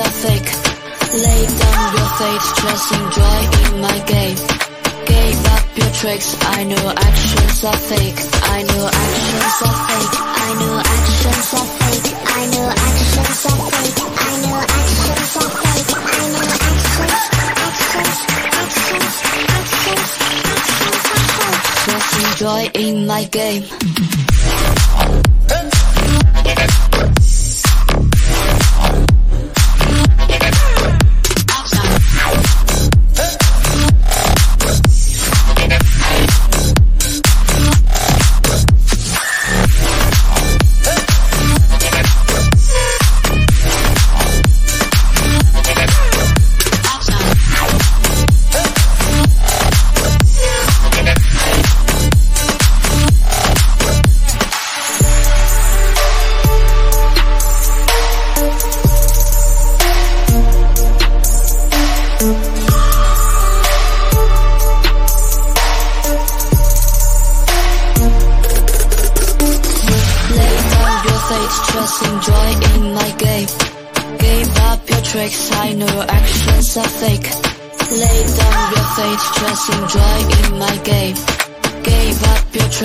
fake. Lay down your fate, just enjoy in my game. Gave up your tricks, I know actions are fake. I know actions are fake. I know actions are fake. I know actions are fake. I know actions are fake. I know actions, actions, actions, actions, actions are. Just enjoy in my game.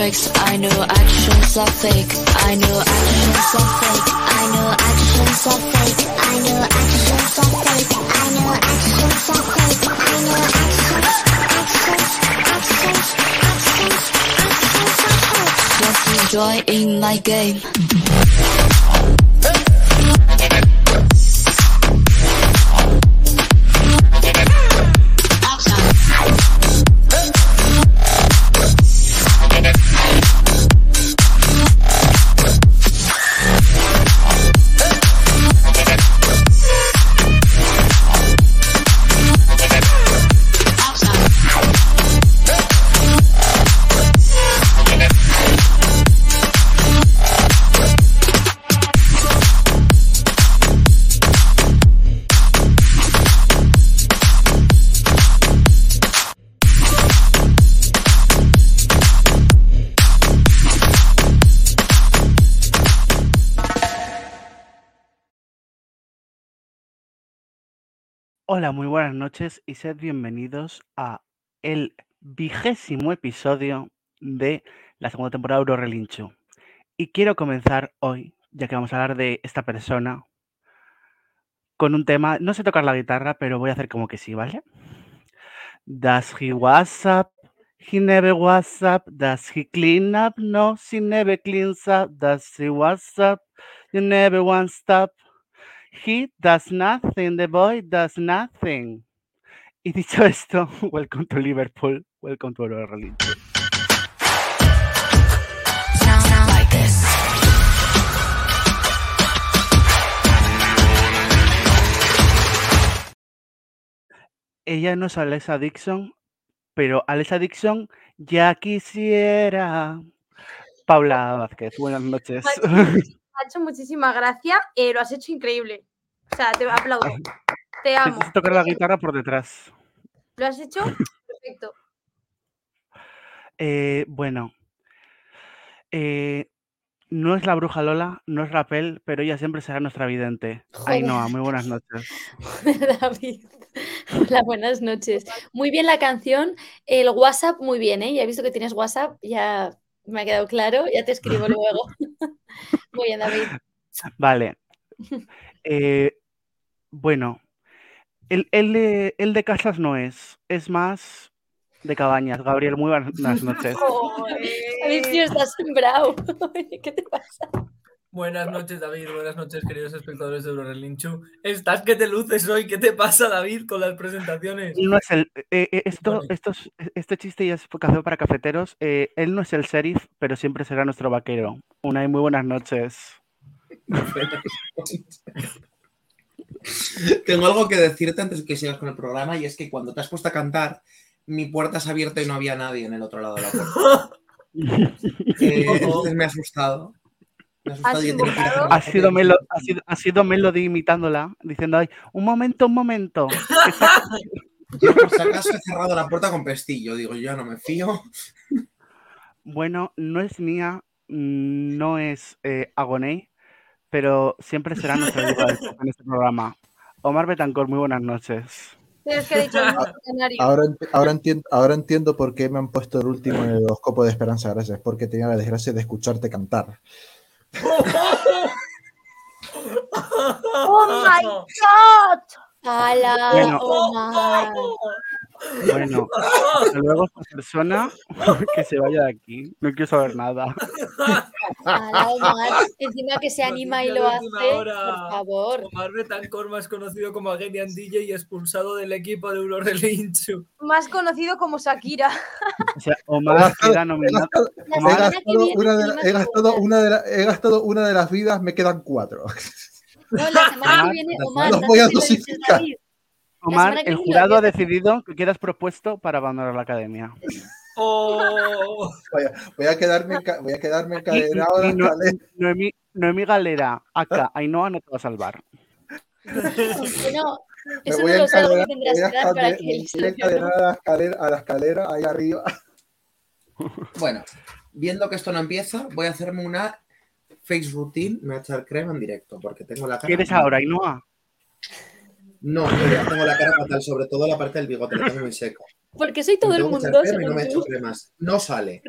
Tricks, I know actions are fake. I know actions are fake. I know actions are fake. I know actions are fake. I know actions are fake. I know actions, actions, actions, actions, actions are fake. Just enjoy in my game. Hola, muy buenas noches y sed bienvenidos a el vigésimo episodio de la segunda temporada de Euro Relincho. Y quiero comenzar hoy, ya que vamos a hablar de esta persona, con un tema, no sé tocar la guitarra, pero voy a hacer como que sí, ¿vale? Does he WhatsApp? He never WhatsApp. Does he clean up? No, she never cleans up. Does he WhatsApp? You never one stop. He does nothing, the boy does nothing. Y dicho esto, welcome to Liverpool, welcome to Euro Relincho. Ella no es Alexa Dixon, pero Alexa Dixon ya quisiera. Paula Vázquez, buenas noches. Me ha hecho muchísima gracia, eh, lo has hecho increíble. O sea, te aplaudo. Te amo. Tocar la guitarra por detrás. Lo has hecho perfecto. Eh, bueno, eh, no es la bruja Lola, no es Rapel, pero ella siempre será nuestra vidente. Ainhoa, muy buenas noches. David. Hola, buenas noches. Muy bien la canción. El WhatsApp, muy bien, ¿eh? Ya he visto que tienes WhatsApp, ya me ha quedado claro, ya te escribo luego. Muy bien, David. Vale. Eh, bueno, el, el de, el de casas no es, es más de cabañas. Gabriel, muy buenas noches. David, tío, estás sembrado. ¿Qué te pasa? Buenas noches, David. Buenas noches, queridos espectadores de Eurorelinchu. Estás que te luces hoy. ¿Qué te pasa, David, con las presentaciones? Él no es el, eh, eh, esto, estos- este chiste ya es café para cafeteros. eh, él no es el sheriff, pero siempre será nuestro vaquero. Una muy buenas noches. Tengo algo que decirte antes de que sigas con el programa y es que cuando te has puesto a cantar, mi puerta se ha abierto y no había nadie en el otro lado de la puerta. Eh, entonces me ha asustado. Ha sido. Melo- ha, sido, ha sido Melody imitándola, diciendo, ay, un momento, un momento. Yo por si acaso he cerrado la puerta con pestillo. Digo, yo no me fío. Bueno, no es mía, mm, no es eh, Agoné, pero siempre será nuestra pop en este programa. Omar Betancor, muy buenas noches. Es que he dicho ahora, entiendo, ahora entiendo por qué me han puesto el último en el horóscopo de Esperanza Gracias, porque tenía la desgracia de escucharte cantar. ¡Oh my god! ¡Hala, Bueno. Omar! Bueno, hasta luego esta persona que se vaya de aquí. No quiero saber nada. ¡Hala, Omar! Encima que se anima y lo hace, por favor. Omar Betancor, más conocido como Agenian DJ y expulsado del equipo de Eurorelinchu. Más conocido como Shakira. O sea, Omar queda nominado. He Omar, gastado, una de, la- he, gastado una de la- he gastado una de las vidas, me quedan cuatro. No, la semana que viene, Omar, los no voy a dosificar. David. Omar, el jurado ha decidido que quedas propuesto para abandonar la academia. Oh, Voy a, voy a quedarme, voy a quedarme encadenado no- escalera. Noemí, Noemí Galera, acá, Ainhoa no te va a salvar. Bueno, Me eso voy no a lo que tendrás voy a que dar para me voy a la escalera, a la escalera ahí arriba. Bueno, viendo que esto no empieza, voy a hacerme una face routine, me voy a echar crema en directo, porque tengo la cara. ¿Quieres ahora, Ainhoa? No, yo ya tengo la cara fatal, sobre todo la parte del bigote, la tengo muy seca. Porque soy todo Me el mundo, y no según me he hecho tú. cremas. No sale.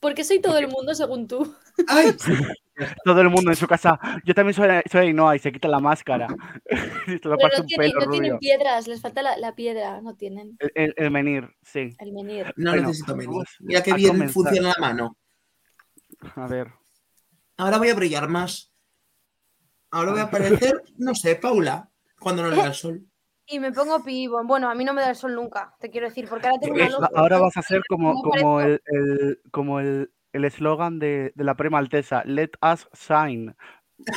Porque soy todo el mundo, según tú. ¡Ay! Todo el mundo en su casa. Yo también soy, soy Ainhoa y se quita la máscara. Pero no un tienen, pelo no tienen rubio. piedras, les falta la, la piedra, no tienen El, el- el menir, sí. el menir. No Bueno, necesito vamos Mira qué bien comenzar. funciona la mano. A ver. Ahora voy a brillar más. Ahora voy a parecer, no sé, Paula, cuando no le da el sol. Y me pongo pibo. Bueno, a mí no me da el sol nunca, te quiero decir, porque ahora tengo una luz. ahora vas a ser como, como el, el- como el el eslogan de, de la Prema Alteza, Let us shine.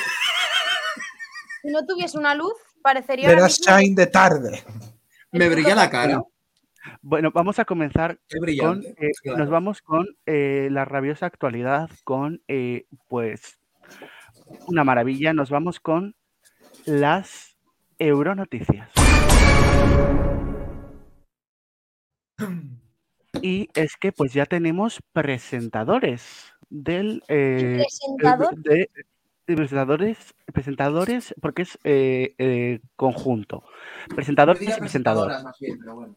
Si no tuviese una luz, parecería. Verás mismo- Shine de tarde. Me brilla la cara. Bueno, vamos a comenzar Qué con, brillante. eh, claro. nos vamos con eh, la rabiosa actualidad, con eh, pues una maravilla, nos vamos con las Euronoticias. Y es que pues ya tenemos presentadores del eh, presentador. de, de presentadores, presentadores porque es eh, eh, conjunto. Presentadores y presentadoras. presentadoras más bien, pero bueno.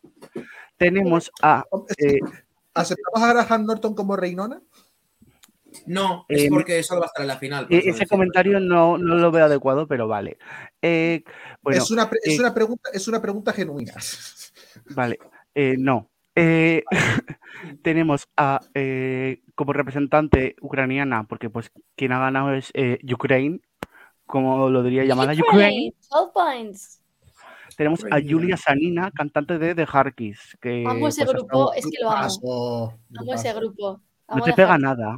Tenemos a eh, ¿Aceptamos a Graham Norton como reinona? No, es Eh, porque solo va a estar en la final. E- eso ese comentario no, no lo veo adecuado, pero vale. Eh, bueno, es, una, es eh, una pregunta, es una pregunta genuina. vale. eh, no. Eh, tenemos a eh, como representante ucraniana, porque pues quien ha ganado es eh, Ukraine, como lo diría llamada Ukraine. 12 points. Tenemos a. Julia Sanina, cantante de The Harkis, que Amo ese pues, grupo, estado- es que lo amo. Paso, Amo ese grupo. no te pega nada.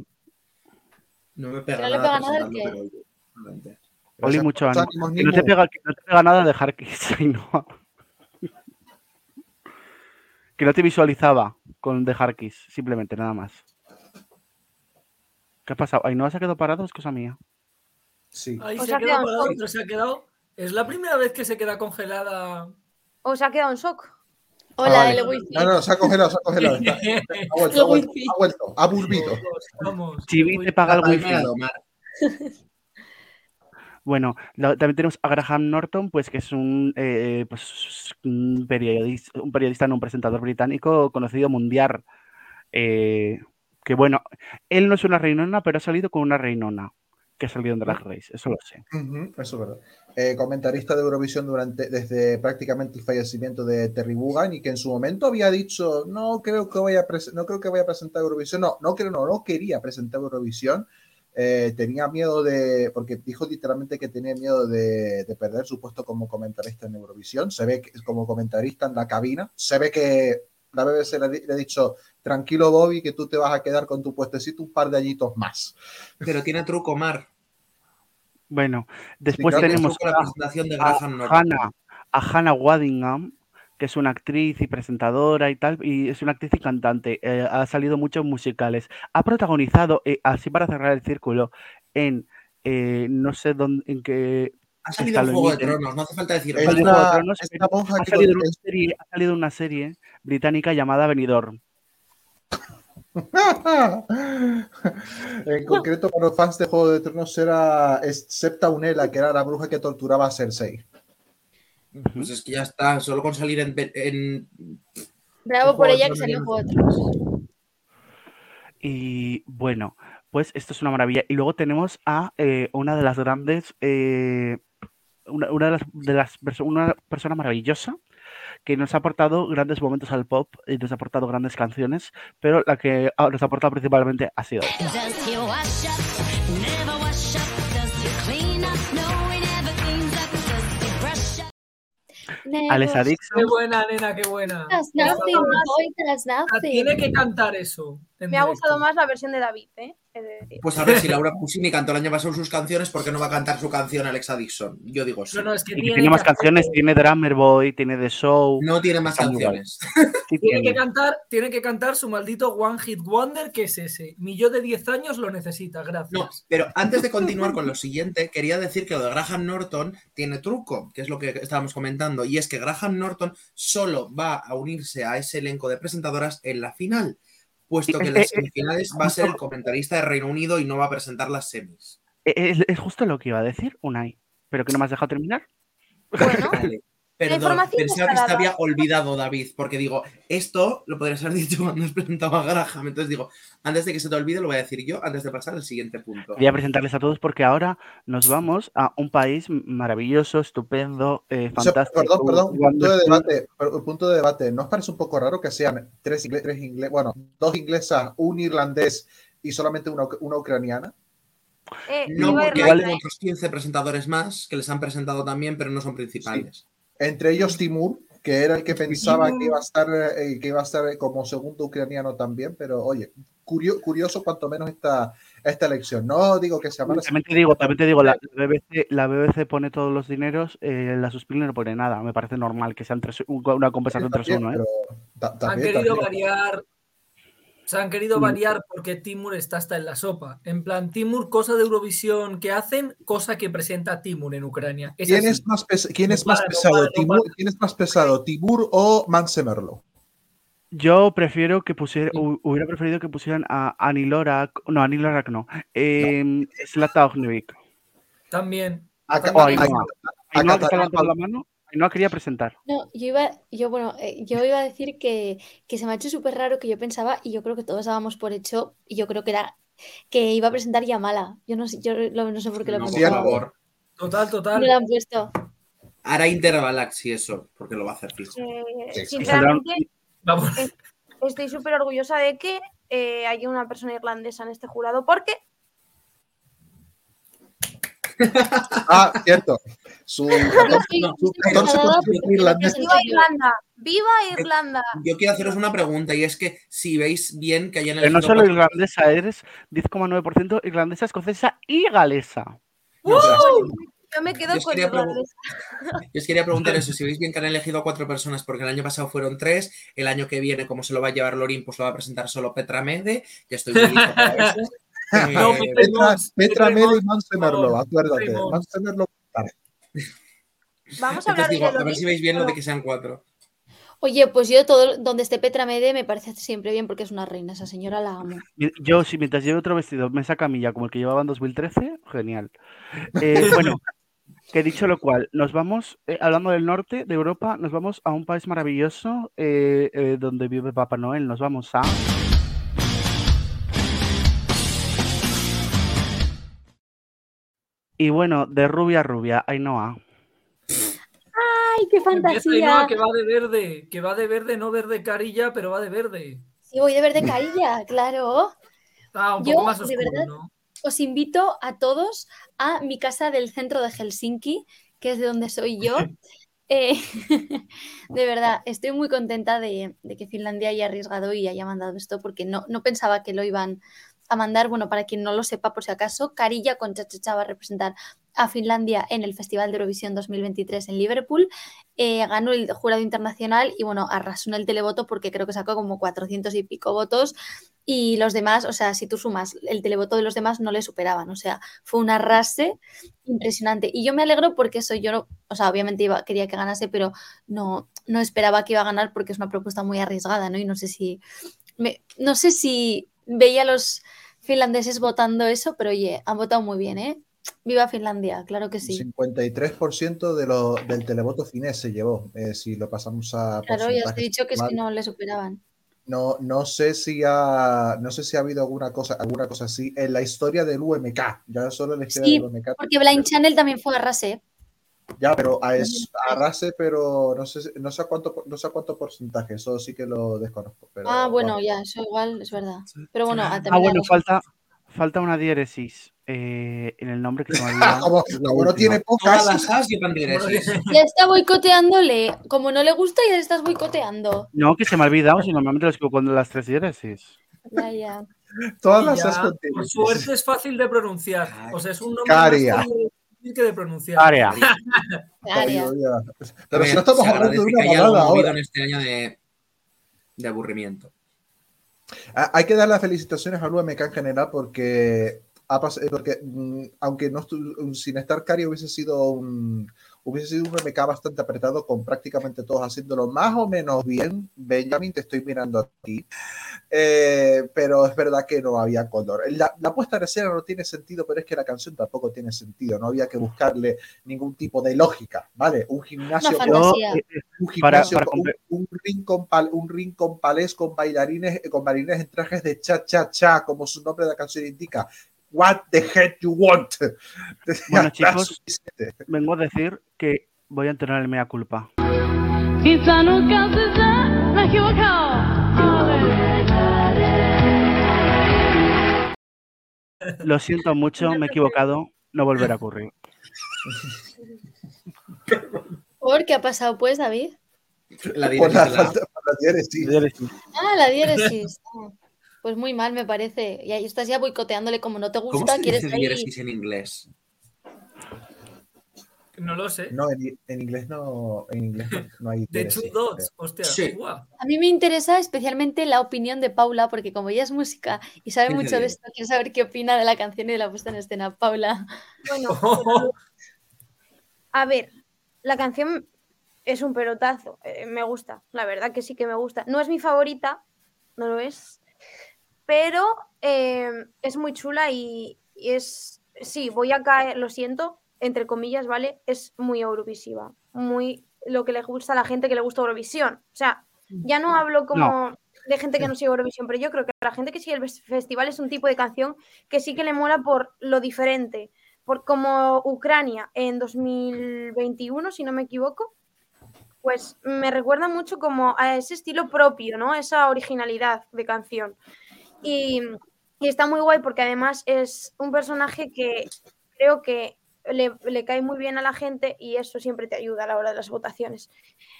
No me pega ¿No le nada pega nada el presentando, qué? pero realmente. Oli, mucho ánimo. ánimos, Que no te pega, que no te pega nada de Harkis, Ainhoa. Que no te visualizaba con The Harkis, simplemente, nada más. ¿Qué ha pasado? Ainhoa se ha quedado parado, es cosa mía. Sí. Ahí se ha quedado parado, se ha quedado. Es la primera vez que se queda congelada. ¿Os ha quedado en shock? Hola, Ah, vale. el wifi. No, no, se ha congelado, se ha congelado. está- ha vuelto, ha vuelto, ha vuelto, ha volvido. Vamos. Chibi te paga el wifi. Bueno, también tenemos a Graham Norton, pues que es un, eh, pues, un periodista, un periodista, no un presentador británico conocido mundial. eh, que bueno, él no es una reinona, pero ha salido con una reinona que ha salido en Drag Race, eso lo sé. Eso es verdad. Eh, comentarista de Eurovisión durante, desde prácticamente el fallecimiento de Terry Bugan y que en su momento había dicho no creo que voy a no creo que voy a presentar Eurovisión no no creo no no quería presentar Eurovisión Eh, tenía miedo de porque dijo literalmente que tenía miedo de, de perder su puesto como comentarista en Eurovisión se ve que como comentarista en la cabina se ve que la BBC le, le ha dicho tranquilo Bobby que tú te vas a quedar con tu puestecito un par de añitos más Pero tiene truco, Omar. Bueno, después claro, tenemos truco la a, presentación de a. Hannah, a Hannah Waddingham, que es una actriz y presentadora y tal, y es una actriz y cantante. eh, ha salido muchos musicales. Ha protagonizado, eh, así para cerrar el círculo, en eh, no sé dónde, en qué. Ha salido Está en Juego de. Tronos, no hace falta decir Es más. de una- Juego de Tronos, esta monja Ha salido, una serie, ha salido en una serie británica llamada Benidorm. en concreto, para los fans de Juego de Tronos era Septa Unela, que era la bruja que torturaba a Cersei. Pues es que ya está, solo con salir en. en- Bravo por ella que salió en Juego de Tronos. Tronos. Y bueno, pues esto es una maravilla. Y luego tenemos a eh, una de las grandes, eh, una, una de las, de las perso- una persona maravillosa que nos ha aportado grandes momentos al pop y nos ha aportado grandes canciones, pero la que ah, nos ha aportado principalmente ha sido? Alexa Dixon. Qué buena, nena, qué buena. nothing, Ah, nothing. Tiene que cantar eso. Me ha gustado más la versión de David, ¿eh? Pues a ver si Laura Pausini cantó el año pasado sus canciones, ¿por qué no va a cantar su canción Alexa Dixon? Yo digo sí. No, no, es que Y que tiene, tiene más canciones, tiene Drummer Boy, tiene The Show. No tiene más canciones. sí Tiene que cantar, tiene que cantar su maldito One Hit Wonder, que es ese. Mi yo de 10 años lo necesita, gracias. No, pero antes de continuar con lo siguiente, quería decir que lo de Graham Norton tiene truco, que es lo que estábamos comentando, y es que Graham Norton solo va a unirse a ese elenco de presentadoras en la final, puesto que en las semifinales va a ser el comentarista de Reino Unido y no va a presentar las semis. Es, es justo lo que iba a decir, Unai. Pero que no me has dejado terminar. Bueno, Vale. Perdón, pensaba que se había olvidado David, porque digo, esto lo podrías haber dicho cuando has presentado a Graham. Entonces digo, antes de que se te olvide, lo voy a decir yo, antes de pasar al siguiente punto. Voy a presentarles a todos porque ahora nos vamos a un país maravilloso, estupendo, eh, fantástico. perdón, perdón, un punto de wonderful. debate. punto de debate. ¿No os parece un poco raro que sean tres ingleses, tres ingle- bueno, dos inglesas, un irlandés y solamente una, una ucraniana? eh, No, porque hay ¿eh? otros 15 presentadores más que les han presentado también, pero no son principales. Entre ellos Timur, que era el que pensaba que iba a estar, eh, que iba a estar como segundo ucraniano también, pero oye, curio- curioso cuanto menos esta, esta elección. No digo que sea mala, También te digo, también te digo, la, la BBC, la BBC pone todos los dineros, eh, la Suspil no pone nada. Me parece normal que sean tres, un- una compensación también, 3-1, ¿eh? han querido también. variar. Se han querido Mm. variar porque Timur está hasta en la sopa. En plan, Timur, cosa de Eurovisión que hacen, cosa que presenta Timur en Ucrania. Es ¿Quién es más, pes- quién No es más pesado? no Timur. ¿Quién es más pesado, Timur o Mansemerlo? Yo prefiero que pusiera, hu- hubiera preferido que pusieran a Annie Lorak, no, Annie Lorak no, eh, Zlata Ognevic. También. A- Ainhoa. a- está Catalina levantando la mano, Ainhoa quería presentar. No, yo iba, yo, bueno, eh, yo iba a decir que, que se me ha hecho súper raro que yo pensaba, y yo creo que todos dábamos por hecho, y yo creo que era que iba a presentar Yamala. Yo no sé, yo lo- no sé por qué lo No, por favor. Total, No total. lo han puesto. Hará Intergalaxy eso, porque lo va a hacer fijo. Eh, Sí, sinceramente, Vamos. estoy súper orgullosa de que eh, haya una persona irlandesa en este jurado, porque Ah, cierto. Su, Yo estoy- no, su estoy 14 enfadada constitución porque lo irlandesa. presento ¡Viva. Irlanda! ¡Viva Irlanda! Yo quiero haceros una pregunta y es que si veis bien que hayan Pero no solo irlandesa, eres 10,9% irlandesa, escocesa y galesa. No, sea, Yo me quedo Yo con irlandesa. Yo os quería preguntar eso, si veis bien que han elegido a cuatro personas, porque el año pasado fueron tres, el año que viene, como se lo va a llevar Lorin, pues lo va a presentar solo Petra Mede, que estoy muy listo para eso. Eh, No, Petra, Petra Mede y favor, acuérdate. Vale. Vamos a entonces hablar de a ver si veis bien lo de que sean cuatro. Oye, pues yo todo donde esté Petra Mede me parece siempre bien porque es una reina, esa señora la amo. Yo, si mientras lleve otro vestido, me saca camilla como el que llevaba en 2013, genial. Eh, bueno, que dicho lo cual, nos vamos, eh, hablando del norte de Europa, nos vamos a un país maravilloso eh, eh, donde vive Papá Noel. Nos vamos a. Y bueno, de rubia a rubia, Ainhoa. ¡Ay, qué fantasía! Ainhoa, que va de verde, que va de verde, no verde carilla, pero va de verde. Sí, voy de verde cailla, claro. Ah, un Yo, poco más de oscuro, verdad, ¿no? Os invito a todos a mi casa del centro de Helsinki, que es de donde soy yo. Eh, de verdad, estoy muy contenta de, de que Finlandia haya arriesgado y haya mandado esto, porque no, no pensaba que lo iban a mandar. Bueno, para quien no lo sepa, por si acaso, Carilla con Chachacha va a representar a Finlandia en el Festival de Eurovisión 2023 en Liverpool. Eh, ganó el jurado internacional y bueno, arrasó en el televoto porque creo que sacó como 400 y pico votos y los demás, o sea, si tú sumas el televoto de los demás no le superaban, o sea, fue un arrase impresionante. Y yo me alegro porque eso yo o sea, obviamente iba, quería que ganase, pero no, no esperaba que iba a ganar porque es una propuesta muy arriesgada, ¿no? Y no sé si, me- no sé si veía los finlandeses votando eso, pero oye, han votado muy bien, ¿eh? Viva Finlandia, claro que sí. 53% de lo, del televoto finés se llevó, eh, si lo pasamos a Claro, ya os he dicho que si no le superaban. No, no sé si ha, no sé si ha habido alguna cosa, alguna cosa así en la historia del UMK. Ya solo en la historia Sí, del UMK. Porque Blind Channel también fue a Rase. Ya, pero a es- arrase, pero no sé, no sé a cuánto, no sé a cuánto porcentaje. Eso sí que lo desconozco. Pero, Ah, bueno, vamos. ya, eso igual es verdad. Pero bueno, Ah, bueno, falta, falta una diéresis eh, en el nombre que se me ha olvidado. Como, como no tiene Todas pocas, las as llevan diéresis. Ya está boicoteándole. Como no le gusta, ya le estás boicoteando. No, que se me ha olvidado, si normalmente los equivoco con las tres diéresis. Ya, ya. todas las ya, por suerte es fácil de pronunciar. O sea, es un nombre Caria. más que de pronunciar. Área. A Pero si no estamos hablando de una movido ahora. en este año de, de aburrimiento. Ah, Hay que dar las felicitaciones al UMK en general porque, porque mm, aunque no sin estar Cari hubiese sido un hubiese sido un UMK bastante apretado con prácticamente todos haciéndolo más o menos bien. Benjamin, te estoy mirando a ti. Eh, pero es verdad que no había color. La, la puesta en escena no tiene sentido, pero es que la canción tampoco tiene sentido. No había que buscarle ningún tipo de lógica, ¿vale? Un gimnasio fantasía. eh, un Para- gimnasio, para con- un, un ring con pal- un ring con palés con bailarines, con bailarines en trajes de cha cha cha, como su nombre de la canción indica. What the heck you want? Bueno, chicos. vengo a decir que voy a entonar el mea culpa. Quizá nunca se sea, me he equivocado. A ver. Lo siento mucho, me he equivocado, no volverá a ocurrir. ¿Por qué ha pasado, pues, David? La diéresis la la diéresis. Ah, la diéresis. Ah, Pues muy mal, me parece. Y ahí estás ya boicoteándole como no te ¿Cómo gusta, se quieres dice ahí. diéresis en inglés? No lo sé. No, en, en inglés no, en inglés no, no hay De two dots. Hostia, Sí. A mí me interesa especialmente la opinión de Paula, porque como ella es música y sabe mucho de esto, quiero saber qué opina de la canción y de la puesta en escena. Paula. Bueno, pero- a ver, la canción es un pelotazo. eh, me gusta, la verdad que sí que me gusta. No es mi favorita, no lo es, pero eh, es muy chula y, y es. Sí, voy a caer, lo siento, entre comillas, ¿vale? Es muy Eurovisiva. Muy lo que le gusta a la gente que le gusta Eurovisión. O sea, ya no hablo como de gente que no sigue Eurovisión, pero yo creo que la gente que sigue el fes- festival es un tipo de canción que sí que le mola por lo diferente. Por como Ucrania en 2021, si no me equivoco, pues me recuerda mucho como a ese estilo propio, ¿no? Esa originalidad de canción. Y, y está muy guay porque además es un personaje que creo que le, le cae muy bien a la gente y eso siempre te ayuda a la hora de las votaciones.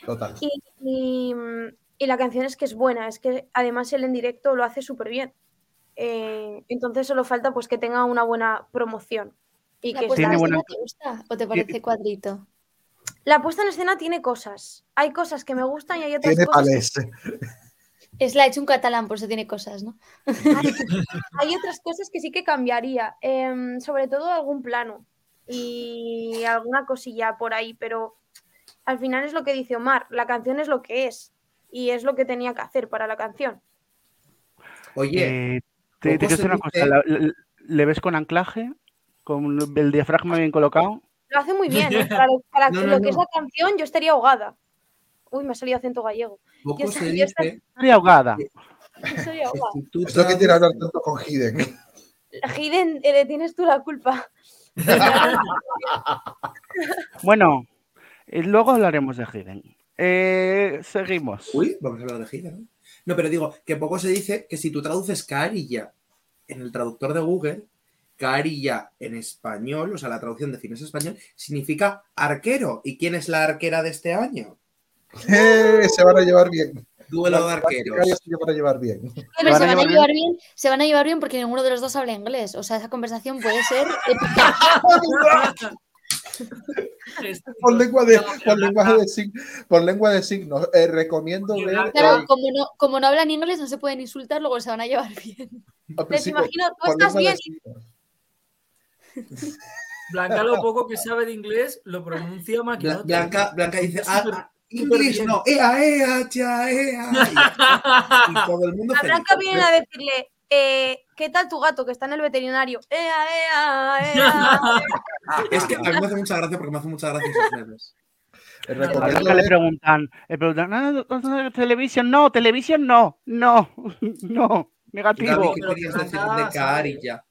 Total. Y, y, y la canción es que es buena, es que además él en directo lo hace súper bien. Eh, entonces solo falta pues que tenga una buena promoción. Y ¿La que puesta en buena- escena te gusta o te parece cuadrito? la puesta en escena tiene cosas. Hay cosas que me gustan y hay otras Tiene cosas. palés. Es la hecho un catalán, por eso tiene cosas, ¿no? Hay, hay otras cosas que sí que cambiaría. em, sobre todo algún plano y alguna cosilla por ahí, pero al final es lo que dice Omar. La canción es lo que es y es lo que tenía que hacer para la canción. Oye, Eh, te, te quiero una dice- cosa. ¿la- la- ¿Le ves con anclaje? ¿Con el diafragma bien colocado? Lo hace muy bien. ¿eh? Para, lo, para No, lo no, que es la canción, yo estaría ahogada. Uy, me ha salido acento gallego. poco yo se yo Estoy ahogada. Que ahogada. que tiene hablar tanto con Hiden. Hiden, eh, tienes tú la culpa. Bueno, luego hablaremos de Hidden. Eh, seguimos. Uy, vamos a hablar de gira, ¿no? No, pero digo que poco se dice que si tú traduces carilla en el traductor de Google, carilla en español, o sea, la traducción de finés español, significa arquero. ¿Y quién es la arquera de este año? Eh, se van a llevar bien. Duelo de arqueros. se van a llevar bien. Pero van se a van a llevar llevar bien, se van a llevar bien porque ninguno de los dos habla inglés. O sea, esa conversación puede ser épica. Por lengua de, por lenguaje de, por lengua de signos. Eh, recomiendo ver Claro, como no, como no hablan inglés, no se pueden insultar, luego se van a llevar bien. Les imagino, tú estás bien. Blanca, lo poco que sabe de inglés, lo pronuncia maquinote. Blanca, Blanca dice, ah, Bien. no, ea, ea, cha, ea. Y, y todo el mundo A feliz. Blanca vienen a decirle, eh, ¿qué tal tu gato que está en el veterinario? ¡Ea, ea, ea! Es que a mí me hace mucha gracia porque me hace mucha gracia esos memes. Les A recomiendo Blanca le preguntan, le preguntan, "Ah, ¿no, no, no, televisión, no, televisión, no, no, no, negativo. Gaby, ¿qué Pero querías que decir nada, de ¿sabes? Kaari ya?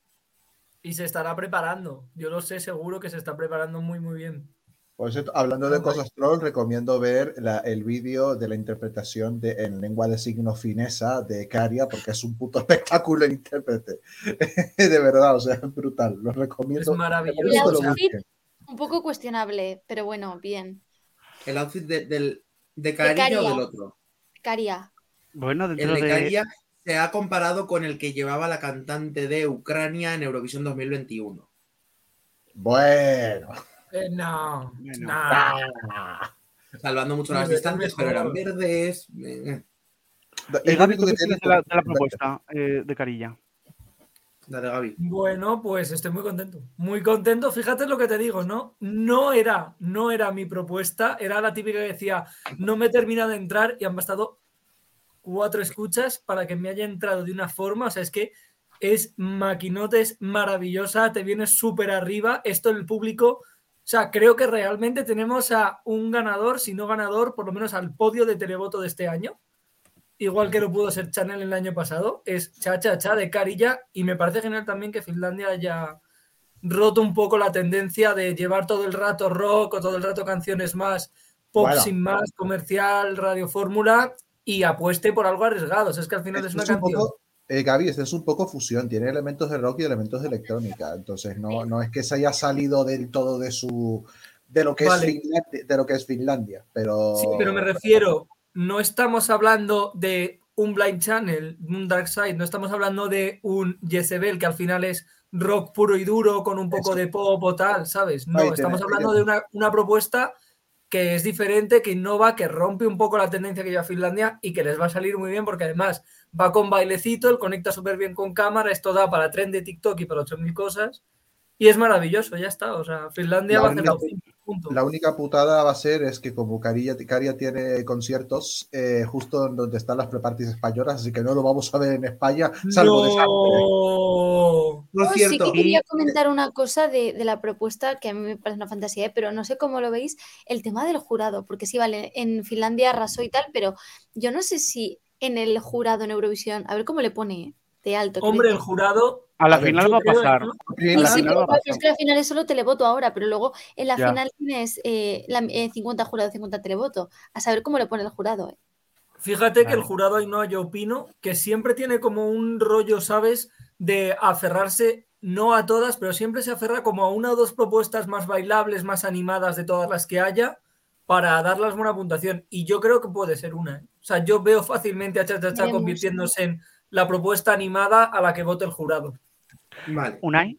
Y se estará preparando. Yo lo sé seguro que se está preparando muy, muy bien. Por cierto, hablando de cosas troll, recomiendo ver la- el vídeo de la interpretación de, en lengua de signo finesa de Caria, porque es un puto espectáculo el intérprete. de verdad, o sea, es brutal. Lo recomiendo. Es maravilloso. El outfit-. Un poco cuestionable, pero bueno, bien. ¿El outfit de, del, de Kaarilla o del otro? Caria. Bueno, El dentro de de... Kaarilla se ha comparado con el que llevaba la cantante de Ucrania en Eurovisión 2021. Bueno. Eh, no, Bueno. no. Salvando mucho las distancias, pero eran verdes. eh, Es lo Gaby, único ¿tú que de la, de la propuesta eh, de Carilla? La de Gaby. Bueno, pues estoy muy contento. Muy contento. Fíjate lo que te digo, ¿no? No era, no era mi propuesta. Era la típica que decía, no me he terminado de entrar y han bastado cuatro escuchas para que me haya entrado de una forma. O sea, es que es maquinote, es maravillosa, te vienes súper arriba. Esto el público. O sea, creo que realmente tenemos a un ganador, si no ganador, por lo menos al podio de televoto de este año. Igual que lo pudo ser Chanel el año pasado, es Cha Cha Cha de Carilla y me parece genial también que Finlandia haya roto un poco la tendencia de llevar todo el rato rock o todo el rato canciones más pop Bueno. sin más, comercial, radio fórmula y apueste por algo arriesgado. O sea, es que al final es una es un canción. poco, eh, Gaby, este es un poco fusión, tiene elementos de rock y elementos de electrónica, entonces no, no es que se haya salido del todo de su de lo que Vale. es Finlandia, de lo que es Finlandia, pero Sí, pero me refiero, no estamos hablando de un Blind Channel, un Dark Side, no estamos hablando de un Jezebel que al final es rock puro y duro con un poco Eso. de pop o tal, ¿sabes? No, estamos hablando de una, una propuesta que es diferente, que innova, que rompe un poco la tendencia que lleva Finlandia y que les va a salir muy bien porque además va con bailecito, él conecta súper bien con cámara, esto da para tren de TikTok y para 8.000 cosas y es maravilloso, ya está. O sea, Finlandia La va a hacer única- la única putada va a ser es que como Caria, Caria tiene conciertos eh, justo donde están las preparties españolas, así que no lo vamos a ver en España, salvo de sangre. No. Yo sí cierto, que quería comentar una cosa de, de la propuesta que a mí me parece una fantasía, ¿eh? pero no sé cómo lo veis, el tema del jurado, porque sí, vale, en Finlandia arrasó y tal, pero yo no sé si en el jurado en Eurovisión, a ver cómo le pone de alto. Hombre, el jurado. A la final va a pasar. la Sí, final va a claro, es pasar. que al final es solo televoto ahora, pero luego en la Ya. final tienes eh, la, eh, 50 jurado, 50 televoto. A saber cómo le pone el jurado. ¿eh? Fíjate que el jurado ahí no, yo opino que siempre tiene como un rollo, ¿sabes? De aferrarse, no a todas, pero siempre se aferra como a una o dos propuestas más bailables, más animadas de todas las que haya, para darles buena puntuación. Y yo creo que puede ser una. ¿eh? O sea, yo veo fácilmente a Cha Cha Cha Veremos. convirtiéndose en la propuesta animada a la que vote el jurado. vale. Unai,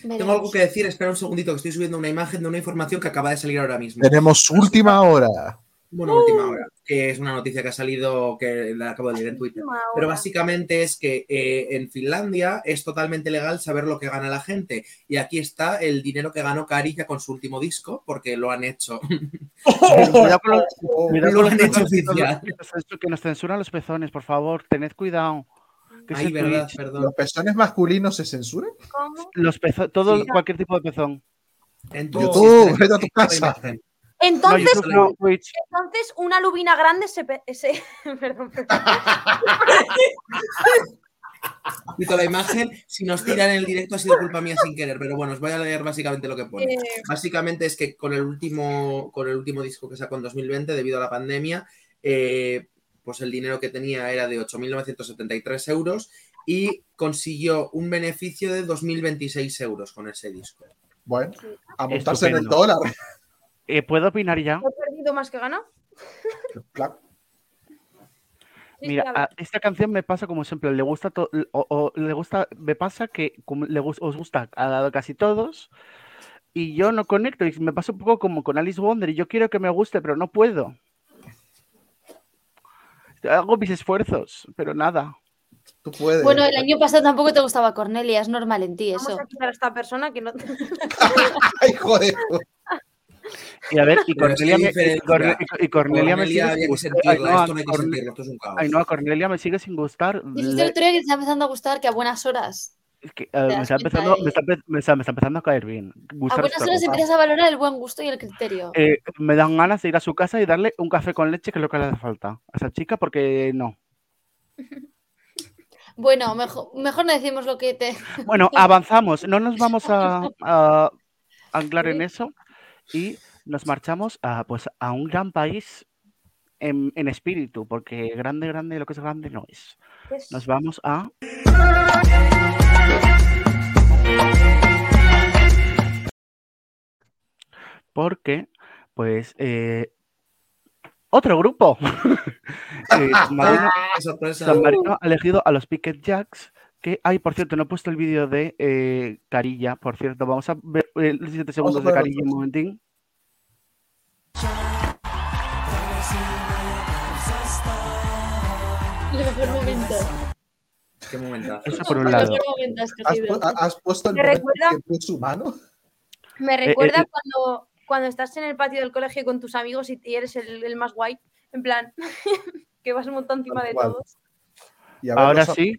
Tengo Veremos. algo que decir, espera un segundito que estoy subiendo una imagen de una información que acaba de salir ahora mismo. Tenemos última hora. Bueno, última hora, que es una noticia que ha salido, que la acabo de leer en Twitter. Pero básicamente es que eh, en Finlandia es totalmente legal saber lo que gana la gente. Y aquí está el dinero que ganó Karija con su último disco, porque lo han hecho. Lo han hecho que nos- oficial. que censuran los pezones, por favor, tened cuidado. Ay, verdad, perdón. ¿Los pezones masculinos se censuran? ¿Cómo? los pezo- todo, Sí. cualquier tipo de pezón. En. YouTube, vete a tu casa. No, Entonces, no, entonces una lubina grande se... pe- se- perdón, perdón. Quito la imagen. Si nos tiran en el directo ha sido culpa mía sin querer, pero bueno, os voy a leer básicamente lo que pone. Eh, Básicamente es que con el último, con el último disco que sacó en 2020, debido a la pandemia, eh, pues el dinero que tenía era de 8.973 euros y consiguió un beneficio de 2.026 euros con ese disco. Bueno, a montarse en el dólar. Eh, ¿Puedo opinar ya? ¿He perdido más que ganado? Claro. Mira, a esta canción me pasa como siempre, le gusta to- o, o le gusta, me pasa que como le os gusta a casi todos y yo no conecto y me pasa un poco como con Alice Wonder y yo quiero que me guste pero no puedo. Hago mis esfuerzos, pero nada. Tú puedes. Bueno, el año pasado tampoco te gustaba Cornelia, es normal en ti Vamos eso. a quitar a esta persona que no... Ay, joder. Y a ver, y Pero es que Cornelia, me, y Cornelia me sigue sin gustar. sentirla, esto no hay que Corne- sentirlo, esto es un caos. Ainhoa, Cornelia me sigue sin gustar. Dijiste el otro día que te está empezando a gustar que a buenas horas. es que, te me, está empezando, de- me, está, empe- me está- me está empezando a caer bien. A buenas horas empiezas a valorar el buen gusto y el criterio. Eh, me dan ganas de ir a su casa y darle un café con leche, que es lo que le hace falta a esa chica, porque no. Bueno, mejor, mejor no decimos lo que te. Bueno, avanzamos, no nos vamos a, a anclar en eso y nos marchamos a, pues, a un gran país en, en espíritu, porque grande, grande, lo que es grande no es. Es- Nos vamos a... Porque, pues, eh, otro grupo. Eh, San Marino- Qué sorpresa. San Marino ha elegido a los Picket Jacks. Que hay, por cierto, no he puesto el vídeo de eh, Carilla, por cierto. Vamos a ver eh, los 7 segundos de Carilla un momentín. El mejor momento. Qué momentazo. Eso por un lado. momento has ¿Has, cogido. pu- has puesto el ¿Me momento recuerda? que puso mano? Me recuerda eh. cuando, cuando estás en el patio del colegio con tus amigos y eres el, el más guay. En plan, que vas un montón encima de todos. Y a ver Ahora los sí.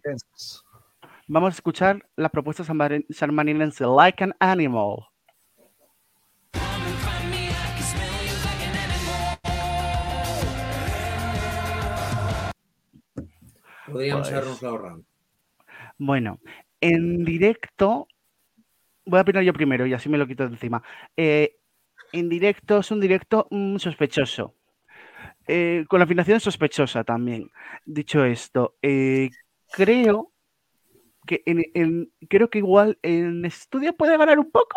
Vamos a escuchar la propuesta sanmarinense, Like an Animal. Podríamos Pues- habernos ahorrado. Bueno, en directo, voy a opinar yo primero y así me lo quito de encima. Eh, en directo es un directo mm, sospechoso. Eh, con la afinación sospechosa también. Dicho esto, eh, creo que en, en- creo que igual en estudio puede ganar un poco,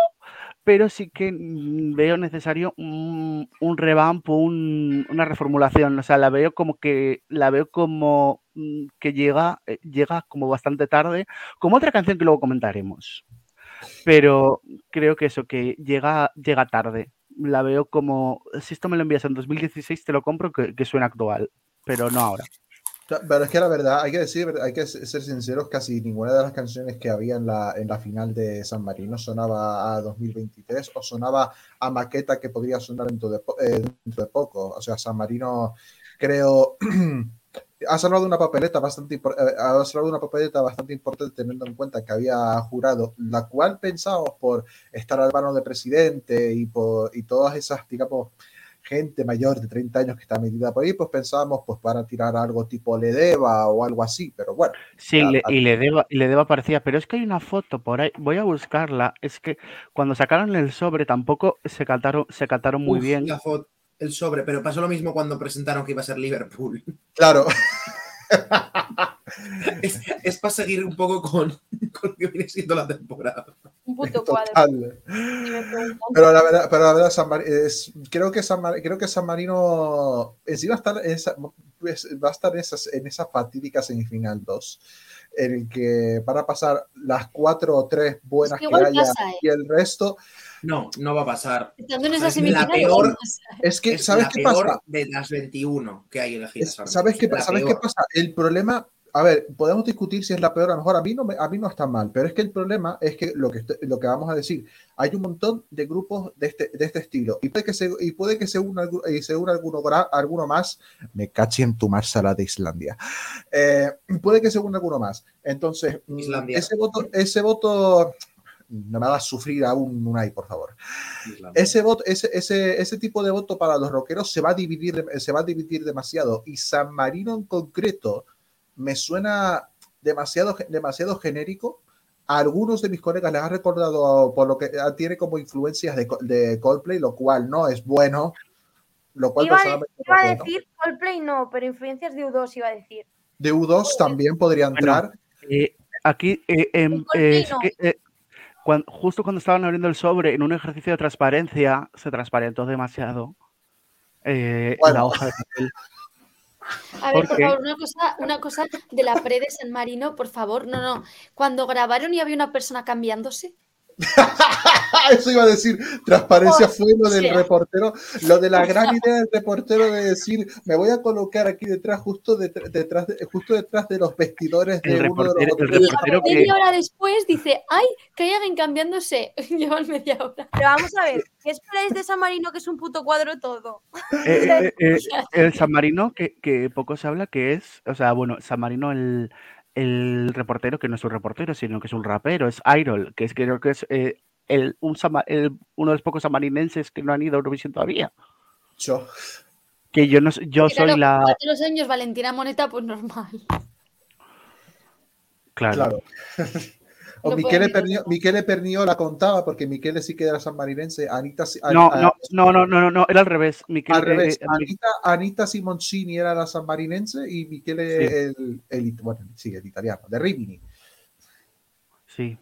pero sí que mm, veo necesario un, un revamp, un- una reformulación. O sea, la veo como que la veo como mm, que llega, eh, llega como bastante tarde, como otra canción que luego comentaremos. Pero creo que eso, que llega, llega tarde. La veo como, si esto me lo envías en 2016, te lo compro, que, que suena actual, pero no ahora. Pero es que la verdad, hay que decir, hay que ser sinceros, casi ninguna de las canciones que había en la, en la final de San Marino sonaba a 2023 o sonaba a maqueta que podría sonar dentro de, eh, dentro de poco. O sea, San Marino creo ha salvado una papeleta bastante eh, ha salvado una papeleta bastante importante teniendo en cuenta que había jurado, la cual pensábamos por estar al de presidente y por y todas esas, digamos, gente mayor de 30 años que está metida por ahí, pues pensábamos pues para tirar algo tipo Ledeva o algo así, pero bueno, Sí, le- y le deba, y le deba parecía, pero es que hay una foto por ahí, voy a buscarla, es que cuando sacaron el sobre tampoco se cataron, se cataron muy Uf, bien. la foto, el sobre, pero pasó lo mismo cuando presentaron que iba a ser Liverpool. claro, Es, para seguir un poco con, con lo que viene siendo la temporada. Un puto cuadro. total. Pero la verdad, pero la verdad San Mar- es, creo, que San Mar- creo que San Marino encima va a estar en esa, pues, va a estar en esas, en esa fatídica semifinal 2, en el que van a pasar las cuatro o tres buenas Es que haya pasa, ¿eh? y el resto. No, no va a pasar. Estando en esa Es la peor-. Es que, Es ¿sabes la qué peor pasa? de las 21 que hay elegidas. Es- ¿Sabes, qué, ¿sabes qué pasa? El problema, a ver, podemos discutir si es la peor, a lo mejor a mí no, me- a mí no está mal, pero es que el problema es que lo que, lo que vamos a decir, hay un montón de grupos de este, de este estilo y puede que se, y puede que se una, y se una alguno, alguno más, me caché en tu marsala de Islandia, Eh, puede que se una alguno más. Entonces, mm, Islandia. ese voto, ese voto, no me hagas sufrir aún, Unai, por favor. Ese, voto, ese, ese, ese tipo de voto para los rockeros se va a dividir, se va a dividir demasiado. Y San Marino en concreto me suena demasiado, demasiado genérico. A algunos de mis colegas les ha recordado por lo que ah, tiene como influencias de, de Coldplay, lo cual no es bueno. Lo cual Iba, a- iba a decir Coldplay no, pero influencias de U2 iba a decir. De U2 también podría Bueno, entrar. Eh, aquí, eh, eh, no. Justo cuando estaban abriendo el sobre, en un ejercicio de transparencia, se transparentó demasiado eh, Bueno. la hoja de papel. A ver, por Porque- favor, una cosa, una cosa de la pre de San Marino, por favor. No, no. Cuando grabaron y había una persona cambiándose. Eso iba a decir, transparencia fue lo del reportero, lo de la gran idea del reportero de decir, me voy a colocar aquí detrás, justo detr- detrás de, justo detrás de los vestidores de El uno de los el reportero que- Media hora después dice, ay, que hay alguien cambiándose. Llevan media hora. Pero vamos a ver, ¿qué esperáis de San Marino que es un puto cuadro todo? Eh, eh, eh, el San Marino, que, que poco se habla, que es, o sea, bueno, San Marino, el, el reportero, que no es un reportero, sino que es un rapero, es Irol, que es creo que es eh, el, un sama- el- uno de los pocos samarinenses que no han ido a Eurovisión todavía. Yo. Que yo no yo soy la. Hace los años Valentina Moneta, pues normal. Claro. Claro. O No puedo Pernio, la contaba, porque Michele sí que era sanmarinense. Anita, No, a- no, no, no, no, no, no, era al revés. Miquel, al revés. eh, eh, Anita, Anita Simoncini era la sanmarinense y Michele el, bueno, sí, el italiano, de Rimini. sí.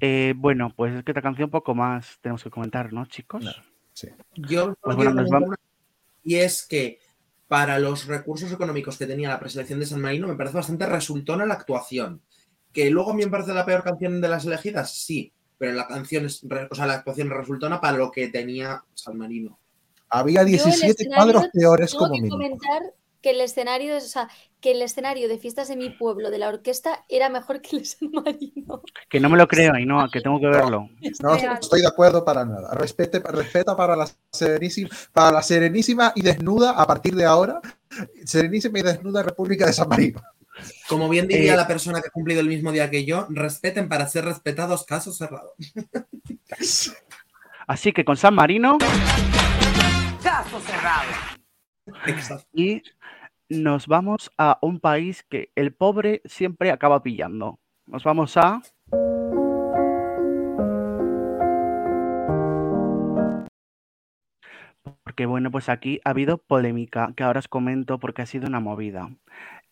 Eh, bueno, pues es que esta canción poco más tenemos que comentar, ¿no, chicos? No. Sí. Yo Pues bueno, quiero nos comentar vamos- una- y es que para los recursos económicos que tenía la preselección de San Marino me parece bastante resultona la actuación. Que luego a mí me parece la peor canción de las elegidas, sí, pero la canción es, o sea, la actuación es resultona para lo que tenía San Marino. Había Yo el 17 escenario cuadros peores Tengo como que mínimo. comentar que el escenario, o sea, que el escenario de fiestas de mi pueblo de la orquesta era mejor que el de San Marino. Que no me lo creo, y no, que tengo que verlo. No estoy de acuerdo para nada. Respete, respeta para la serenísima, para la serenísima y desnuda a partir de ahora, serenísima y desnuda República de San Marino. Como bien diría Eh, la persona que ha cumplido el mismo día que yo, respeten para ser respetados, caso cerrado. Así que con San Marino Exacto. y nos vamos a un país que el pobre siempre acaba pillando. Nos vamos a. Porque bueno, pues aquí ha habido polémica, que ahora os comento porque ha sido una movida.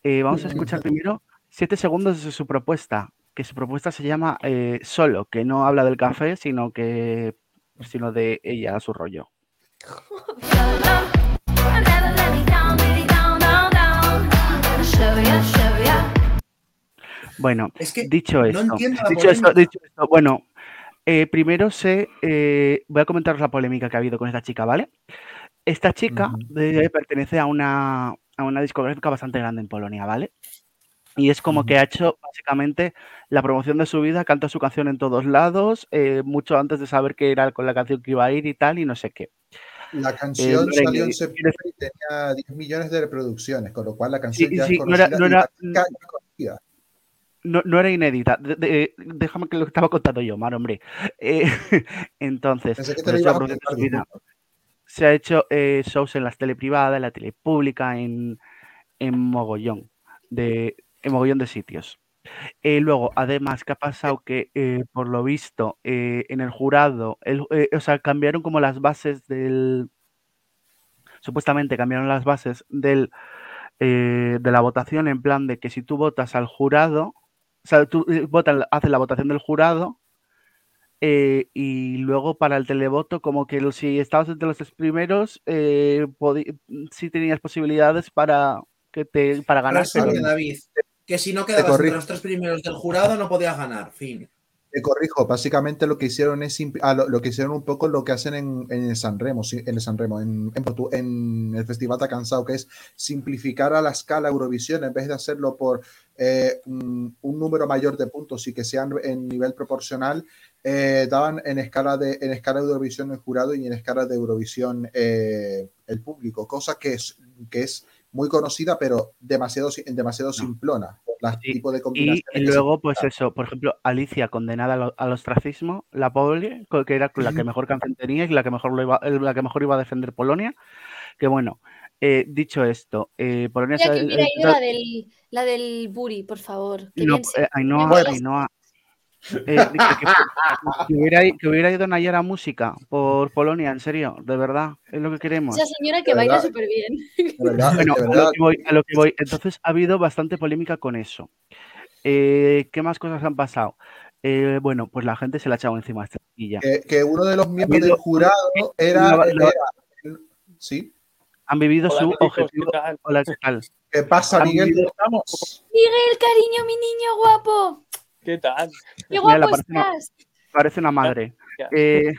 Eh, vamos a escuchar primero siete segundos de su propuesta, que su propuesta se llama eh, Solo, que no habla del café, sino que sino de ella, su rollo. Bueno, Es que dicho no esto, dicho esto, dicho esto, bueno, eh, primero sé, eh, voy a comentaros la polémica que ha habido con esta chica, ¿vale? Esta chica eh, pertenece a una, a una discográfica bastante grande en Polonia, ¿vale? Y es como que ha hecho básicamente la promoción de su vida, canta su canción en todos lados, eh, mucho antes de saber qué era con la canción que iba a ir y tal, y no sé qué. La canción no era salió en septiembre y tenía 10 millones de reproducciones, con lo cual la Sí, canción ya sí, es no era- no era- conocida. No, no inédita. De- de- déjame que lo estaba contando yo, Mar, hombre. Eh, entonces, Pensé que te lo se ha hecho eh, shows en las tele privadas, en la tele pública, en, en mogollón de en mogollón de sitios. Eh, luego, además, ¿qué ha pasado? Que eh, por lo visto eh, en el jurado, o sea, cambiaron como las bases del, supuestamente cambiaron las bases del, de la votación en plan de que si tú votas al jurado, o sea, tú votas, haces la votación del jurado eh, y luego para el televoto, como que si estabas entre los tres primeros, eh, sí tenías posibilidades para que te para ganar. David, que si no quedabas entre los tres primeros del jurado no podías ganar. Fin. Te corrijo, básicamente lo que hicieron es ah, lo, lo que hicieron un poco lo que hacen en, en el San Remo, sí, en el San Remo, en, en, el Festival de Cansado, que es simplificar a la escala Eurovisión en vez de hacerlo por eh, un, un número mayor de puntos y que sean en nivel proporcional, eh, daban en escala de en escala de Eurovisión el jurado y en escala de Eurovisión eh, el público, cosa que es, que es muy conocida, pero demasiado, si- demasiado simplona Sí, tipo de Y, combinaciones. y luego, pues eso, por ejemplo, Alicia condenada al, al ostracismo, la pobre, co- que era la que mejor canción tenía y la que mejor lo iba, la que mejor iba a defender Polonia. Que bueno, eh, dicho esto, eh, Polonia Mira que hubiera eh, ido la del, la del Buri, por favor. Que no, eh, Ainhoa. Ainhoa, eh, que, hubiera, que hubiera ido Nayara Música por Polonia, en serio, de verdad, es lo que queremos. Esa señora que baila súper bien. Verdad, Bueno, a lo que voy, a lo que voy. Entonces ha habido bastante polémica con eso. Eh, ¿qué más cosas han pasado? Eh, bueno, pues la gente se la ha echado encima a esta chiquilla. que, que uno de los miembros del jurado era, la- la- era- sí. Han vivido Hola, su objetivo. ¿qué tal? Hola, ¿qué tal? ¿Qué pasa, Miguel? vivido- ¿Cómo estamos? Miguel, cariño, mi niño guapo. ¿Qué tal? Qué la parece una- estás. parece una madre. Eh,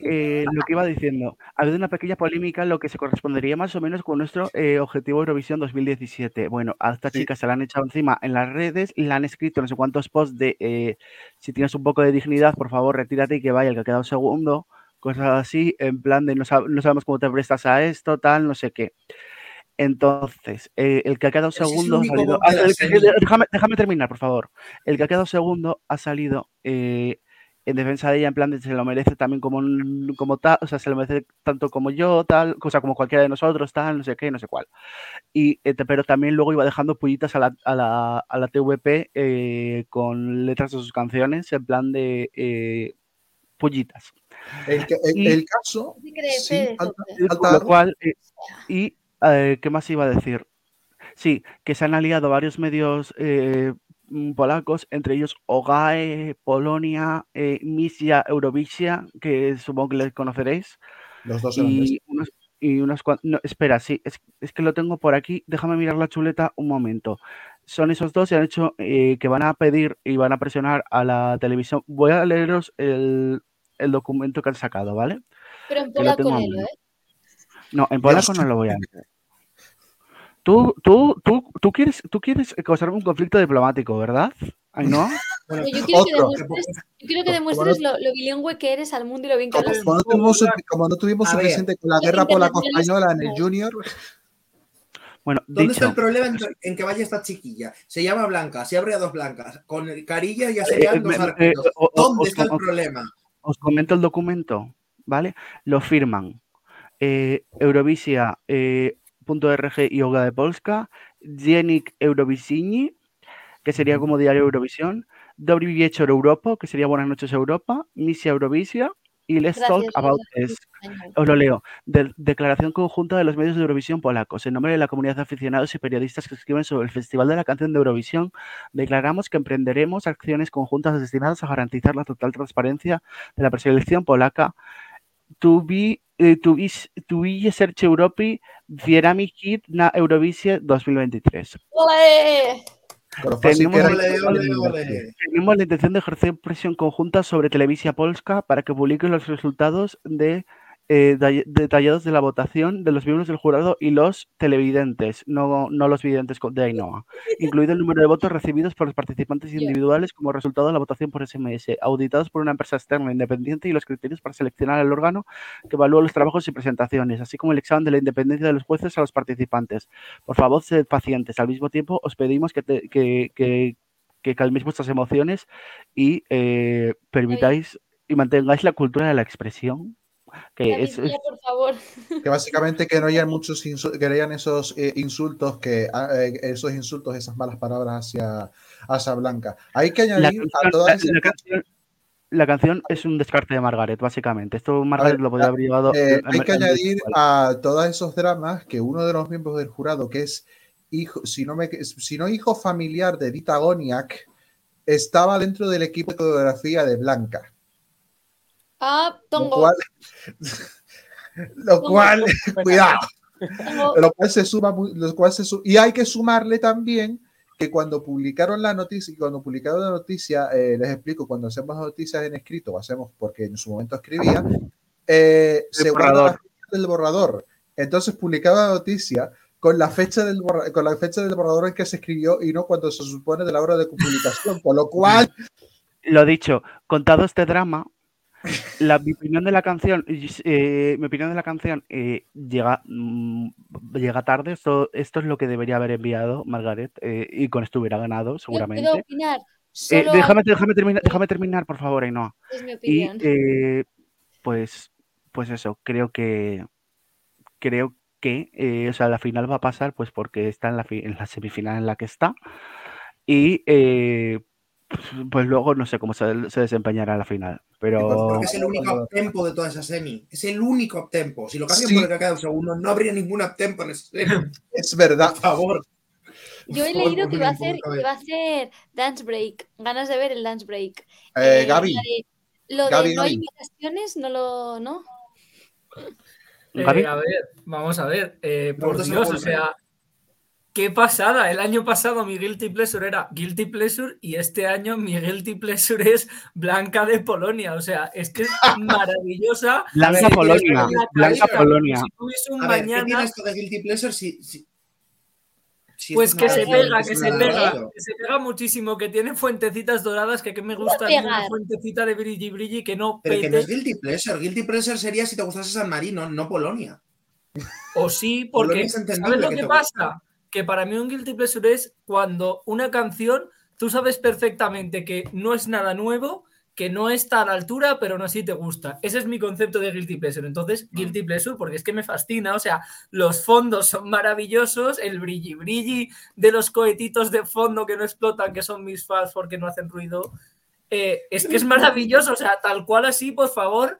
eh, lo que iba diciendo, ha habido una pequeña polémica en lo que se correspondería más o menos con nuestro eh, objetivo Eurovisión 2017. Bueno, a esta Sí. chica se la han echado encima en las redes, le han escrito no sé cuántos posts de eh, si tienes un poco de dignidad, por favor, retírate y que vaya el que ha quedado segundo, cosas así, en plan de no, sab- no sabemos cómo te prestas a esto, tal, no sé qué. Entonces, eh, el que ha quedado es segundo ha salido. ah, el déjame, déjame terminar, por favor. El que ha quedado segundo ha salido eh, en defensa de ella, en plan de se lo merece también como, como tal, o sea, se lo merece tanto como yo, tal, cosa como cualquiera de nosotros, tal, no sé qué, no sé cuál. Y, eh, pero también luego iba dejando pullitas a la, a la, a la TVP eh, con letras de sus canciones, en plan de eh, pullitas. El, el- Y- el caso. ¿Qué crees, sí, falta Con lo cual, eh, y eh, ¿qué más iba a decir? Sí, que se han aliado varios medios eh, mm, polacos, entre ellos OGAE, Polonia, eh, Misia Eurovisia, que supongo que les conoceréis, Los dos y unos, y unos no, espera, sí, es, es que lo tengo por aquí, déjame mirar la chuleta un momento. Son esos dos y han hecho eh, que van a pedir y van a presionar a la televisión. Voy a leeros el, el documento que han sacado, ¿vale? Pero en polaco. ¿eh? No, en polaco no lo voy a leer. Tú, tú, tú, tú quieres, tú quieres causarme un conflicto diplomático, ¿verdad? Ay, no. Bueno, yo quiero que demuestres, yo quiero que Como demuestres lo, lo bilingüe que eres al mundo y lo bien que Como, hablas. como no tuvimos, como no tuvimos suficiente con la guerra polaco-española en el. Junior, Bueno, ¿Dónde está el problema en, en que vaya esta chiquilla? Se llama Blanca, se abre a dos blancas. Con carilla ya serían Eh, dos eh, o- o- ¿Dónde os- está el os- problema? os comento el documento, ¿vale? Lo firman eh, Eurovisia, eh, punto .rg y Oga de Polska, Dziennik Eurovisini, que sería como Diario Eurovisión, Dobry Wieczór Europa, que sería Buenas noches Europa, Misia Eurovisia y Let's Talk About. This. Os lo leo. De- declaración conjunta de los medios de Eurovisión polacos. En nombre de la comunidad de aficionados y periodistas que escriben sobre el Festival de la Canción de Eurovisión, declaramos que emprenderemos acciones conjuntas destinadas a garantizar la total transparencia de la preselección polaca. To be, eh, be Serce Europy Wierami Hit na Eurovisie 2023. ¡Ole! con lo fácil Tenemos. Tenemos la intención de ejercer presión conjunta sobre Televisia Polska para que publique los resultados de, eh, de- detallados de la votación de los miembros del jurado y los televidentes, no, no los videntes de Ainhoa, incluido el número de votos recibidos por los participantes individuales como resultado de la votación por SMS, auditados por una empresa externa independiente y los criterios para seleccionar el órgano que evalúa los trabajos y presentaciones, así como el examen de la independencia de los jueces a los participantes. Por favor, sed pacientes. Al mismo tiempo, os pedimos que, te- que, que- que calméis vuestras emociones y eh, permitáis y mantengáis la cultura de la expresión. Que David, es, ya, es- por favor. Que básicamente que no hayan muchos que no hayan esos eh, insultos, que ah, eh, esos insultos, esas malas palabras hacia, hacia Blanca. Hay que la, añadir a todas la- esas la canción- la canción es un descarte de Margaret, básicamente. Esto Margaret ver, lo podría haber llevado. Eh, hay que añadir a todos esos dramas que uno de los miembros del jurado, que es hijo, si no, me, si no hijo familiar de Dita Goniak, estaba dentro del equipo de coreografía de Blanca. Ah, Lo Tongo. cual, lo cual cuidado, Tongo. lo cual se suma, lo cual se su- y hay que sumarle también que cuando publicaron la noticia, y cuando publicaron la noticia, eh, les explico, cuando hacemos noticias en escrito, hacemos porque en su momento escribía, eh, se borrador. fecha del borrador. Entonces publicaba la noticia con la fecha del borra- con la fecha del borrador en que se escribió y no cuando se supone de la hora de publicación, con lo cual Lo dicho, contado este drama, la, mi opinión de la canción, eh, mi opinión de la canción eh, llega, mm, llega tarde. Esto, esto es lo que debería haber enviado Margaret eh, y con esto hubiera ganado, Yo puedo seguramente. opinar. Eh, Solo déjame, déjame, terminar, déjame terminar, por favor, Ainhoa. es mi Y opinión. eh, pues, pues eso, creo que creo que eh, o sea, la final va a pasar pues porque está en la, en la semifinal en la que está. Y pues luego no sé cómo se, se desempeñará la final. Pero Porque es el único uptempo de toda esa semi. Es el único uptempo. Si lo cambian Sí. por el que ha quedado segundo, no habría ningún uptempo en ese semi. es verdad. Por favor. Yo he leído que va a que va a hacer Dance Break. Ganas de ver el Dance Break. Eh, Eh, Gaby, lo de Gaby, no hay Gaby. imitaciones, no lo. ¿No? Eh, a ver, vamos a ver. eh, por Dios, o sea, qué pasada. El año pasado mi Guilty Pleasure era Guilty Pleasure y este año mi Guilty Pleasure es Blanca de Polonia. O sea, es que es maravillosa. Blanca ver, Polonia. la Blanca cabeza. Polonia. Si un A ver, ¿qué mañana, tiene esto de Guilty Pleasure si, si- si pues que se pega, que se pega, que se pega muchísimo, que tiene fuentecitas doradas, que, que me gusta una fuentecita de brilli brilli que no Pero que no es Guilty Pleasure. Guilty Pleasure sería si te gustase San Marino, no Polonia. O sí, porque ¿sabes lo que pasa? Que para mí un guilty pleasure es cuando una canción, tú sabes perfectamente que no es nada nuevo, que no está a la altura, pero no así te gusta. Ese es mi concepto de guilty pleasure. Entonces, Mm. guilty pleasure, porque es que me fascina. O sea, los fondos son maravillosos, el brilli brilli de los cohetitos de fondo que no explotan, que son mis fans porque no hacen ruido. Eh, es que es maravilloso. O sea, tal cual así, por favor,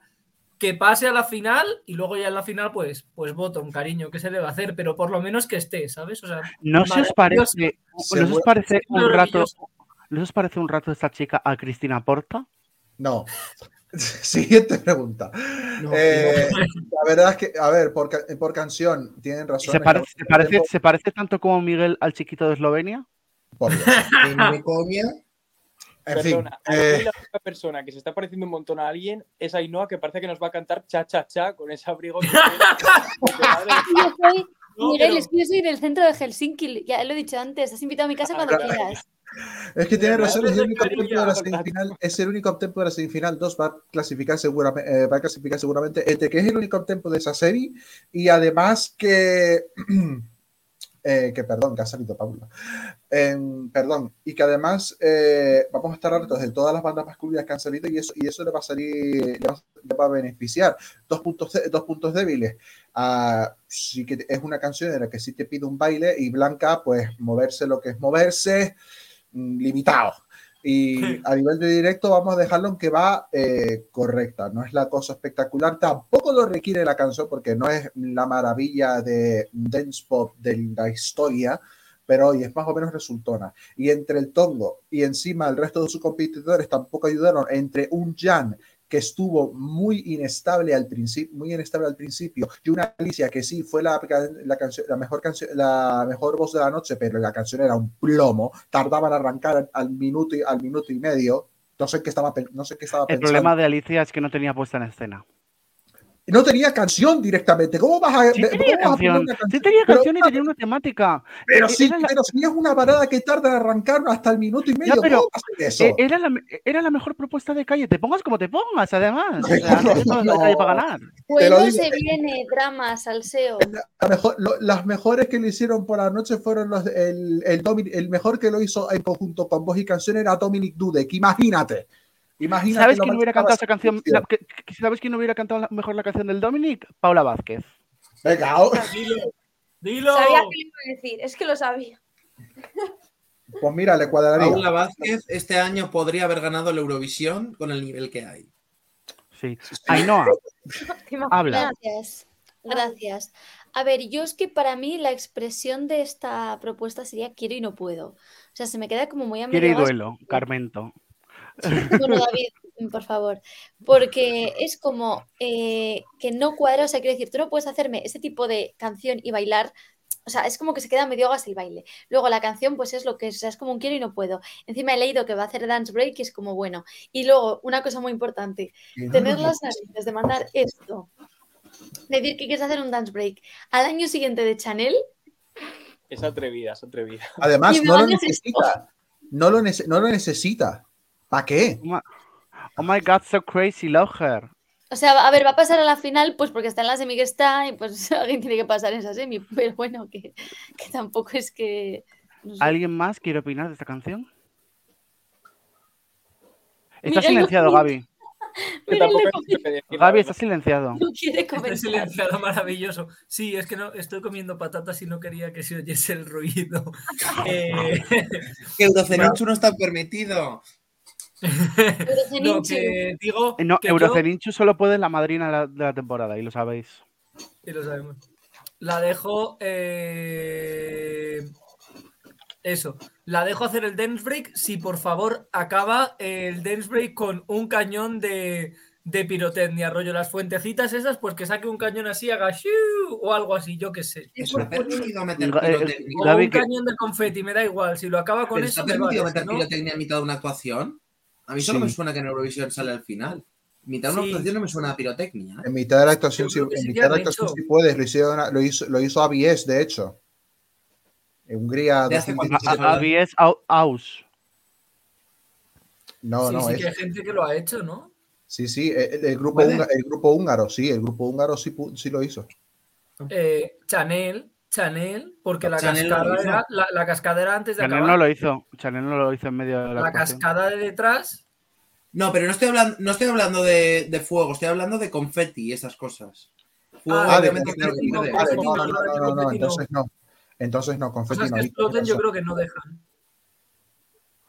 que pase a la final y luego ya en la final, pues, pues bottom, cariño, ¿qué se a hacer? Pero por lo menos que esté, ¿sabes? O sea, ¿No se os parece, ¿no se os parece un rato. ¿no os parece un rato esta chica a Cristina Porta? No. Siguiente pregunta. No, Eh, la verdad es que, a ver, por, por canción tienen ¿Y razón. ¿Se parece, se, parece, ¿Se parece tanto como Miguel al chiquito de Eslovenia? Por Dios. en En Perdona, eh, la única persona que se está pareciendo un montón a alguien es Ainhoa, que parece que nos va a cantar cha cha cha con ese abrigo que Yo soy, No, Miguel, pero- es que yo soy del centro de Helsinki, ya lo he dicho antes, has invitado a mi casa Ah, cuando claro. quieras. es que tiene razón, es el único tempo de la semifinal. Es el único tempo de la semifinal. Dos va a clasificar seguramente, va a clasificar seguramente. Entre que es el único tempo de esa serie y además que. eh, que perdón, que ha salido Paula. Em, perdón, y que además eh, vamos a estar hartos de todas las bandas masculinas que han salido y eso, y eso le va a salir, le va, le va a beneficiar. Dos puntos, dos puntos débiles. Ah, sí que es una canción en la que sí te pide un baile y Blanca, pues moverse lo que es moverse, mm, limitado. Y a nivel de directo vamos a dejarlo en que va eh, correcta, no es la cosa espectacular, tampoco lo requiere la canción porque no es la maravilla de dance pop de la historia, pero hoy es más o menos resultona. Y entre el Tongo y encima el resto de sus competidores tampoco ayudaron, entre un Jan que estuvo muy inestable al principio, muy inestable al principio, y una Alicia que sí fue la, la, canción, la mejor canción, la mejor voz de la noche, pero la canción era un plomo, tardaban en arrancar al, minuto y al minuto y medio. No sé qué estaba, no sé qué estaba El pensando. problema de Alicia es que no tenía puesta en escena. No tenía canción directamente. ¿Cómo vas a, Sí cómo tenía vas a poner canción, una sí tenía Pero- canción y tenía una temática. Pero Eh, sí, la- pero si es una parada que tarda en arrancar hasta el minuto y medio, pero, ¿cómo vas a hacer eso? Eh, Era la, era la mejor propuesta de calle. Te pongas como te pongas, además. O sea, no tienes No. calle para ganar. Te lo Juego digo. se viene, drama, salseo. La mejor- lo- las mejores que le hicieron por la noche fueron los el, el, Domin- el mejor que lo hizo en conjunto con voz y canción era Dominic Dudek. Imagínate. Imagínate ¿Sabes quién hubiera cantado esa canción? canción. La- que- que- ¿Sabes quién hubiera cantado mejor la canción del Dominic? Paula Vázquez. Venga, ahora- Dilo, dilo. Sabía que le iba a decir, es que lo sabía. pues mira, le cuadraría. Paula Vázquez este año podría haber ganado la Eurovisión con el nivel que hay. Sí. Ainhoa, habla. Gracias, gracias. A ver, yo es que para mí la expresión de esta propuesta sería quiero y no puedo. O sea, se me queda como muy a Quiere y duelo, Carmento. Bueno, David, por favor, porque es como eh, que no cuadra, o sea, quiero decir, tú no puedes hacerme ese tipo de canción y bailar, o sea, es como que se queda medio gas el baile. Luego la canción, pues es lo que es, o sea, es como un quiero y no puedo. Encima he leído que va a hacer dance break y es como bueno. Y luego, una cosa muy importante, tener las narices de mandar esto, decir que quieres hacer un dance break al año siguiente de Chanel, Es atrevida, es atrevida. Además, no lo necesita. No lo, nece- no lo necesita. ¿Para qué? Oh my, oh my God, so crazy, love her. O sea, a ver, va a pasar a la final, pues porque está en la semi que está, y pues alguien tiene que pasar en esa semi. Pero bueno, que, que tampoco es que. no sé. ¿Alguien más quiere opinar de esta canción? Está Miguel silenciado. Gaby. Que Mira, tampoco le es que decir la Gaby, está silenciado. No quiere comentar. silenciado maravilloso. Sí, es que no estoy comiendo patatas y no quería que se oyese el ruido. Eh, Que Eurocenichu no está permitido. Pero no, que digo Eh, No, que yo- Euroceninchu solo puede la madrina de la, de la temporada, y lo sabéis. Y lo sabemos. La dejo. eh, Eso. La dejo hacer el dance break si por favor acaba el dance break con un cañón de, de pirotecnia, rollo las fuentecitas esas, pues que saque un cañón así, haga shiu o algo así, yo qué sé. Está permitido meter Ga- eh, pirotecnia. O Gaby, un que- cañón de confeti, me da igual. Si lo acaba con ¿Pero eso, ¿Está me permitido vale, meter ¿no? pirotecnia a mitad de una actuación? A mí solo Sí. me suena que en Eurovisión sale al final. Mitad de una Sí. actuación no me suena a pirotecnia. ¿eh? En mitad de la actuación, sí, creo que en sí que mitad de la han actuación hecho. sí puedes. Lo, hicieron, lo, hizo, lo hizo ABS, de hecho. En Hungría. ¿De hace cuánto 2017. se habla? ABS Au- Aus. No, sí, no, sí es- que hay gente que lo ha hecho, ¿no? sí, sí. El, el grupo húngaro, el grupo húngaro, sí, el grupo húngaro sí, sí lo hizo. Eh, Chanel, Chanel, porque la Chanel cascada era, la, la cascada era antes de Chanel acabar. no lo hizo. Chanel no lo hizo en medio de la, la actuación. cascada de detrás, No, pero no estoy hablando, no estoy hablando de, de fuego, estoy hablando de confeti y esas cosas. Fuego, Ah, de confeti, que no, confeti no, no, entonces no. Entonces no, confeti cosas no. que exploten, yo creo que no dejan.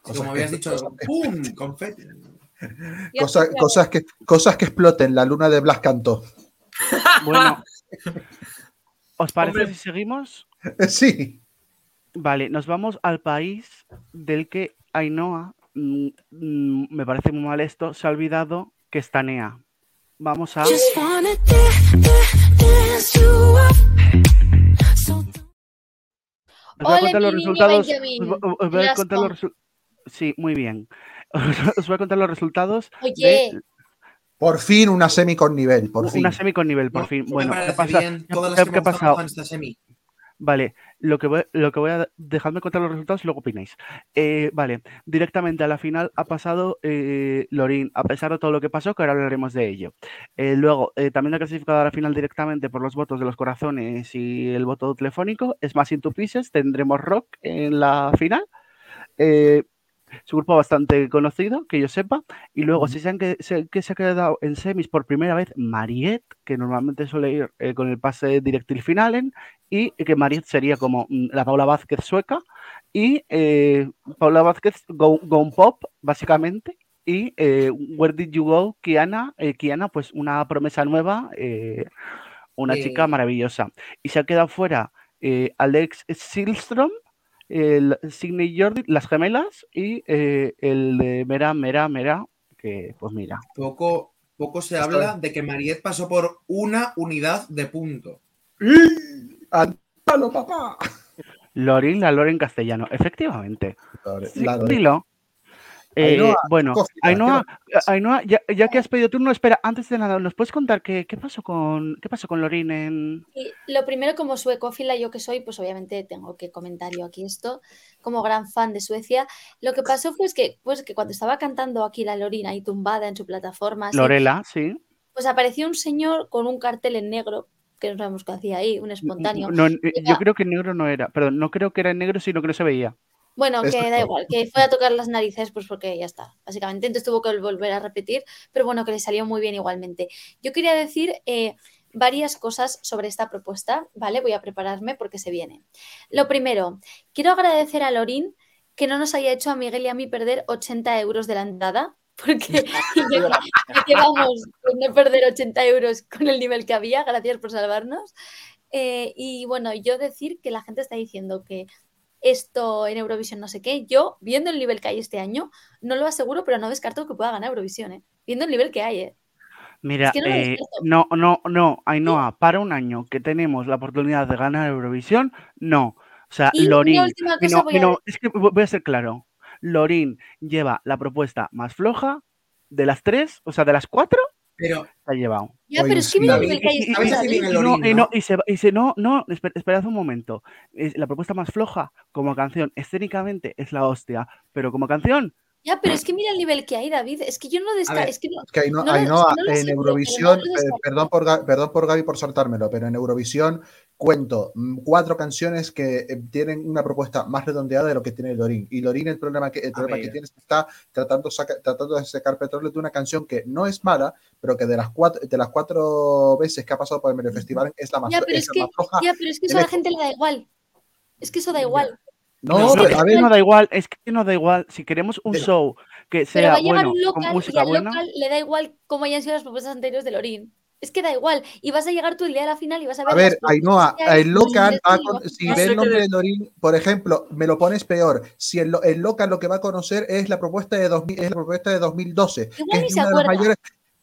Cosas Como habías dicho, ¡pum! Confeti. Estoy cosas, que, cosas que exploten, la luna de Blas cantó. Bueno, ¿os parece Hombre. si seguimos? Sí. Vale, nos vamos al país del que Ainhoa, mm, mm, me parece muy mal esto, se ha olvidado que está Nea. Vamos a... Os voy a contar los resultados. Benjamin. Os voy- os voy a Las contar los con- resultados. Sí, muy bien. Os voy a contar los resultados Oye, de Por fin una semi con nivel, por fin. una semi con nivel, por No, fin. Bueno, ¿qué parece pasa? bien. ¿Qué- Todas las qué- que qué ha pasado? esta semi. Vale, lo que voy, lo que voy a dejadme contar los resultados y luego opináis. Eh, vale, directamente a la final ha pasado eh, Lorín, a pesar de todo lo que pasó, que ahora hablaremos de ello. Eh, luego, eh, también ha clasificado a la final directamente por los votos de los corazones y el voto telefónico. Es más Pieces, tendremos Rock en la final. Eh, su grupo bastante conocido, que yo sepa. Y luego, si se han que, se, que se ha quedado en semis por primera vez, Mariette, que normalmente suele ir eh, con el pase directil finalen, y que Mariette sería como mm, la Paula Vázquez sueca, y eh, Paula Vázquez Go, Go Pop, básicamente, y eh, Where Did You Go, Kiana, eh, Kiana, pues una promesa nueva, eh, una chica maravillosa. Y se ha quedado fuera Alex Silstrom, el Sidney Jordi, las gemelas, y eh, el de Mera, Mera, Mera, que pues mira. Poco, poco se habla de que Mariette pasó por una unidad de punto. ¡Antalo, papá! Lorin, la Lore en castellano, efectivamente. Sí, La Lore. dilo. Eh, Ainhoa, bueno, Ainhoa, Ainhoa, ya, ya que has pedido turno, espera, antes de nada, ¿nos puedes contar qué, qué pasó con qué pasó con Lorin en y lo primero, como suecófila yo que soy, pues obviamente tengo que comentar yo aquí esto, como gran fan de Suecia. Lo que pasó fue que, pues, que cuando estaba cantando aquí la Lorina ahí tumbada en su plataforma, así, Lorela? Sí. pues apareció un señor con un cartel en negro, que no sabemos qué hacía ahí, un espontáneo. No, eh, yo creo que en negro no era, perdón, no creo que era en negro, sino que no se veía. Bueno, Esto que da igual, que fue a tocar las narices, pues porque ya está, básicamente. Entonces tuvo que volver a repetir, pero bueno, que le salió muy bien igualmente. Yo quería decir eh, varias cosas sobre esta propuesta, ¿vale? Voy a prepararme porque se viene. Lo primero, quiero agradecer a Lorín que no nos haya hecho a Miguel y a mí perder 80 euros de la entrada, porque llevamos con no perder 80 euros con el nivel que había, gracias por salvarnos. Eh, y bueno, yo decir que la gente está diciendo que esto en Eurovisión no sé qué. Yo, viendo el nivel que hay este año, no lo aseguro, pero no descarto que pueda ganar Eurovisión, ¿eh? Viendo el nivel que hay, ¿eh? Mira, que no eh, no, no, no, Ainhoa, para un año que tenemos la oportunidad de ganar Eurovisión, no. O sea, Y Lorín, última cosa no, voy a es que voy voy a ser claro. Lorín lleva la propuesta más floja de las tres, o sea, de las cuatro, Pero se ha llevado. Ya, pero es que mira el nivel que hay Y- este y- ¿sabes año, si David. viene y no, no? no, y se, y se- no, no, esper- esperad un momento. Es la propuesta más floja como canción, escénicamente es la hostia, pero como canción, Ya, pero es que mira el nivel que hay, David. Es que yo no ver, Es que no, Es que No no lo en Eurovisión, no eh, perdón, por, perdón por Gaby por saltármelo, pero en Eurovisión cuento mm, cuatro canciones que eh, tienen una propuesta más redondeada de lo que tiene Lorín. Y Lorín el problema que, el problema que tiene es que está tratando, saca- tratando de sacar petróleo de una canción que no es mala, pero que de las cuatro, de las cuatro veces que ha pasado por el Medio Festival es la más, ya, pero es es la que, más floja. ya, pero es que eso a la gente le da igual. Es que eso da igual. No, No, pero, es a que ver, no da igual, es que no da igual. Si queremos un Pero- show que Pero sea va a llegar bueno, un con local y música al buena, local le da igual cómo hayan sido las propuestas anteriores de Lorín. Es que da igual. Y vas a llegar tú el día de la final y vas a ver. A ver, Ainhoa, el local, que con- si No ve el nombre de- Lorín, por ejemplo, me lo pones peor. Si el, el local lo que va a conocer es la propuesta de, 2000 es la propuesta de 2012, Igual que ni es se acuerda. mayores.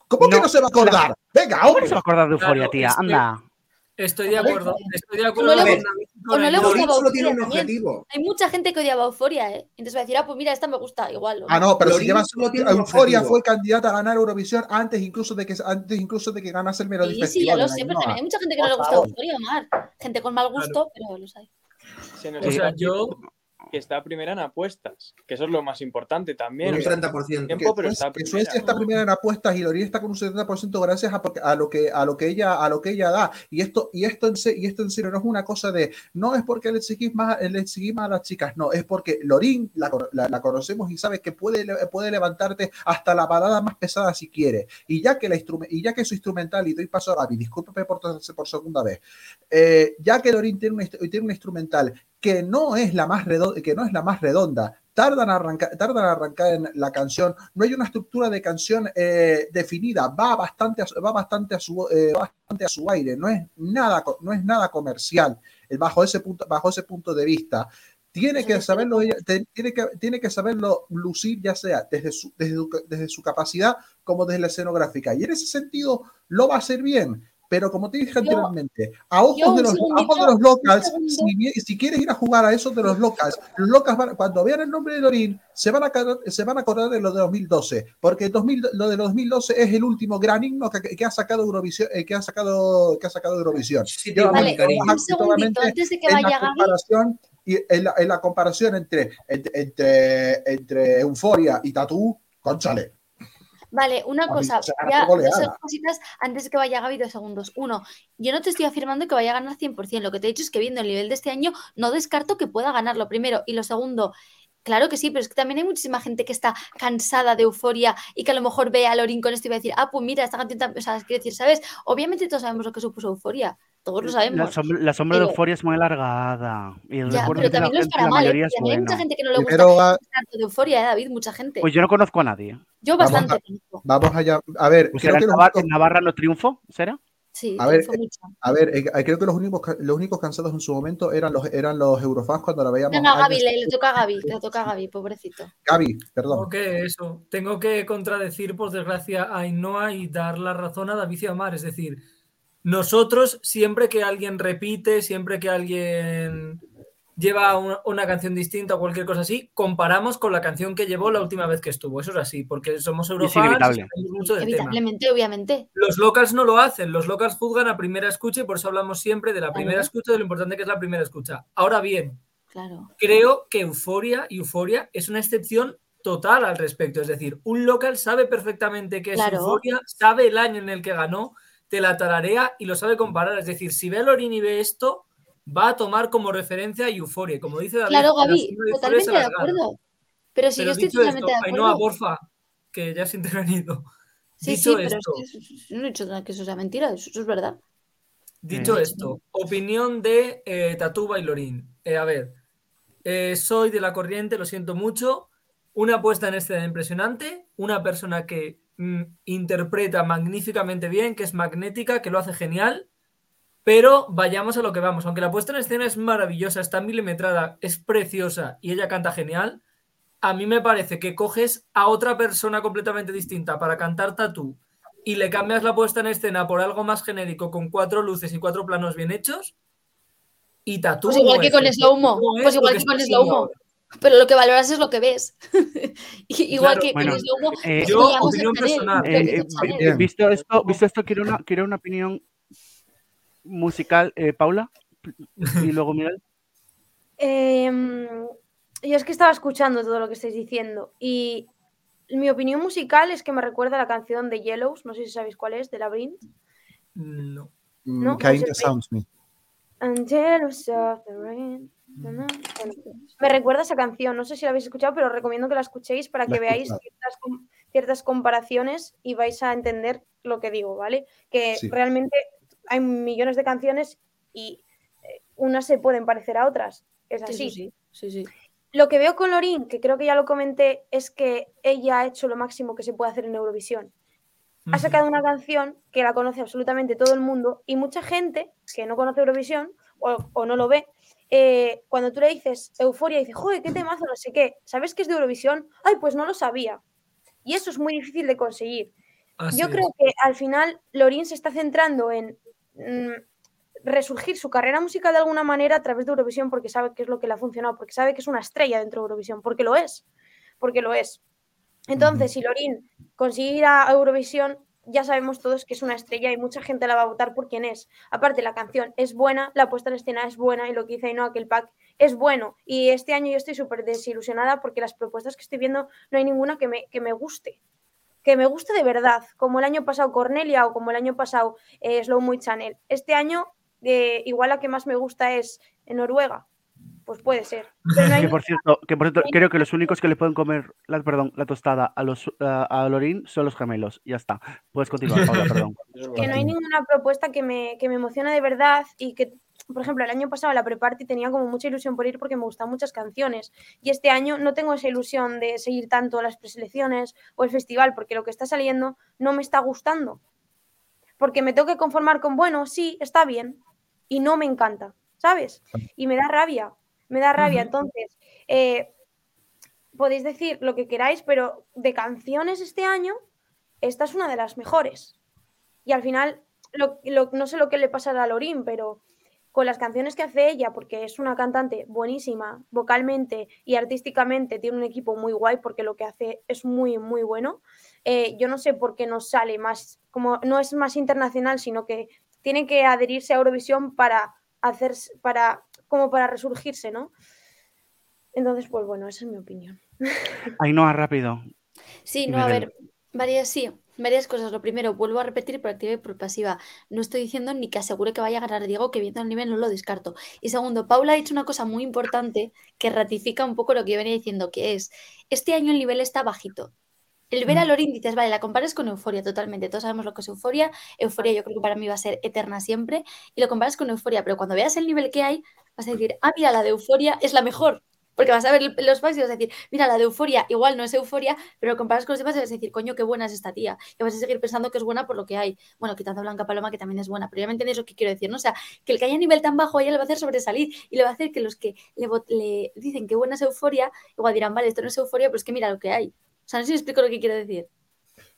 ¿Cómo que No, se va a acordar? Venga, ¿Cómo hombre. no se va a acordar de euforia, Claro, tía? Anda. Estoy de acuerdo. Estoy de acuerdo No le o no le gusta solo tiene un objetivo. Hay mucha gente que odiaba Euforia, ¿eh? Entonces va a decir, ah, pues mira, esta me gusta, igual. ¿o Ah, no, pero si llevas solo tiene Euforia fue candidata a ganar Eurovisión antes incluso de que antes incluso de que ganase el Melody Sí, sí, ya Festival. lo sé, pero también hay mucha gente que no le gusta. Euforia, Omar. Gente con mal gusto, pero los hay. O sea, yo que está primera en apuestas, que eso es lo más importante también. Un o sea, 30%. tiempo, pero está primera. Suecia está primera en apuestas y Lorin está con un 70% gracias a, a lo que a lo que ella a lo que ella da y esto y esto en y esto en serio no es una cosa de no es porque le exigís más le exigís más a las chicas no es porque Lorin la, la- la conocemos y sabe que puede puede levantarte hasta la balada más pesada si quiere y ya que la y ya que su instrumental y doy paso a Gaby discúlpeme por, por segunda vez eh, ya que Lorin tiene instru- tiene una instrumental que no es la más redonda, que no es la más redonda, tardan a arrancar, tardan a arrancar en la canción, no hay una estructura de canción eh, definida, va bastante, a, su- va bastante a su, eh, va bastante a su aire, no es nada, no es nada comercial eh, bajo ese punto, bajo ese punto de vista. Tiene que saberlo, tiene que, tiene que saberlo lucir, ya sea desde su, desde, desde su capacidad como desde la escenográfica. Y en ese sentido lo va a hacer bien. Pero como te dije Yo- anteriormente, a ojos, de los, a ojos de los locals, si, si quieres ir a jugar a esos de los locals, los locals van- cuando vean el nombre de Lorin, se van, a, acordar- se van a acordar de lo de 2012, porque el 2000 lo de 2012 es el último gran himno que, que ha sacado Eurovisión, eh, que ha sacado, que ha sacado Eurovisión. Sí, cariño. Un segundito, antes de que vaya Gaby, comparación y en la, en la comparación entre, entre, entre, entre Euforia y Tatú, conchale. Vale, una cosa, ya dos cositas antes de que vaya Gaby, dos segundos. Uno, yo no te estoy afirmando que vaya a ganar 100%, lo que te he dicho es que viendo el nivel de este año no descarto que pueda ganarlo primero. Y lo segundo, claro que sí, pero es que también hay muchísima gente que está cansada de euforia y que a lo mejor ve a Lorin con esto y va a decir, ah, pues mira, esta canción, tam-". o sea, quiero decir, ¿sabes? Obviamente todos sabemos lo que supuso euforia, todos lo La sabemos. sombra, la sombra de Pero- euforia es muy alargada. Y el Ya, recuerdo pero de la también lo es para la mal, ¿eh? mayoría es También hay mucha bueno. gente que no le gusta Primero va- tanto de euforia, ¿eh, David? Mucha gente. Pues yo no conozco a nadie. yo vamos bastante. a- conozco. Vamos allá. A ver, Pues creo será que en los Navarra, Navarra no triunfó, ¿será? Sí, A ver, triunfó mucho. A ver, eh, creo que los únicos, los únicos cansados en su momento eran los, eran los eurofans cuando la veíamos. Venga, Gaby, años- le, le toca a Gaby, le toca a Gaby, pobrecito. Gaby, perdón. Tengo que eso, tengo que contradecir por desgracia a Ainhoa y dar la razón a David y a Mar. Es decir, nosotros siempre que alguien repite, siempre que alguien lleva una, una canción distinta o cualquier cosa así, comparamos con la canción que llevó la última vez que estuvo. Eso es así, porque somos sabemos mucho del tema. Evitablemente, obviamente. Los locals no lo hacen, los locals juzgan a primera escucha y por eso hablamos siempre de la primera Claro. escucha, de lo importante que es la primera escucha. Ahora bien, Claro. creo que Euforia y Euforia es una excepción total al respecto. Es decir, un local sabe perfectamente qué es Claro. Euforia, sabe el año en el que ganó, te la tararea y lo sabe comparar. Es decir, si ve a Lorin y ve esto, va a tomar como referencia a Euforia. Y Como dice David, Claro, la Gaby, totalmente de acuerdo. Pero si Pero yo estoy dicho totalmente esto, de Ainhoa, acuerdo. porfa, que ya has intervenido. Sí, dicho sí, pero esto, es que no he dicho nada que eso sea mentira, eso, eso es verdad. Dicho Eh. esto, opinión de eh, Tatú Bailorín. Eh, a ver, eh, soy de la corriente, lo siento mucho. Una puesta en escena impresionante, una persona que mm, interpreta magníficamente bien, que es magnética, que lo hace genial. Pero vayamos a lo que vamos. Aunque la puesta en escena es maravillosa, está milimetrada, es preciosa y ella canta genial, a mí me parece que coges a otra persona completamente distinta para cantar Tatú y le cambias la puesta en escena por algo más genérico con cuatro luces y cuatro planos bien hechos y Tatú Pues igual que con lo- slow mo, es pues igual que con slow mo. Pero lo que valoras es lo que ves. Igual Claro, que bueno, mo. eh, Yo, veíamos opinión personal. que Eh, eh, visto esto, visto esto quiero una, quiero una opinión musical, eh, Paula, y luego Miguel. Em, yo es que estaba escuchando todo lo que estáis diciendo y mi opinión musical es que me recuerda a la canción de Yellows, no sé si sabéis cuál es, de Labyrinth. No. Mm, No, pues sounds me. And jealous of the rain. Bueno, me recuerda esa canción, no sé si la habéis escuchado, pero os recomiendo que la escuchéis para que veáis ciertas, com- ciertas comparaciones y vais a entender lo que digo, ¿vale? Que Sí. realmente hay millones de canciones y eh, unas se pueden parecer a otras. Es Sí, así. sí, sí, sí. Lo que veo con Lorin, que creo que ya lo comenté, es que ella ha hecho lo máximo que se puede hacer en Eurovisión. Ha sacado una canción que la conoce absolutamente todo el mundo y mucha gente que no conoce Eurovisión o, o no lo ve, eh, cuando tú le dices euforia, dice, joder, qué temazo, no sé qué, ¿sabes que es de Eurovisión? Ay, pues no lo sabía. Y eso es muy difícil de conseguir. Así Yo es. creo que al final Lorin se está centrando en mm, resurgir su carrera musical de alguna manera a través de Eurovisión porque sabe que es lo que le ha funcionado, porque sabe que es una estrella dentro de Eurovisión, porque lo es, porque lo es. Entonces, si Lorin consigue ir a Eurovisión, ya sabemos todos que es una estrella y mucha gente la va a votar por quien es. Aparte, la canción es buena, la puesta en escena es buena y lo que dice Ainhoa, que el pack es bueno. Y este año yo estoy súper desilusionada porque las propuestas que estoy viendo no hay ninguna que me, que me guste que me guste de verdad, como el año pasado Cornelia o como el año pasado eh, Slow Muy Channel. Este año, eh, igual la que más me gusta es en Noruega. Pues puede ser. Pero no hay Que por cierto, que por cierto, creo que los únicos que le pueden comer la, perdón, la tostada a los a, a Lorín son los gemelos. Ya está. Puedes continuar, Paula, perdón. que no hay ninguna propuesta que me, que me emocione de verdad y que, por ejemplo, el año pasado la pre-party tenía como mucha ilusión por ir porque me gustan muchas canciones y este año no tengo esa ilusión de seguir tanto las preselecciones o el festival porque lo que está saliendo no me está gustando. Porque me tengo que conformar con, bueno, sí, está bien y no me encanta, ¿sabes? Y me da rabia, me da rabia. Entonces, eh, podéis decir lo que queráis, pero de canciones este año, esta es una de las mejores. Y al final, lo- lo- no sé lo que le pasará a Lorín, pero con las canciones que hace ella, porque es una cantante buenísima, vocalmente y artísticamente, tiene un equipo muy guay, porque lo que hace es muy, muy bueno. eh, yo no sé por qué no sale más, como no es más internacional, sino que tiene que adherirse a Eurovisión para hacer, para, como para resurgirse, ¿no? Entonces, pues bueno, esa es mi opinión. Ainhoa, rápido. Sí, no, a ver, varias, sí, varias cosas. Lo primero, vuelvo a repetir por activa y por pasiva. No estoy diciendo ni que asegure que vaya a ganar Diego, que viendo el nivel no lo descarto. Y segundo, Paula ha dicho una cosa muy importante que ratifica un poco lo que yo venía diciendo, que es, este año el nivel está bajito. El ver a Lorin dices, vale, la comparas con Euforia totalmente. Todos sabemos lo que es Euforia. Euforia yo creo que para mí va a ser eterna siempre. Y lo comparas con Euforia, pero cuando veas el nivel que hay, vas a decir, ah, mira, la de Euforia es la mejor. Porque vas a ver los packs y vas a decir, mira, la de Euforia igual no es Euforia, pero lo comparas con los demás y vas a decir, coño, qué buena es esta tía. Y vas a seguir pensando que es buena por lo que hay. Bueno, quitando a Blanca Paloma, que también es buena, pero ya me entendéis lo que quiero decir, ¿no? O sea, que el que haya nivel tan bajo a ella le va a hacer sobresalir y le va a hacer que los que le, le dicen que buena es Euforia, igual dirán, vale, esto no es Euforia, pero es que mira lo que hay. O sea, no sé si explico lo que quiero decir.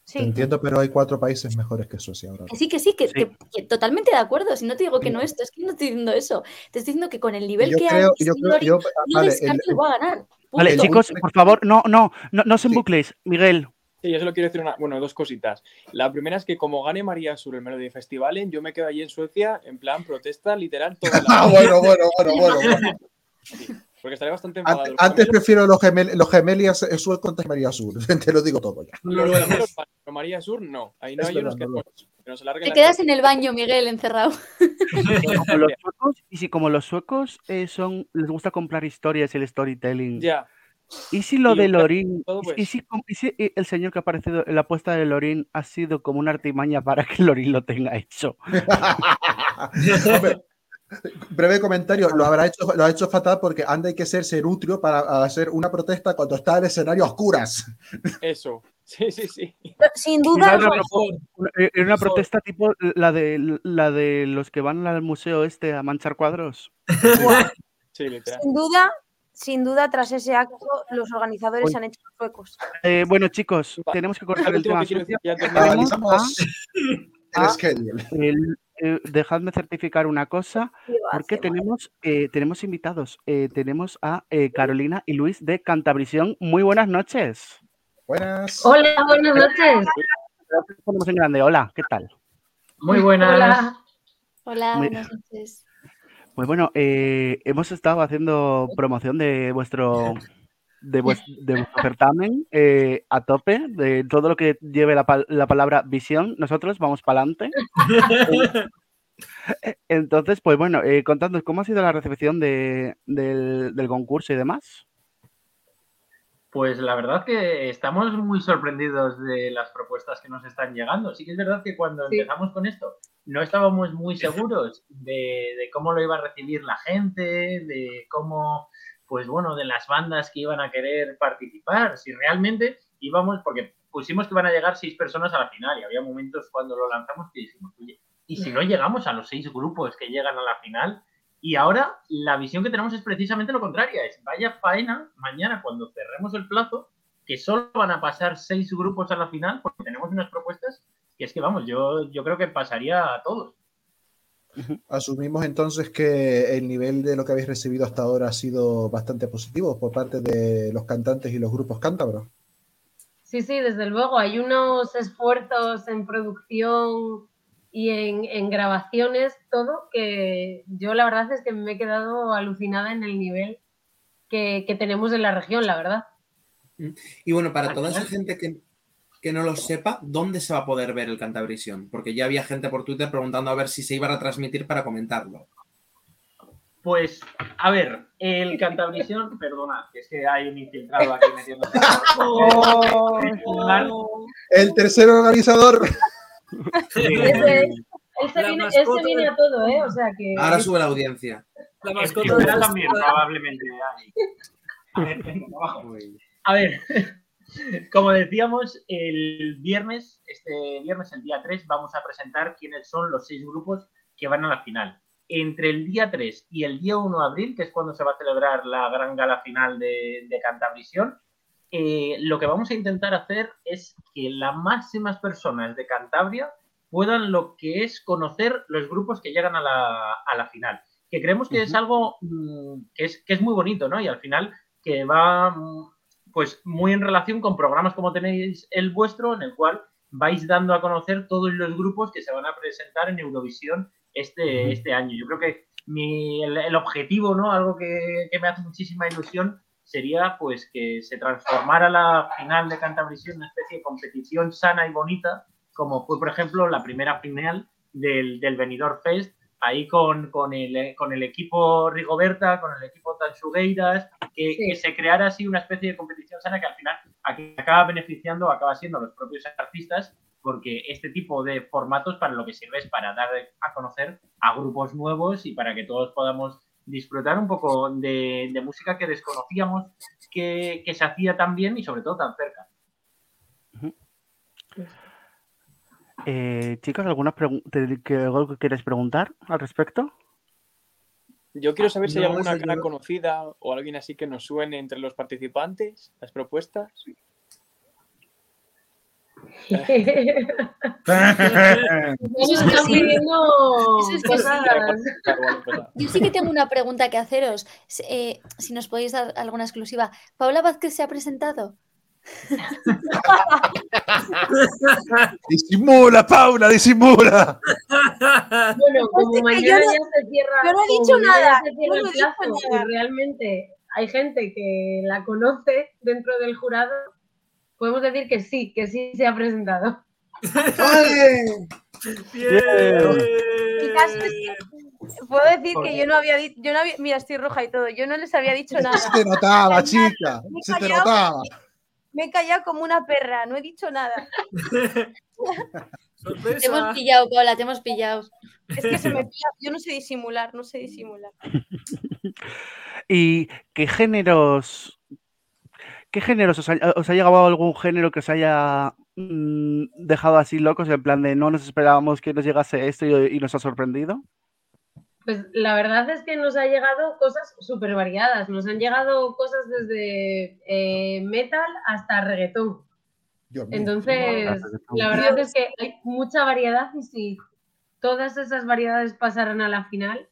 Sí. Te entiendo, pero hay cuatro países mejores que Suecia ahora. Que sí, que sí, que, Sí. que- que totalmente de acuerdo. Si no te digo que no esto, es que no estoy diciendo eso. Te estoy diciendo que con el nivel Yo que creo, hay, yo sí, creo, yo, no vale, el- que va a ganar. Vale, chicos, por favor, no, no, no, no se Sí. embucléis. Miguel, Sí, yo solo quiero decir una, bueno, dos cositas. La primera es que como gane María Sur el Melody Festivalen, yo me quedo allí en Suecia en plan protesta literal toda la Ah, bueno, bueno, bueno, bueno. bueno. Sí, porque estaré bastante Ante- enfadado. Antes gemelos- prefiero los, gemel, los gemelias eh, sur contra María Sur. Te lo digo todo ya. María Sur no. Ahí no Es hay unos que, que nos Te quedas en el baño, Miguel, encerrado. como los suecos, y si como los suecos eh, son, les gusta comprar historias y el storytelling. Ya, ¿Y si lo Y de buscar Lorín, todo, y- pues. y, si, y si el señor que ha aparecido en la apuesta de Lorín ha sido como una artimaña para que Lorín lo tenga hecho? Hombre, breve comentario, lo habrá hecho, lo ha hecho fatal porque anda hay que ser serutrio para hacer una protesta cuando está el escenario a oscuras. eso. Sí, sí, sí. Sin duda. Una- eh, Era una Mejor. protesta tipo la de, la de los que van al museo este a manchar cuadros. Sí, sin duda, sin duda, tras ese acto, los organizadores Uy. han hecho los suecos. Eh, bueno, chicos, Va. tenemos que cortar el tema. decir, ya termino. Tenemos Analizamos el ah. schedule. El- eh, dejadme certificar una cosa, porque tenemos, eh, tenemos invitados. Eh, tenemos a eh, Carolina y Luis de Cantabrisión. Muy buenas noches. Buenas. Hola, buenas noches. En grande. Hola, ¿qué tal? Muy buenas. Hola. Buenas noches. Pues bueno, eh, hemos estado haciendo promoción de vuestro de, vues- de vuestro certamen eh, a tope, de todo lo que lleve la, pal- la palabra visión. Nosotros vamos para adelante. Entonces, pues bueno, eh, contadnos cómo ha sido la recepción de- del, del concurso y demás. Pues la verdad que estamos muy sorprendidos de las propuestas que nos están llegando. Sí que es verdad que cuando Sí. empezamos con esto no estábamos muy seguros de, de cómo lo iba a recibir la gente, de cómo, pues bueno, de las bandas que iban a querer participar, si realmente íbamos, porque pusimos que iban a llegar seis personas a la final y había momentos cuando lo lanzamos que dijimos, oye, ¿y si no llegamos a los seis grupos que llegan a la final? Y ahora la visión que tenemos es precisamente lo contrario, es vaya faena mañana cuando cerremos el plazo, que solo van a pasar seis grupos a la final, porque tenemos unas propuestas que es que vamos, yo, yo creo que pasaría a todos. Asumimos entonces que el nivel de lo que habéis recibido hasta ahora ha sido bastante positivo por parte de los cantantes y los grupos cántabros. Sí, sí, desde luego. Hay unos esfuerzos en producción y en, en grabaciones, todo, que yo la verdad es que me he quedado alucinada en el nivel que, que tenemos en la región, la verdad. Y bueno, para toda esa gente que, que no lo sepa, ¿dónde se va a poder ver el Cantabrisión? Porque ya había gente por Twitter preguntando a ver si se iba a retransmitir para comentarlo. Pues, a ver, el Cantabrisión, perdona, que es que hay un infiltrado aquí metiendo. El tercer organizador. Ese, viene, ese a todo, ¿eh? O sea que. Ahora sube la audiencia. La El mascota será también, probablemente. ahí. A ver, venga, abajo. A ver, como decíamos, el viernes, este viernes, el día 3, vamos a presentar quiénes son los seis grupos que van a la final. Entre el día 3 y el día 1 de abril, que es cuando se va a celebrar la gran gala final de, de Cantabrisión, eh, lo que vamos a intentar hacer es que las máximas personas de Cantabria puedan lo que es conocer los grupos que llegan a la, a la final. Que creemos que es algo mm, que, es, que es muy bonito, ¿no? Y al final que va mm, pues muy en relación con programas como tenéis el vuestro, en el cual vais dando a conocer todos los grupos que se van a presentar en Eurovisión este, este año. Yo creo que mi- el, el objetivo, ¿no? Algo que, que me hace muchísima ilusión sería pues que se transformara la final de Cantabrisión en una especie de competición sana y bonita, como fue, por ejemplo, la primera final del, del Benidorm Fest, ahí con, con, el, con el equipo Rigoberta, con el equipo Tansugueiras, que, Sí. que se creara así una especie de competición sana que al final acaba beneficiando acaba siendo los propios artistas, porque este tipo de formatos para lo que sirve es para dar a conocer a grupos nuevos y para que todos podamos disfrutar un poco de, de música que desconocíamos que, que se hacía tan bien y sobre todo tan cerca. Eh, chicos, ¿alguna que- algo que quieres preguntar al respecto? Yo quiero saber si hay alguna cara yo- conocida o alguien así que nos suene entre los participantes, las propuestas. Nos están pidiendo cosas. Yo sí que tengo una pregunta que haceros. Eh, si nos podéis dar alguna exclusiva. ¿Paula Vázquez se ha presentado? Disimula, Paula, disimula. Bueno, como Es que mañana yo no- ya se cierra. yo no he dicho nada, no el he dicho plazo nada. realmente hay gente que la conoce dentro del jurado. Podemos decir que sí, que sí se ha presentado. Puedo decir que yo no había dicho, yo no había, mira, estoy roja y todo, yo no les había dicho nada. Se te notaba, chica. Se te notaba. Me he callado como una perra, no he dicho nada. Te hemos pillado, Paula, te hemos pillado. Es que se me pilla, yo no sé disimular, no sé disimular. ¿Y qué géneros, qué géneros os ha, os ha llegado algún género que os haya mm, dejado así locos, en plan de no nos esperábamos que nos llegase esto y, y nos ha sorprendido? Pues la verdad es que nos ha llegado cosas súper variadas. Nos han llegado cosas desde eh, metal hasta reggaetón. Dios mío. Entonces, la verdad es que hay mucha variedad y si todas esas variedades pasaran a la final,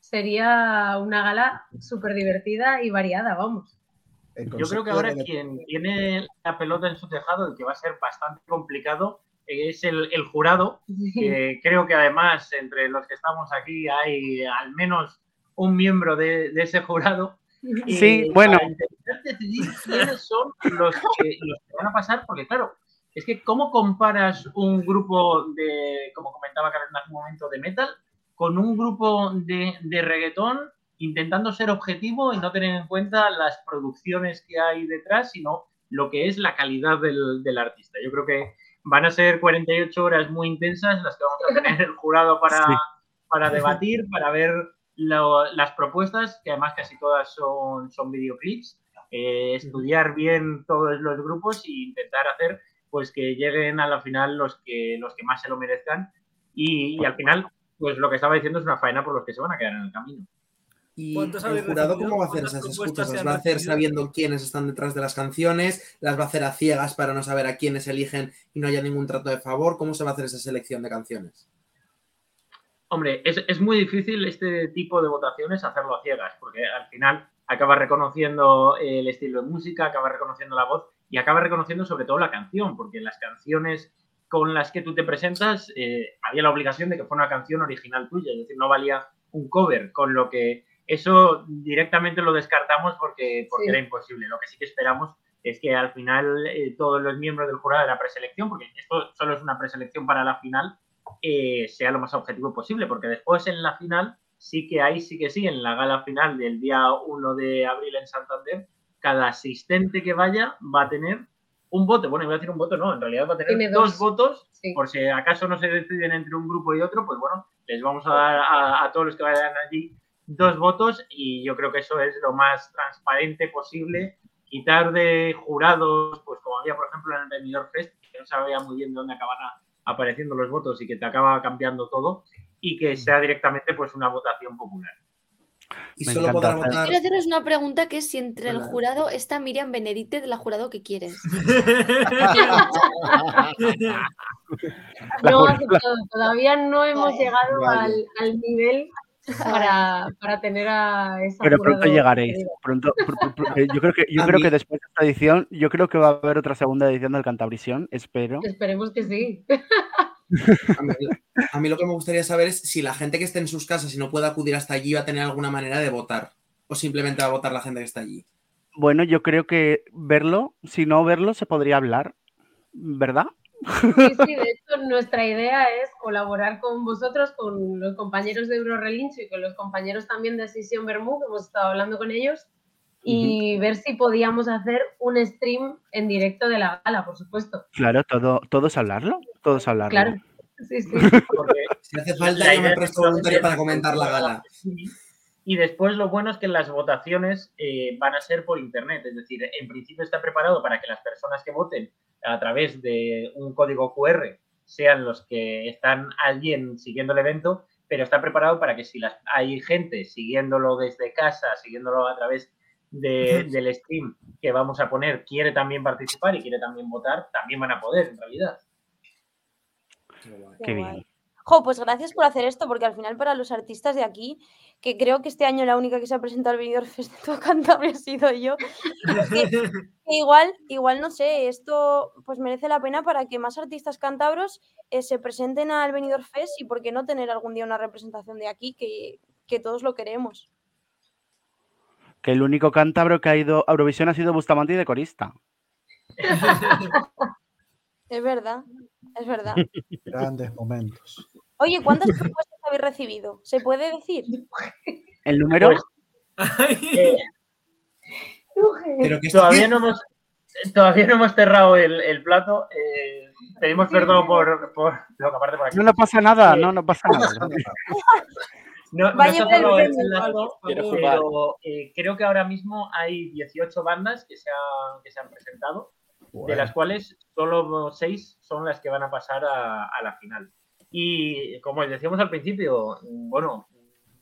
sería una gala súper divertida y variada, vamos. Yo creo que ahora quien tiene la pelota en su tejado y que va a ser bastante complicado es el, el jurado, creo que además entre los que estamos aquí hay al menos un miembro de, de ese jurado. Sí, eh, bueno. Para intentar decidir quiénes son los que, los que van a pasar, porque claro, es que ¿cómo comparas un grupo de, como comentaba Carolina hace un momento, de metal, con un grupo de, de reggaetón intentando ser objetivo y no tener en cuenta las producciones que hay detrás, sino lo que es la calidad del, del artista? Yo creo que van a ser 48 horas muy intensas las que vamos a tener el jurado para, Sí. para debatir, para ver lo- las propuestas, que además casi todas son, son videoclips, eh, estudiar bien todos los grupos e intentar hacer pues que lleguen a la final los que, los que más se lo merezcan y, y al final, pues lo que estaba diciendo es una faena por los que se van a quedar en el camino. ¿Y ¿Cuántos el jurado recibido? cómo va a hacer ¿Cuántas esas escuchas? ¿Las va a hacer sabiendo quiénes están detrás de las canciones? ¿Las va a hacer a ciegas para no saber a quiénes eligen y no haya ningún trato de favor? ¿Cómo se va a hacer esa selección de canciones? Hombre, es, es muy difícil este tipo de votaciones hacerlo a ciegas, porque al final acabas reconociendo el estilo de música, acabas reconociendo la voz y acabas reconociendo sobre todo la canción, porque las canciones con las que tú te presentas eh, había la obligación de que fuera una canción original tuya, es decir, no valía un cover, con lo que eso directamente lo descartamos porque, porque Sí. era imposible. Lo que sí que esperamos es que al final eh, todos los miembros del jurado de la preselección, porque esto solo es una preselección para la final, eh, sea lo más objetivo posible, porque después en la final sí que hay, sí que sí, en la gala final del día 1 de abril en Santander, cada asistente que vaya va a tener un voto. Bueno, iba a decir un voto, no, en realidad va a tener dos, dos. votos, Sí. por si acaso no se deciden entre un grupo y otro, pues bueno, les vamos a dar a, a todos los que vayan allí dos votos y yo creo que eso es lo más transparente posible. Quitar de jurados, pues como había por ejemplo en el Benidorm Fest, que no sabía muy bien de dónde acaban a- apareciendo los votos y que te acaba cambiando todo, y que sea directamente pues una votación popular. Y Me solo encanta votar. Quiero haceros una pregunta que es si entre el jurado está Miriam Benedite de la jurado que quieres. No todavía no hemos llegado al, al nivel para, para tener a esa Pero pronto llegaréis. querida. Pronto, pr- pr- pr- eh, yo creo que yo A creo mí- que después de esta edición, yo creo que va a haber otra segunda edición del Cantabrisión, espero. Esperemos que sí. A mí, a mí lo que me gustaría saber es si la gente que esté en sus casas y no pueda acudir hasta allí va a tener alguna manera de votar. O simplemente va a votar la gente que está allí. Bueno, yo creo que verlo, si no verlo, se podría hablar, ¿verdad? Sí, sí, de hecho nuestra idea es colaborar con vosotros, con los compañeros de Eurorelincho y con los compañeros también de Sesión Bermú, que hemos estado hablando con ellos, y ver si podíamos hacer un stream en directo de la gala, por supuesto. Claro, todo, todos hablarlo, todos hablarlo. Claro, sí, sí. Porque Si hace falta, yo me presto es voluntario para comentar la gala. Y después lo bueno es que las votaciones eh, van a ser por internet, es decir, en principio está preparado para que las personas que voten a través de un código QR sean los que están allí en- siguiendo el evento, pero está preparado para que si las, hay gente siguiéndolo desde casa, siguiéndolo a través de- del stream que vamos a poner, quiere también participar y quiere también votar, también van a poder en realidad. Qué bien. Jo, pues gracias por hacer esto, porque al final para los artistas de aquí, que creo que este año la única que se ha presentado al Benidorm Fest de toda Cantabria he sido yo, que, que igual, igual no sé, esto pues merece la pena para que más artistas cántabros eh, se presenten al Benidorm Fest y por qué no tener algún día una representación de aquí, que, que todos lo queremos. Que el único cántabro que ha ido a Eurovisión ha sido Bustamante y de corista. Es verdad, es verdad. Grandes momentos. Oye, ¿cuántas propuestas habéis recibido? ¿Se puede decir? El número, Pues, Eh, Pero que todavía, no hemos, todavía no hemos cerrado el, el plato. eh, pedimos perdón por, por lo que aparte por aquí. no, no pasa nada, Eh, no, no pasa nada. No, no está cerrado el plato, pero eh, creo que ahora mismo hay 18 bandas que se han, que se han presentado, de las cuales solo 6 son las que van a pasar a, a la final. Y como les decíamos al principio, bueno,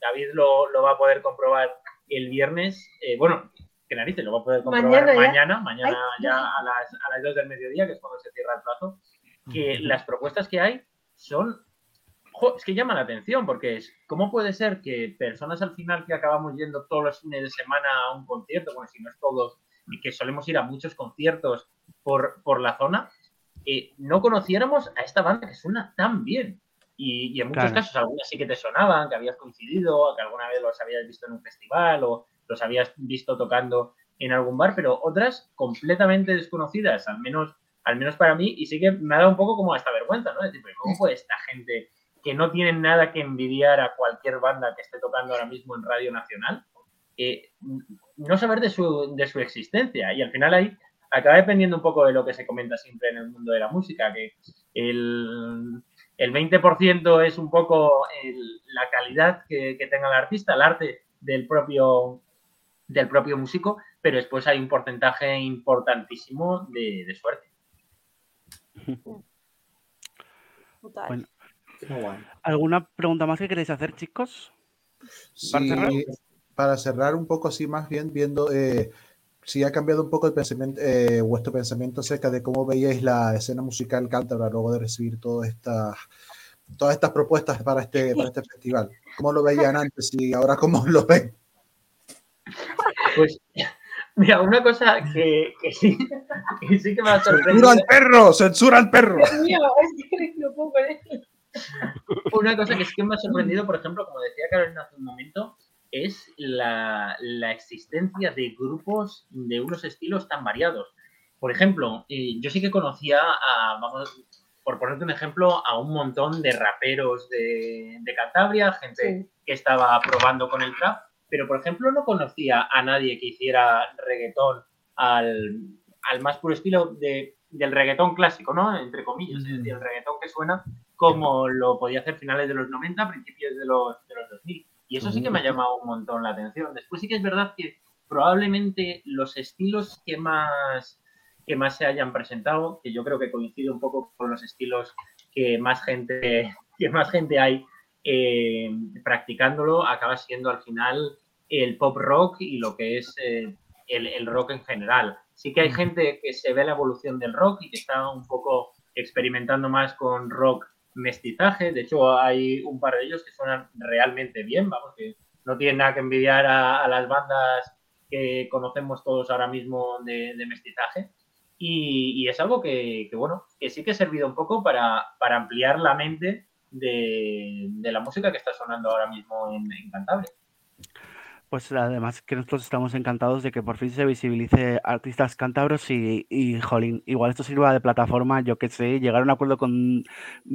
David lo, lo va a poder comprobar el viernes, eh, bueno, que narices, lo va a poder comprobar Mañana ya. mañana, mañana Ay, ya a las, a las 2 del mediodía, que es cuando se cierra el plazo, que las propuestas que hay son Jo, es que llama la atención porque es, ¿cómo puede ser que personas al final que acabamos yendo todos los fines de semana a un concierto, bueno, si no es todos, y que solemos ir a muchos conciertos por, por la zona, eh, no conociéramos a esta banda que suena tan bien? Y, y en muchos Claro. casos algunas sí que te sonaban, que habías coincidido, que alguna vez los habías visto en un festival o los habías visto tocando en algún bar, pero otras completamente desconocidas, al menos, al menos para mí, y sí que me ha dado un poco como hasta vergüenza, ¿no? Es decir, ¿cómo puede esta gente que no tienen nada que envidiar a cualquier banda que esté tocando ahora mismo en Radio Nacional, eh, no saber de su, de su existencia. Y al final ahí acaba dependiendo un poco de lo que se comenta siempre en el mundo de la música, que el, el 20% es un poco el- la calidad que, que tenga el artista, el arte del propio, del propio músico, pero después hay un porcentaje importantísimo de, de suerte. Total. Bueno. ¿Alguna pregunta más que queréis hacer, chicos? ¿Para cerrar? Sí, para cerrar un poco así más bien viendo eh, si ha cambiado un poco el pensamiento, eh, vuestro pensamiento acerca de cómo veíais la escena musical cántabra luego de recibir todas estas todas estas propuestas para este, para este festival. ¿Cómo lo veían antes y ahora cómo lo ven? Pues, mira, una cosa que, que sí, que sí que me ha ¡Censura sorprendido. al perro! ¡Censura al perro! Dios mío, es que no puedo él. Una cosa que sí que me ha sorprendido, por ejemplo, como decía Carolina hace un momento, es la, la existencia de grupos de unos estilos tan variados. Por ejemplo, eh, yo sí que conocía a, vamos, por ponerte un ejemplo, a un montón de raperos de, de Cantabria, gente que estaba probando con el trap, pero por ejemplo no conocía a nadie que hiciera reggaetón al, al más puro estilo de, del reggaetón clásico, ¿no? Entre comillas, es decir, el reggaetón que suena como lo podía hacer finales de los 90, principios de los, de los 2000. Y eso sí que me ha llamado un montón la atención. Después sí que es verdad que probablemente los estilos que más, que más se hayan presentado, que yo creo que coincide un poco con los estilos que más gente, que más gente hay eh, practicándolo, acaba siendo al final el pop rock y lo que es eh, el, el rock en general. Sí que hay gente que se ve la evolución del rock y que está un poco experimentando más con rock mestizaje. De hecho, hay un par de ellos que suenan realmente bien, vamos, que no tienen nada que envidiar a, las bandas que conocemos todos ahora mismo de, de mestizaje. Y, es algo que, bueno, que sí que ha servido un poco para, para ampliar la mente de, de, la música que está sonando ahora mismo en, en Cantabria. Pues además que nosotros estamos encantados de que por fin se visibilice artistas cántabros y, y jolín, igual esto sirva de plataforma, yo qué sé, llegar a un acuerdo con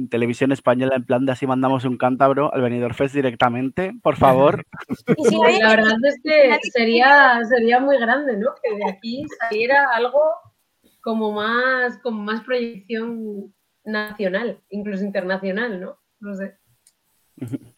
Televisión Española en plan de así mandamos un cántabro al Benidorm Fest directamente, por favor. Sí, la verdad es que sería, sería muy grande, ¿no? Que de aquí saliera algo como más, como más proyección nacional, incluso internacional, ¿no? No sé.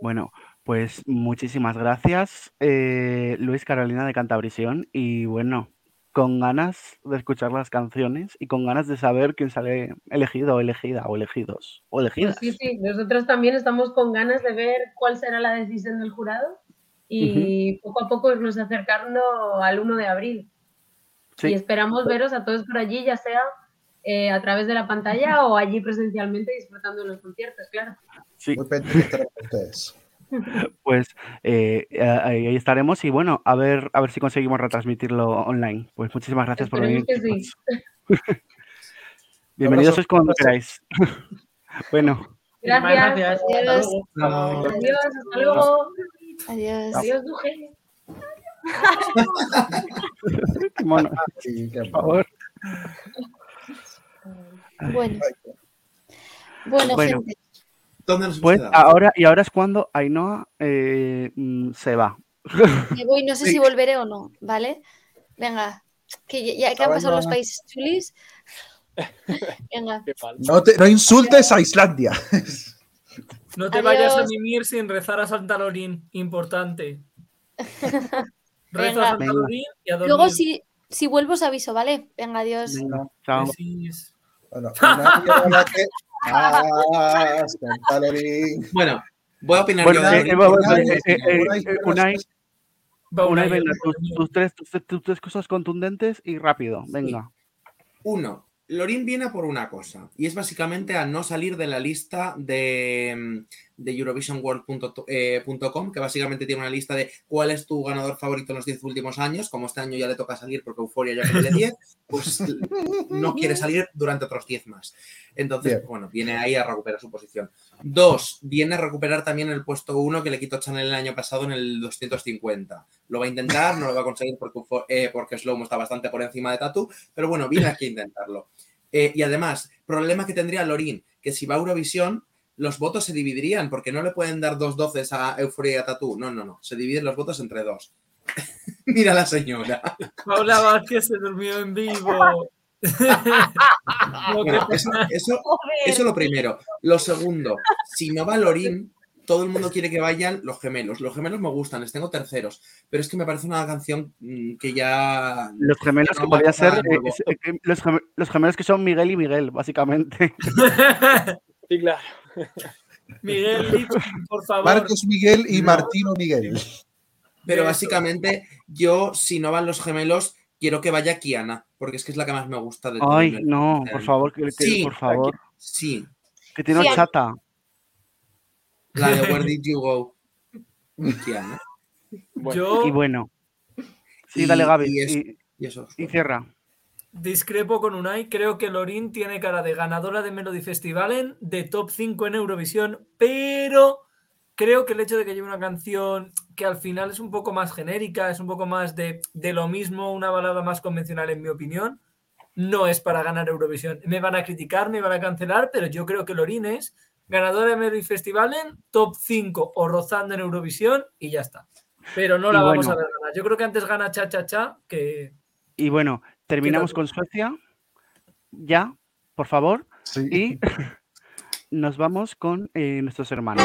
Bueno, pues muchísimas gracias, eh, Luis Carolina de Cantabrisión. Y bueno, con ganas de escuchar las canciones y con ganas de saber quién sale elegido o elegida o elegidos o elegidas. Pues sí, sí, nosotros también estamos con ganas de ver cuál será la decisión del jurado y uh -huh. poco a poco irnos acercando al 1 de abril. Sí. Y esperamos veros a todos por allí, ya sea eh, a través de la pantalla o allí presencialmente disfrutando de los conciertos, claro. Sí. Muy pendiente de ustedes. Pues eh, ahí estaremos y bueno, a ver, a ver si conseguimos retransmitirlo online. Pues muchísimas gracias Esperemos por venir. Que sí. Bienvenidos sois cuando queráis. bueno. Gracias. gracias. Adiós. Adiós. Hasta luego. Adiós. Adiós, mono. Sí, qué Por favor. Bueno. Bueno, Bueno. gente. ¿Dónde nos hemos Pues ahora, y ahora es cuando Ainhoa eh, mm, se va. Me voy, no sé si volveré o no, ¿vale? Venga, que ya, ya que han pasado los países chulis. Venga. No, te- no insultes a Islandia. No te vayas a mimir sin rezar a Santa Lorín. Importante. Reza Venga. a Santa. Lorín y a dormir. luego si, si vuelvo os aviso, ¿vale? Venga, adiós. Venga, chao. Bueno, una llamada que- Ah. Bueno, voy a opinar Bueno, yo de eh, Lorín. eh, eh, tus, tres, tus, tus tres cosas contundentes y rápido, venga. Uno, Lorín viene por una cosa, y es básicamente a no salir de la lista de, mm, de EurovisionWorld.com, que básicamente tiene una lista de cuál es tu ganador favorito en los 10 últimos años. Como este año ya le toca salir porque Euforia ya tiene 10, pues no quiere salir durante otros 10 más. Entonces, Bien. bueno, viene ahí a recuperar su posición. Dos, viene a recuperar también el puesto 1 que le quitó Chanel el año pasado en el 250. Lo va a intentar, no lo va a conseguir porque, eh, porque Slow está bastante por encima de Tatu, pero bueno, viene aquí a intentarlo. Eh, y además, problema que tendría Lorín, que si va a Eurovisión, los votos se dividirían, porque no le pueden dar dos doces a Euforia y a Tatu. No, no, no. Se dividen los votos entre dos. Mira la señora. Paula Vázquez se durmió en vivo. Bueno, eso, eso, eso lo primero. Lo segundo, si no va Lorín, todo el mundo quiere que vayan los gemelos. Los gemelos me gustan, les tengo terceros, pero es que me parece una canción mm, que ya... Los gemelos no que podría ser, eh, es- eh, los gemelos que son Miguel y Miguel, básicamente. Sí, claro. Miguel por favor. Marcos Miguel y No. Martino Miguel. Pero básicamente, yo, si no van los gemelos, quiero que vaya Kiana, porque es que es la que más me gusta de todo Ay, el- no, por favor, que, que- Sí, por favor. Sí, Que tiene Sí, chata. la de Where Did You Go? Kiana. Bueno, Yo Y bueno. Sí, Y- dale, Gaby. y es- Y, Y eso. y cierra. Discrepo con Unai. Creo que Lorin tiene cara de ganadora de Melody Festivalen, de top 5 en Eurovisión, pero creo que el hecho de que lleve una canción que al final es un poco más genérica, es un poco más de, de lo mismo, una balada más convencional, en mi opinión, no es para ganar Eurovisión. Me van a criticar, me van a cancelar, pero yo creo que Lorin es ganadora de Melody Festivalen, top 5 o rozando en Eurovisión y ya está. Pero no Y la vamos bueno. a ver ganar. Yo creo que antes gana Cha Cha Cha que. Y bueno, terminamos con Suecia. Ya, por favor. Sí. Y nos vamos con eh, nuestros hermanos.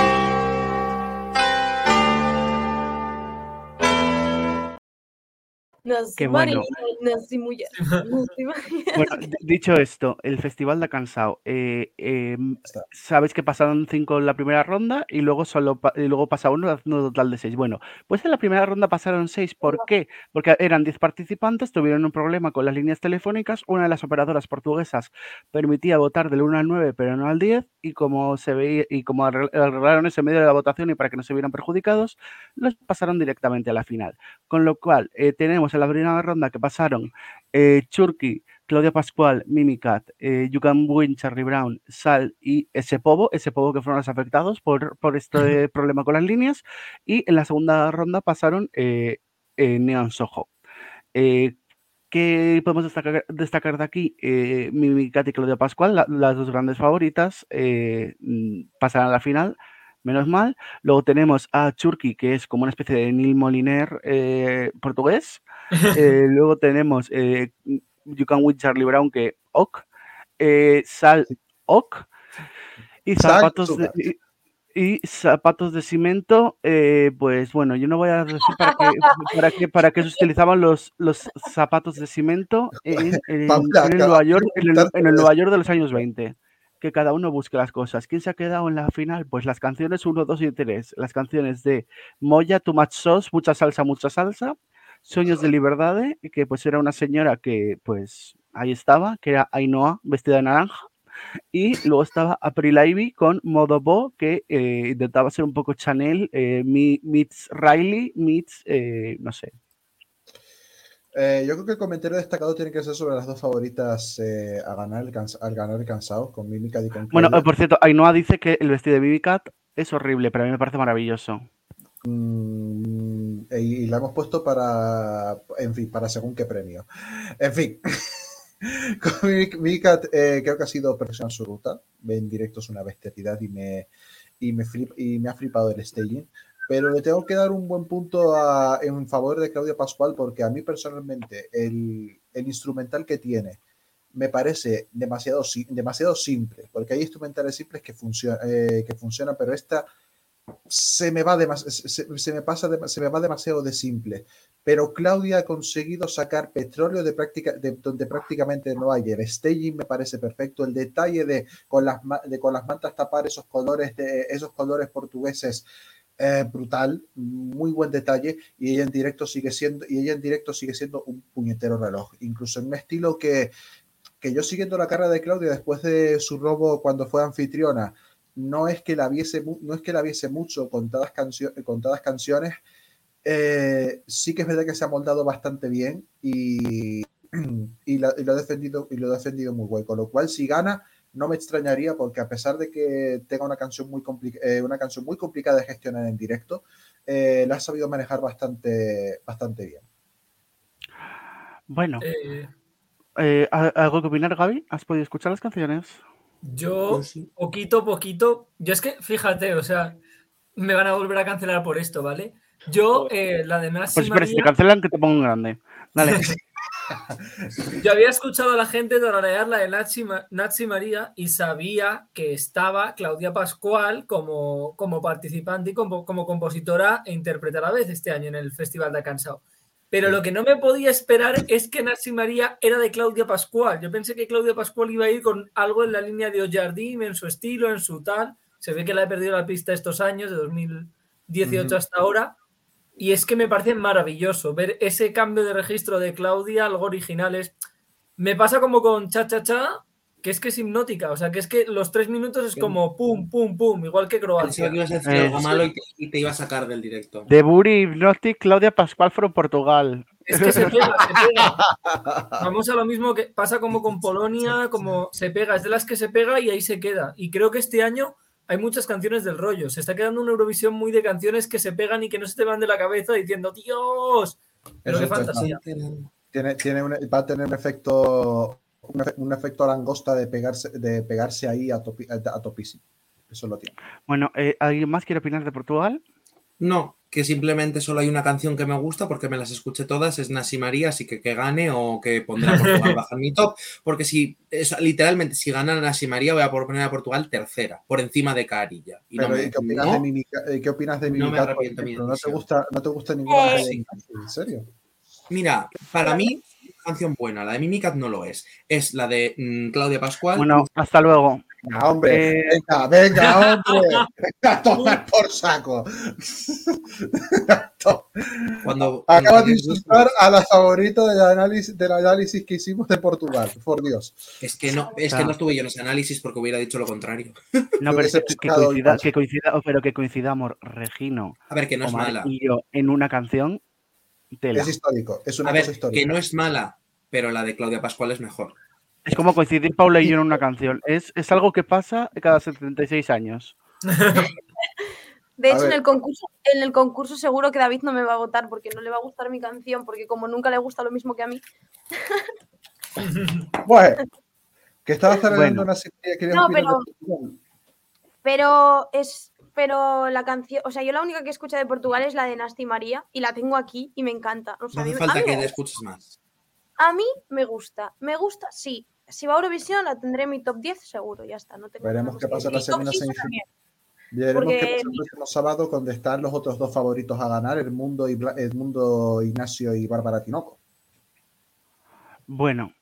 Nos Qué bueno. nos simulla- nos simulla- Bueno, d- dicho esto, el festival de Cansao. eh, em. Sabéis que pasaron cinco en la primera ronda y luego solo y luego pasa uno haciendo un total de seis. Bueno, pues en la primera ronda pasaron seis. ¿Por qué? Porque eran 10 participantes, tuvieron un problema con las líneas telefónicas. Una de las operadoras portuguesas permitía votar del 1 al 9, pero no al 10. Y como se veía, y como arregl- arreglaron eso en medio de la votación y para que no se vieran perjudicados, los pasaron directamente a la final. Con lo cual, eh, tenemos en la primera ronda que pasaron eh, Churki, Claudia Pascual, Mimicat, eh, You Can Win, Charlie Brown, Sal y ese Povo, ese Povo que fueron los afectados por, por este problema con las líneas. Y en la segunda ronda pasaron eh, eh, Neon Soho. Eh, ¿Qué podemos destacar, destacar de aquí? Eh, Mimicat y Claudia Pascual, la- las dos grandes favoritas, mm, pasarán a la final, menos mal. Luego tenemos a Churki, que es como una especie de Neil Moliner eh, portugués. Eh, luego tenemos eh, You Can Win Charlie Brown, que ok. Eh, Sal, ok. Y Sal, zapatos de, y, y zapatos de cemento, eh, pues bueno, yo no voy a decir para qué, para qué, para qué se utilizaban los, los zapatos de cemento en, en- Paula, en el Nueva York, en el, en el. Nueva York de los años 20. Que cada uno busque las cosas. ¿Quién se ha quedado en la final? Pues las canciones 1, 2 y 3. Las canciones de Moya, Too Much Sauce, Mucha Salsa, Mucha Salsa. Sueños de Libertad, que pues era una señora que pues ahí estaba, que era Ainhoa, vestida de naranja. Y luego estaba April Ivy con Modo Bo, que eh, intentaba ser un poco Chanel, eh, meets Riley, meets, eh, no sé. Eh, yo creo que el comentario destacado tiene que ser sobre las dos favoritas eh, a ganar el al ganar el cansado, con Mímica y con Bueno, eh, por cierto, Ainhoa dice que el vestido de Bibi Cat es horrible, pero a mí me parece maravilloso. Mm, y, y la hemos puesto para, en fin, para según qué premio. En fin, Mímica, eh, creo que ha sido perfección absoluta. En directo es una bestialidad y me, y me, flip- y me ha flipado el staging. Pero le tengo que dar un buen punto a- en favor de Claudia Pascual porque a mí personalmente el, el instrumental que tiene me parece demasiado, si- demasiado simple, porque hay instrumentales simples que, funciona, eh, que funcionan, pero esta se me va se, se- me pasa dem- se me va demasiado de simple. Pero Claudia ha conseguido sacar petróleo de práctica de donde prácticamente no hay. El staging me parece perfecto. El detalle de con las de con las mantas tapar esos colores de esos colores portugueses eh, brutal, muy buen detalle y ella en directo sigue siendo y ella en directo sigue siendo un puñetero reloj, incluso en un estilo que que yo siguiendo la carrera de Claudia después de su robo cuando fue anfitriona, no es que la viese, no es que la viese mucho contadas, cancio- contadas canciones, eh, sí que es verdad que se ha moldado bastante bien y, y, la- y lo ha defendido, y lo ha defendido muy bien, con lo cual si gana no me extrañaría porque a pesar de que tenga una canción muy, compli- eh, una canción muy complicada de gestionar en directo, eh, la ha sabido manejar bastante, bastante bien. Bueno, Eh, eh, ¿al- ¿algo que opinar, Gaby? ¿Has podido escuchar las canciones? Yo, poquito, poquito. Yo es que, fíjate, o sea, me van a volver a cancelar por esto, ¿vale? Yo, eh, la de Nancy Pues espera, si te María, cancelan, que te pongo un grande. Dale. yo había escuchado a la gente tararear la de Nachi, Ma- Nachi María y sabía que estaba Claudia Pascual como, como participante y como, como compositora e intérprete a la vez este año en el Festival de Cansao. Pero lo que no me podía esperar es que Nachi María era de Claudia Pascual. Yo pensé que Claudia Pascual iba a ir con algo en la línea de Ojardim, en su estilo, en su tal. Se ve que la he perdido la pista estos años, de 2018 Ujú. hasta ahora. Y es que me parece maravilloso ver ese cambio de registro de Claudia, algo original. Es... Me pasa como con Cha Cha Cha, que es que es hipnótica. O sea, que es que los tres minutos es como pum, pum, pum, igual que Pensaba Croacia. que ibas a decir Eh, algo malo y te, y te iba a sacar del directo. De Buri Hypnotic, Claudia Pascual from Portugal. Es que se pega, se pega. Vamos a lo mismo que pasa como con Polonia, como se pega, es de las que se pega y ahí se queda. Y creo que este año hay muchas canciones del rollo. Se está quedando una Eurovisión muy de canciones que se pegan y que no se te van de la cabeza diciendo, Dios, pero qué fantasía. Tiene, tiene un- va a tener un efecto, un, efe- un efecto langosta de pegarse, de pegarse ahí a, topi- a topísimo. Eso lo tiene. Bueno, eh, ¿alguien más quiere opinar de Portugal? No, que simplemente solo hay una canción que me gusta porque me las escuché todas, es Nasi María, así que que gane o que pondrá a Portugal baja en mi top, porque si, es- literalmente, si gana Nasi María voy a poner a Portugal tercera, por encima de Carilla. Y no me- ¿y ¿qué opinas no, de Mimica? eh, ¿Qué opinas de No me arrepiento mi? ¿No te gusta, no te gusta ninguna Eh. ¿En serio? Mira, para mí, canción buena, la de Mimicat no lo es, es la de mm, Claudia Pascual. Bueno, hasta luego. Venga, hombre, Eh, venga, venga, hombre. Venga, a tomar por saco. cuando, Acabas de insultar a la favorita del análisis, del análisis que hicimos de Portugal, por Dios. Es que no, es que no estuve yo en ese análisis porque hubiera dicho lo contrario. No, pero que coincida, que coincida, pero que coincidamos Regino, A ver, que no es Omar mala. y yo en una canción, tela. Es histórico, es una A ver, cosa histórica. que no es mala, pero la de Claudia Pascual es mejor. Es como coincidir Paula y yo en una canción. Es, es algo que pasa cada 76 años. De A hecho, en el concurso, en el concurso seguro que David no me va a votar porque no le va a gustar mi canción, porque como nunca le gusta lo mismo que a mí. Bueno, que estabas celebrando Bueno. una serie que No, pero- Pero es. Pero la canción, o sea, yo la única que escucho de Portugal es la de Nasty María y la tengo aquí y me encanta. O sea, No a, mí, hace falta que gusta. escuches más. A mí me gusta. Me gusta, sí. Si va a Eurovisión la tendré en mi top 10 seguro, ya está. No tengo Veremos qué más que pasa en la 15 semifinal. Veremos Porque- qué pasa el próximo sábado cuando están los otros dos favoritos a ganar, el mundo, y Bla- el mundo Ignacio y Bárbara Tinoco. Bueno,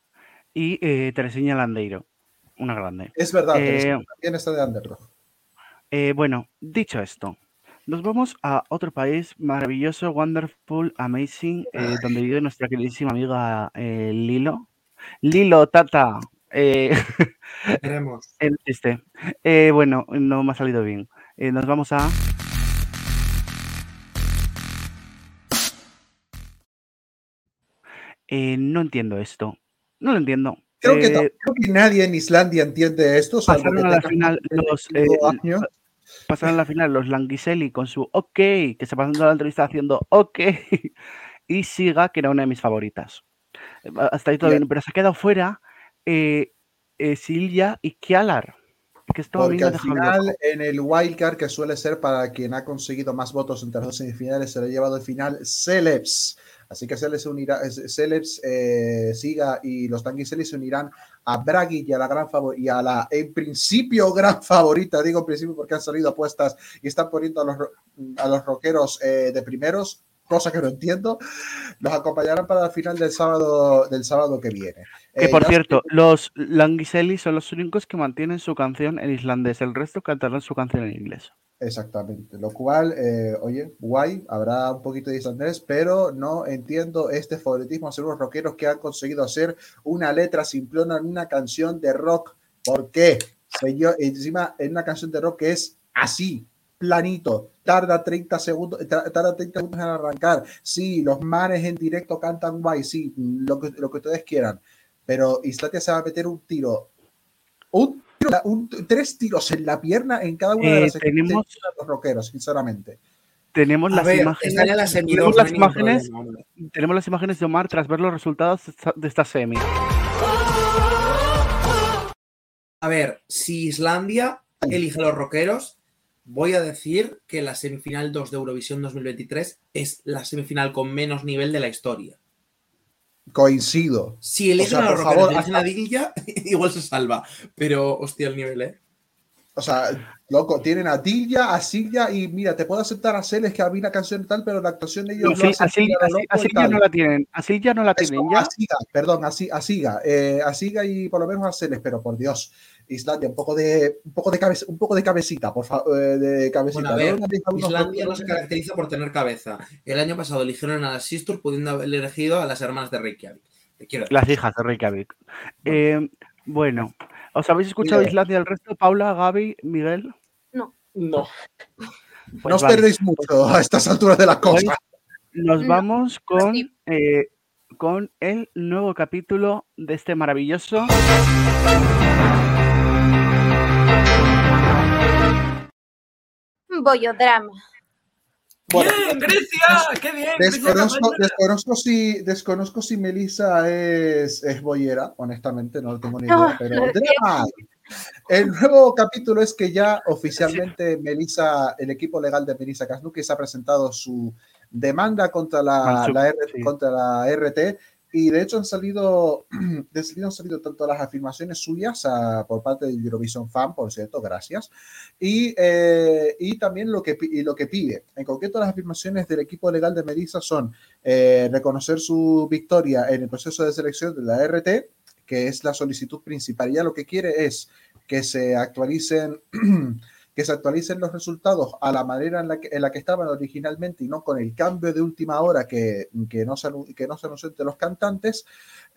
y eh, Teresina Landeiro, una grande. Es verdad, Eh, también está de Underdog. Eh, bueno, dicho esto, nos vamos a otro país maravilloso, wonderful, amazing, eh, donde vive nuestra queridísima amiga eh, Lilo. Lilo, Tata. eh, el chiste. Eh, bueno, no me ha salido bien. Nos vamos a. No entiendo esto. No lo entiendo. Creo, que, Eh, creo que nadie en Islandia entiende esto. salvo pasaron a la final los, 25 eh, pasaron a la final los Languiselli con su OK, que se pasan toda la entrevista haciendo OK, y Siga, que era una de mis favoritas. Eh, Hasta ahí todo Bien. bien, pero se ha quedado fuera eh, eh, Silja y Kialar, que esto Porque al final, en el wildcard, que suele ser para quien ha conseguido más votos entre las dos semifinales, se le ha llevado al final Celebs. Así que se unirá, es- Celebs eh, Siga y los Tanguiselli se unirán a Bragi y a la gran favor y a la, en principio, gran favorita. Digo en principio porque han salido apuestas y están poniendo a los, a los rockeros eh, de primeros, cosa que no entiendo. Los acompañarán para la final del sábado, del sábado que viene. Que Eh, por cierto, los Languiselli son los únicos que mantienen su canción en islandés, el resto cantarán su canción en inglés. Exactamente, lo cual, eh, oye, guay, habrá un poquito de islandés, pero no entiendo este favoritismo hacia unos rockeros que han conseguido hacer una letra simplona en una canción de rock. ¿Por qué? Señor, encima en una canción de rock que es así, planito, tarda 30 segundos, tarda 30 segundos en arrancar. Sí, los manes en directo cantan guay, sí, lo que, lo que ustedes quieran, pero Islandia se va a meter un tiro, un tiro, un- tres tiros en la pierna en cada una de Eh, las tenemos- de los rockeros, sinceramente. Tenemos A las ver, imágenes. tenemos no las imágenes. problema. Tenemos las imágenes de Omar tras ver los resultados de esta- de esta semi. A ver, si Islandia elige a los rockeros, voy a decir que la semifinal 2 de Eurovisión 2023 es la semifinal con menos nivel de la historia. Coincido. Si eligen O sea, a los favor, hasta- a Dilla, igual se salva. Pero, hostia, el nivel, ¿eh? O sea, loco, tienen a Dilya, a Silja y mira, te puedo aceptar a Celes que había una canción y tal, pero la actuación de ellos No, sí, a tal. no la tienen. Así ya no la Eso, tienen ya. a Siga, perdón, así, a Siga, eh, a Siga y por lo menos a Celes, pero por Dios. Islandia, un poco de, un poco de, cabeza, un poco de cabecita, por favor, de cabecita. Bueno, a ver, ¿no? Islandia no se caracteriza por tener cabeza. El año pasado eligieron a las Sisters pudiendo haber elegido a las hermanas de Reykjavik. Te quiero. Las hijas de Reykjavik. Eh, bueno, ¿os habéis escuchado Miguel. Islandia el resto? Paula, Gaby, Miguel. No. Pues no os vale. perdéis mucho a estas alturas de las Pues cosas. nos No, vamos con, eh, con el nuevo capítulo de este maravilloso. Bollodrama. ¡Bien, Grecia! ¡Qué bien! Desconozco, si, desconozco si Melissa es, es boyera, honestamente, no lo tengo ni idea, pero drama. El nuevo capítulo es que ya oficialmente Melissa, el equipo legal de Melissa Kasnukis ha presentado su demanda contra la, contra la RT y de hecho han salido, de salido han salido tanto las afirmaciones suyas ah, por parte de Eurovision Fan, por cierto, gracias, y, eh, y también lo que, y lo que pide. En concreto, las afirmaciones del equipo legal de Melissa son eh, reconocer su victoria en el proceso de selección de la RT, que es la solicitud principal. Ya lo que quiere es que se actualicen que se actualicen los resultados a la manera en la que, en la que estaban originalmente y no con el cambio de última hora que, que, no, se, que no se anunció entre los cantantes,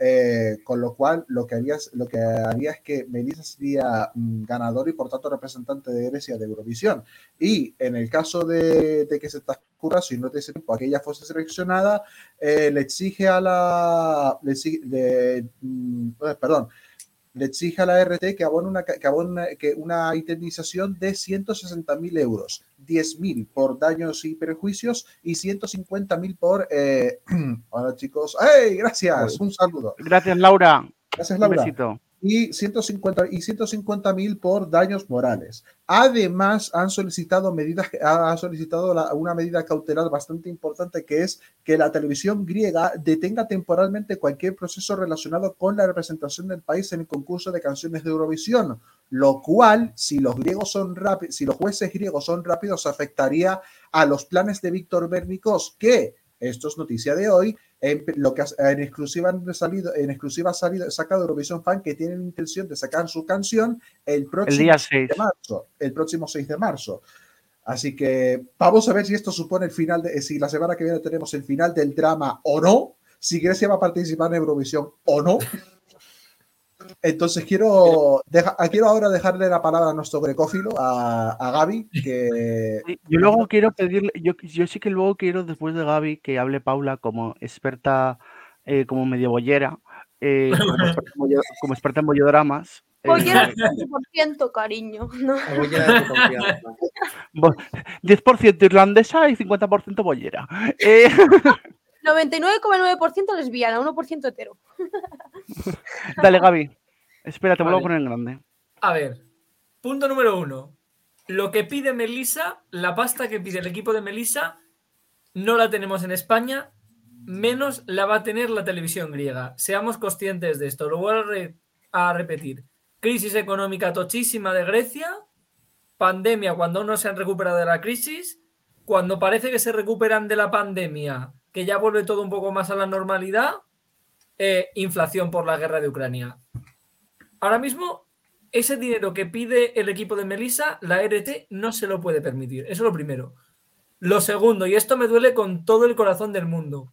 eh, con lo cual lo que, haría, lo que haría es que Melissa sería mm, ganador y por tanto representante de Grecia de Eurovisión. Y en el caso de, que se transcurra, si no te ese tiempo, a fuese seleccionada, eh, le exige a la. Le, le, mm, eh, perdón. Le exige a la RT que abone una, que abone una, que una indemnización de 160.000 euros, 10.000 por daños y perjuicios y 150.000 por. Eh, hola chicos, ¡hey! Gracias, un saludo. Gracias, Laura. Gracias, Un Laura besito. Y 150 y 150 mil por daños morales. Además, han solicitado medidas, ha solicitado una medida cautelar bastante importante que es que la televisión griega detenga temporalmente cualquier proceso relacionado con la representación del país en el concurso de canciones de Eurovisión, lo cual, si los griegos son rápidos, si los jueces griegos son rápidos, afectaría a los planes de Víctor Bernicos, que esto es noticia de hoy, en, lo que en exclusiva han salido, en exclusiva ha salido, sacado Eurovisión Fan que tienen intención de sacar su canción el próximo día 6 de 6. marzo, el próximo 6 de marzo. Así que vamos a ver si esto supone el final de, si la semana que viene tenemos el final del drama o no, si Grecia va a participar en Eurovisión o no. Entonces quiero, deja- quiero ahora dejarle la palabra a nuestro grecófilo, a, a Gaby, que Yo luego quiero pedirle, yo, yo sí que luego quiero después de Gaby que hable Paula como experta, eh, como medio bollera, eh, como, experta en bollo- como experta en bollodramas. eh, Bollera 100%, cariño. ¿no? La bollera de tu confianza. bo- 10% irlandesa y 50% bollera. Eh, 99,9% lesbiana, 1% hetero. dale, Gaby. Espera, te vuelvo a poner en grande. A ver, punto número uno. Lo que pide Melissa, la pasta que pide el equipo de Melissa, no la tenemos en España, menos la va a tener la televisión griega. Seamos conscientes de esto. Lo voy a, re- a repetir. Crisis económica tochísima de Grecia, pandemia cuando no se han recuperado de la crisis, cuando parece que se recuperan de la pandemia, que ya vuelve todo un poco más a la normalidad, eh, inflación por la guerra de Ucrania. Ahora mismo, ese dinero que pide el equipo de Melissa, la RT no se lo puede permitir. Eso es lo primero. Lo segundo, y esto me duele con todo el corazón del mundo.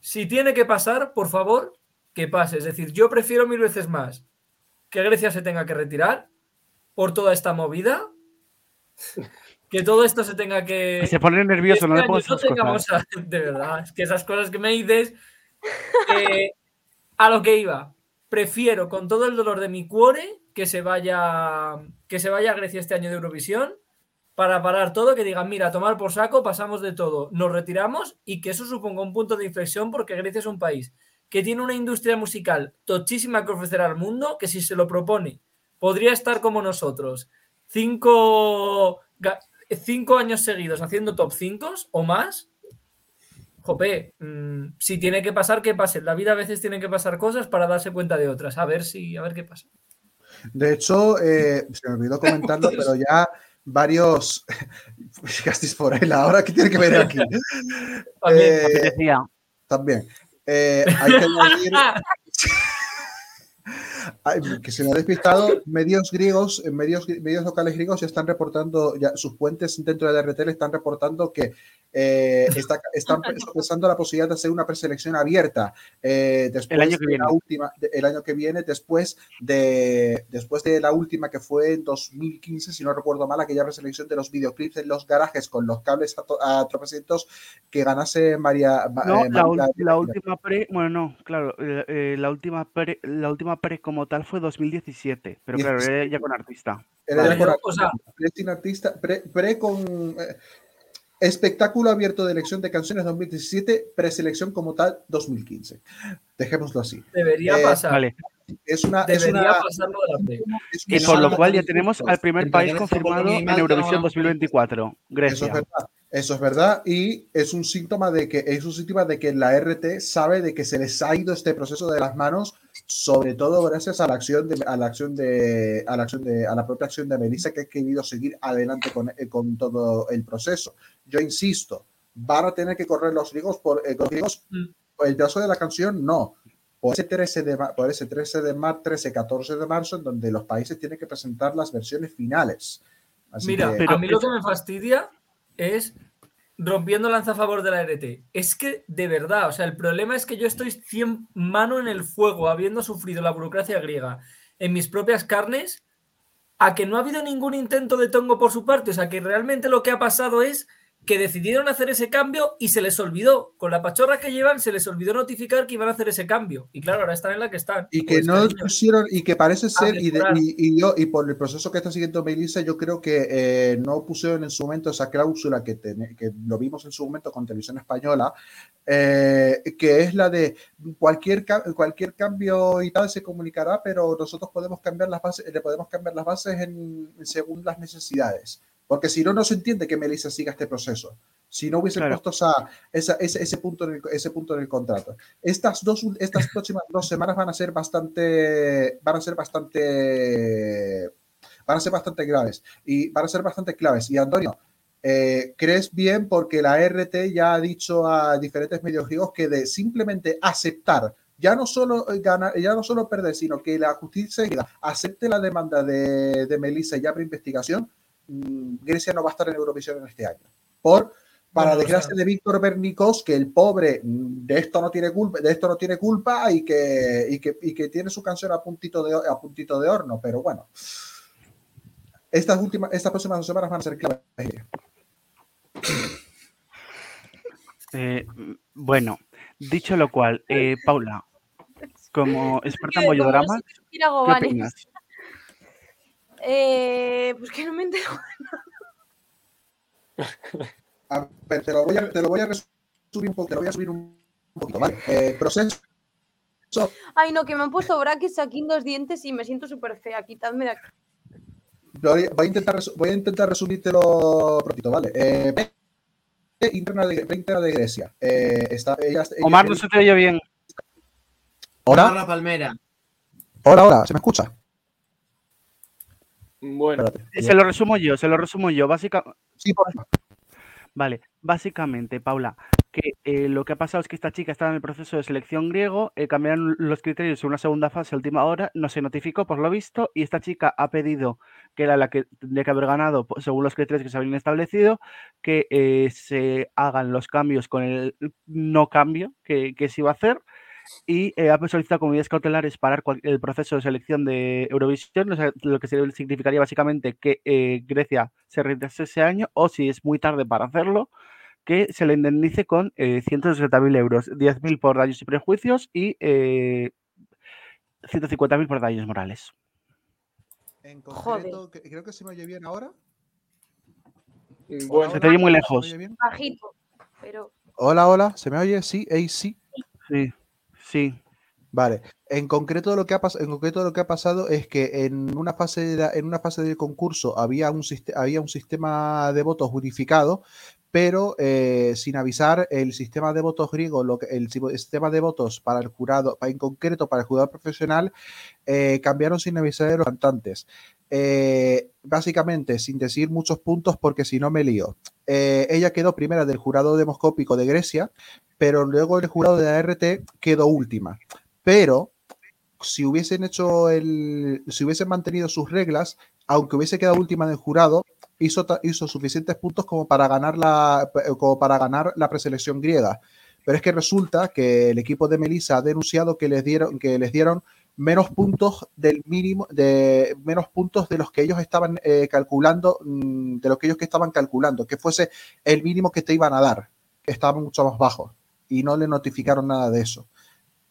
Si tiene que pasar, por favor, que pase. Es decir, yo prefiero mil veces más que Grecia se tenga que retirar por toda esta movida, que todo esto se tenga que... Que se pone nervioso, no le este pongas año esas tengamos cosas. de verdad, es que esas cosas que me dices, eh, a lo que iba, prefiero con todo el dolor de mi cuore que se vaya que se vaya a Grecia este año de Eurovisión para parar todo, que digan, mira, tomar por saco, pasamos de todo, nos retiramos y que eso suponga un punto de inflexión porque Grecia es un país que tiene una industria musical tochísima que ofrecer al mundo, que si se lo propone podría estar como nosotros, cinco, cinco años seguidos haciendo top 5 o más. Jope, mm, si tiene que pasar, que pase. En la vida a veces tienen que pasar cosas para darse cuenta de otras. A ver si, a ver qué pasa. De hecho, eh, se me olvidó comentarlo, pero ya varios. Gastis por él, ahora que tiene que ver aquí. También, Eh, también. Eh, hay que añadir, Ay, que se me ha despistado. Medios griegos, eh, medios, medios locales griegos ya están reportando, ya sus fuentes dentro de RTL están reportando que eh, está- están pensando la posibilidad de hacer una preselección abierta eh, después El año que de viene. la última, de- el año que viene, después de, después de la última que fue en 2015, si no recuerdo mal, aquella preselección de los videoclips en los garajes con los cables a, to- a tropecientos que ganase María. Ma- No, eh, la, María- la última pre, bueno, no, claro, eh, eh, la última pre, la última pre como tal fue 2017, pero claro, era ya con artista. Era yo, aquí, o sea, pre sin artista, pre, pre con eh, espectáculo abierto de elección de canciones 2017, preselección como tal 2015. Dejémoslo así. debería Eh, pasar. Vale, Es una, es una, pasar lo de la pre. es y una- por lo cual ya tenemos al primer país poco confirmado en Eurovisión hagamos 2024, Eso es Grecia. verdad. Eso es verdad y es un síntoma de que es un síntoma de que la RT sabe de que se les ha ido este proceso de las manos, sobre todo gracias a la acción de a la acción de a la acción de a la propia acción de Melissa que ha querido seguir adelante con, eh, con todo el proceso. Yo insisto, van a tener que correr los griegos por eh, los griegos Mm. el caso de la canción no. Por ese 13 de por ese 13 de marzo, 13 14 de marzo en donde los países tienen que presentar las versiones finales. Así Mira, que- pero a mí lo que me fastidia es rompiendo lanza a favor de la RT. Es que, de verdad, o sea, el problema es que yo estoy 100 mano en el fuego, habiendo sufrido la burocracia griega en mis propias carnes, a que no ha habido ningún intento de tongo por su parte. O sea, que realmente lo que ha pasado es que decidieron hacer ese cambio y se les olvidó. Con la pachorra que llevan, se les olvidó notificar que iban a hacer ese cambio. Y claro, ahora están en la que están. Y que Pues, no cariño, pusieron, y que parece ser, y, de- mejorar. y, y yo, y por el proceso que está siguiendo Melissa, yo creo que eh, no pusieron en su momento esa cláusula que, ten- que lo vimos en su momento con Televisión Española, eh, que es la de cualquier, cualquier cambio y tal se comunicará, pero nosotros podemos cambiar las bases, le podemos cambiar las bases en, según las necesidades. Porque si no, no se entiende que Melissa siga este proceso. Si no hubiesen Claro. puesto esa- esa- ese, ese punto en el, ese punto en el contrato. Estas dos, estas próximas dos semanas van a ser bastante, van a ser bastante, van a ser bastante graves y van a ser bastante claves. Y Antonio, eh, ¿crees bien? Porque la RT ya ha dicho a diferentes medios griegos que de simplemente aceptar, ya no solo ganar, ya no solo perder, sino que la justicia acepte la demanda de, de Melissa y abre investigación, Grecia no va a estar en Eurovisión en este año. Por para desgracia de Víctor Bernicos, que el pobre mm, de esto no tiene culpa, de esto no tiene culpa y que, y que, y que tiene su canción a puntito de, a puntito de horno, pero bueno. Estas últimas, estas próximas dos semanas van a ser claves. Eh, bueno, dicho lo cual, eh, Paula, como experta en supiera ¿qué opinas? Eh, pues que no me entero. A ver, te lo voy a, te lo voy a resumir un poco, te lo voy a subir un poquito, ¿vale? Eh, proceso. Ay, no, que me han puesto brackets aquí en dos dientes y me siento súper fea. Quitadme de aquí. Voy voy a intentar, voy a intentar resumírtelo prontito, ¿vale? Eh, interna de, interna de Grecia. Eh, está, ella, ella- Omar, no se te oye bien. ¿Hola? La palmera. Hola, hola, ¿se me escucha? Bueno, Espérate. Se lo resumo yo, se lo resumo yo. Básicamente, Sí, por favor. Vale, básicamente, Paula, que eh, lo que ha pasado es que esta chica estaba en el proceso de selección griego, eh, cambiaron los criterios en una segunda fase a última hora, no se notificó por lo visto, y esta chica ha pedido, que era la que tendría que haber ganado po- según los criterios que se habían establecido, que eh, se hagan los cambios con el no cambio que, que se iba a hacer. Y eh, ha solicitado como medidas cautelares parar cual- el proceso de selección de Eurovisión, o sea, lo que significaría básicamente que eh, Grecia se retrase ese año, o si es muy tarde para hacerlo, que se le indemnice con eh, 160.000 euros, 10.000 por daños y prejuicios y eh, 150.000 por daños morales. En Joder. concreto, que- creo que se me oye bien ahora. bueno, Se te oye muy ¿Se me lejos. Bajito. Pero. Hola, hola, ¿se me oye? Sí, ey, sí. Sí, sí. Vale. En concreto lo que ha pasado, en concreto lo que ha pasado es que en una fase de en una fase del concurso había un había un sistema de votos unificado, pero eh, sin avisar el sistema de votos griego, lo que, el, si- sistema de votos para el jurado, en concreto para el jurado profesional, eh, cambiaron sin avisar a los cantantes. Eh, básicamente, sin decir muchos puntos, porque si no me lío. Eh, ella quedó primera del jurado demoscópico de Grecia, pero luego el jurado de la quedó última. Pero si hubiesen hecho el, si hubiesen mantenido sus reglas, aunque hubiese quedado última en el jurado, hizo, suficientes puntos como para ganar la, como para ganar la preselección griega. Pero es que resulta que el equipo de Melissa ha denunciado que les dieron, que les dieron menos puntos del mínimo, de menos puntos de los que ellos estaban eh, calculando, mm, de los que ellos que estaban calculando, que fuese el mínimo que te iban a dar, que estaba mucho más bajo. Y no le notificaron nada de eso.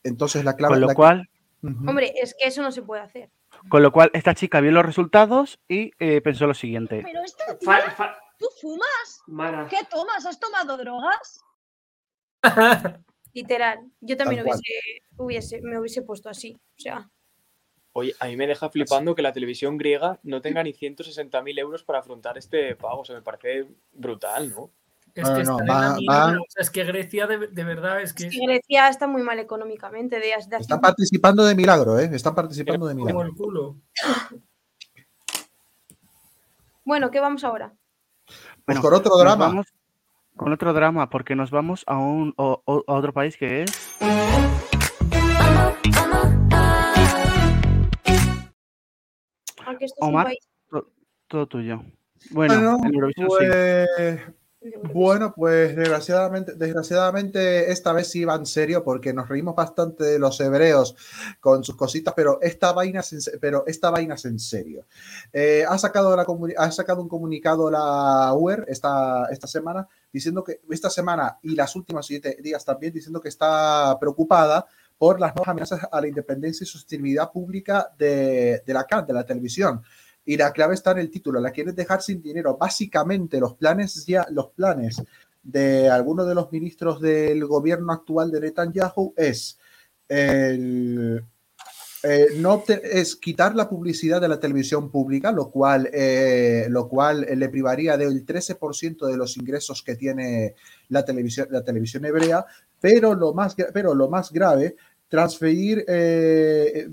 Entonces la clave. Con lo la- cual, Ujú. Hombre, es que eso no se puede hacer. con lo cual esta chica vio los resultados y eh, pensó lo siguiente. Pero esta Fa- tía, fa- ¿tú fumas? Mara. ¿Qué tomas? ¿Has tomado drogas? Literal. Yo también hubiese, hubiese, me hubiese puesto así. O sea, Oye, a mí me deja flipando que la televisión griega no tenga ni 160.000 euros para afrontar este pago. O sea, me parece brutal, ¿no? Es que no, está en va- la va- mierda, o sea, es que Grecia de, de verdad es que es que Grecia está muy mal económicamente. De, Están participando de milagro, ¿eh? Están participando de como milagro. el culo. Bueno, ¿qué vamos ahora? Pues con otro drama. vamos con otro drama, porque nos vamos a, un, o- o- a otro país que es. Aunque esto es un Omar, país todo tuyo. Bueno, Bueno, en Eurovisión sí. pues, bueno, pues desgraciadamente, desgraciadamente esta vez sí va en serio porque nos reímos bastante de los hebreos con sus cositas, pero esta vaina es en, pero esta vaina es en serio. Eh, ha, sacado la ha sacado un comunicado la UER esta, esta semana diciendo que esta semana y las últimas siete días también diciendo que está preocupada por las nuevas amenazas a la independencia y sostenibilidad pública de, de la CAN, de la televisión. Y la clave está en el título, la quieren dejar sin dinero. Básicamente los planes ya, los planes de algunos de los ministros del gobierno actual de Netanyahu es el, eh, no es quitar la publicidad de la televisión pública, lo cual, eh, lo cual eh, le privaría del 13% de los ingresos que tiene la televisión, la televisión hebrea, pero lo más, pero lo más grave, transferir, eh,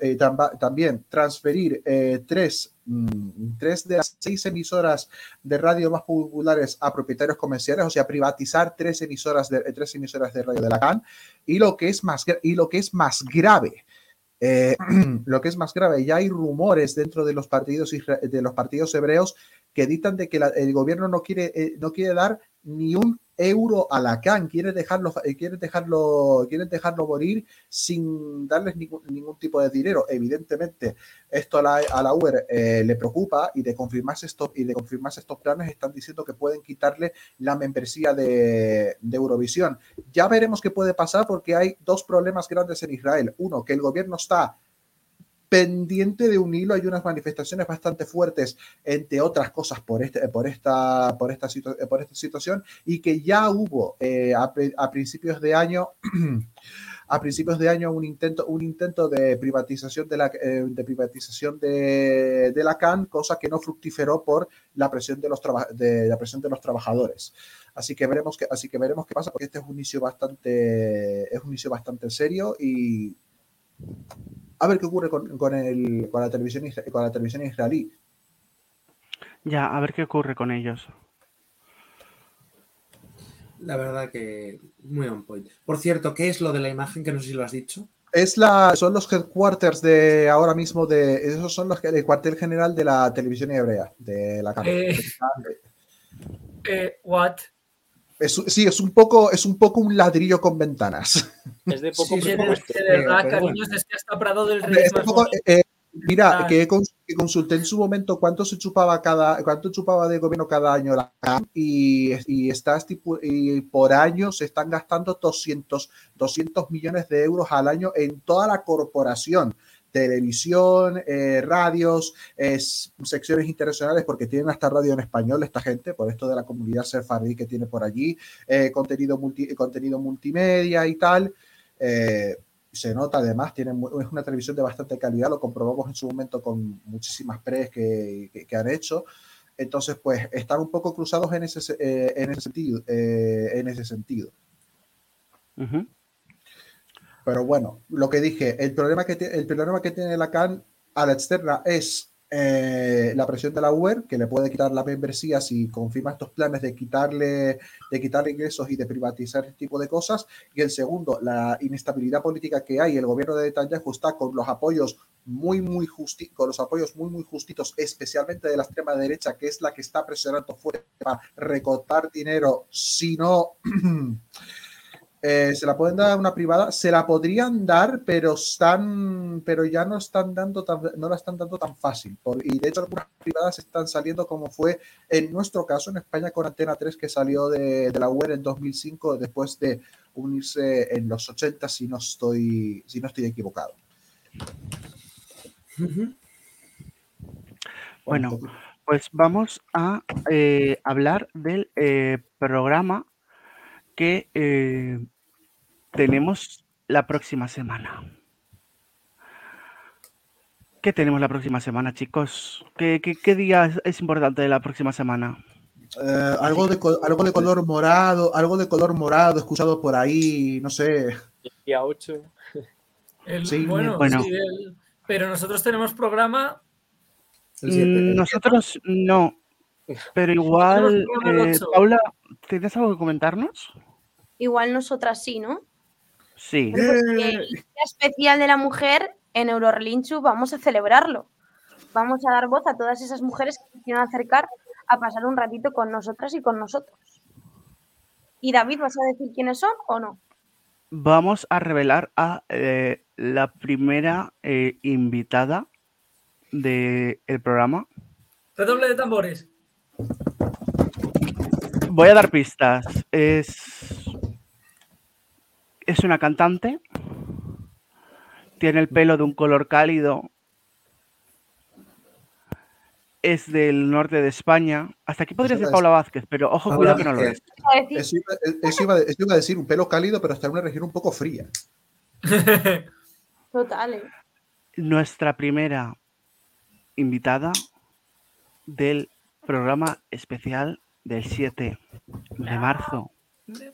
eh, tamba- también transferir eh, tres, mm, tres de las seis emisoras de radio más populares a propietarios comerciales, o sea, privatizar tres emisoras de, eh, tres emisoras de radio de la CAN, y lo que es más, y lo que es más grave, eh, lo que es más grave, ya hay rumores dentro de los partidos de los partidos hebreos que dictan de que la- el gobierno no quiere, eh, no quiere dar ni un euro a la CAN, quiere dejarlo, eh, quiere dejarlo, quiere dejarlo morir sin darles ningún, ningún tipo de dinero. Evidentemente, esto a la, UER eh, le preocupa y de confirmarse estos y de confirmarse estos planes están diciendo que pueden quitarle la membresía de Eurovisión. Ya veremos qué puede pasar porque hay dos problemas grandes en Israel. Uno, que el gobierno está pendiente de un hilo, hay unas manifestaciones bastante fuertes, entre otras cosas, por, este, por, esta, por, esta, situ- por esta situación, y que ya hubo eh, a, pri- a principios de año, a principios de año un intento, un intento de privatización de la, eh, de privatización de, de la CAN, cosa que no fructiferó por la presión de los, de, la presión de los trabajadores. Así que veremos que, así que veremos qué pasa, porque este es un inicio bastante, es un inicio bastante serio y a ver qué ocurre con, con, el, con, la, televisión, isra- con la televisión israelí. Ya, a ver qué ocurre con ellos. La verdad que muy on point. Por cierto, ¿qué es lo de la imagen que no sé si lo has dicho? Es la, son los headquarters de ahora mismo de. Esos son los el cuartel general de la televisión hebrea, de la cámara. Eh, eh, what? Es, sí, es un poco, es un poco un ladrillo con ventanas. Es de poco Sí, presupuesto. de verdad, cariños, es que hasta Prado del Rey Es poco, eh, mira, Ah. que, cons- que consulté en su momento cuánto se chupaba cada, cuánto chupaba de gobierno cada año la CAM y, y, está estipu- y por año se están gastando 200, 200 millones de euros al año en toda la corporación. Televisión, eh, radios, es- secciones internacionales, porque tienen hasta radio en español esta gente, por esto de la comunidad sefardí que tiene por allí, eh, contenido, multi- contenido multimedia y tal. Eh, se nota además, tienen, es una televisión de bastante calidad, lo comprobamos en su momento con muchísimas pres que, que- han hecho. Entonces, pues están un poco cruzados en ese, se- eh, en ese sentido. eh, en ese sentido. Pero bueno, lo que dije, el problema que, el problema que tiene la CAN a la externa es eh, la presión de la UER, que le puede quitar la membresía si confirma estos planes de quitarle, de quitarle ingresos y de privatizar este tipo de cosas. Y el segundo, la inestabilidad política que hay. El gobierno de Netanyahu está con los apoyos muy, muy justi con los apoyos muy, muy justitos, especialmente de la extrema derecha, que es la que está presionando fuerte para recortar dinero, si no. Eh, se la pueden dar a una privada, se la podrían dar, pero están, pero ya no están dando tan, no la están dando tan fácil. Por- y de hecho algunas privadas están saliendo como fue en nuestro caso en España con Antena 3 que salió de, de la web en 2005 después de unirse en los 80 si no estoy, si no estoy equivocado. Bueno, pues vamos a eh, hablar del eh, programa que eh, tenemos la próxima semana. ¿Qué tenemos la próxima semana, chicos? ¿Qué, qué- qué día es, es importante de la próxima semana? Eh, algo, de, algo de color morado, algo de color morado escuchado por ahí, no sé. El día 8. El- Sí, bueno, bueno. sí, el- pero nosotros tenemos programa. Mm, Nosotros no, pero igual, eh. Paula, ¿tienes algo que comentarnos? Igual nosotras sí, ¿no? Sí. Pues que el Día Especial de la Mujer en Eurorelinchu vamos a celebrarlo. Vamos a dar voz a todas esas mujeres que se quieran acercar a pasar un ratito con nosotras y con nosotros. ¿Y David, vas a decir quiénes son o no? Vamos a revelar a eh, la primera eh, invitada del programa. Redoble de tambores. Voy a dar pistas. Es, es una cantante. Tiene el pelo de un color cálido. Es del norte de España. Hasta aquí podría ser Paula Vázquez, pero ojo, Paula cuidado que no lo es. Eso iba, eso iba- eso iba a decir un pelo cálido, pero está en una región un poco fría. Total. Nuestra primera invitada del programa especial del 7 de marzo ¿Quién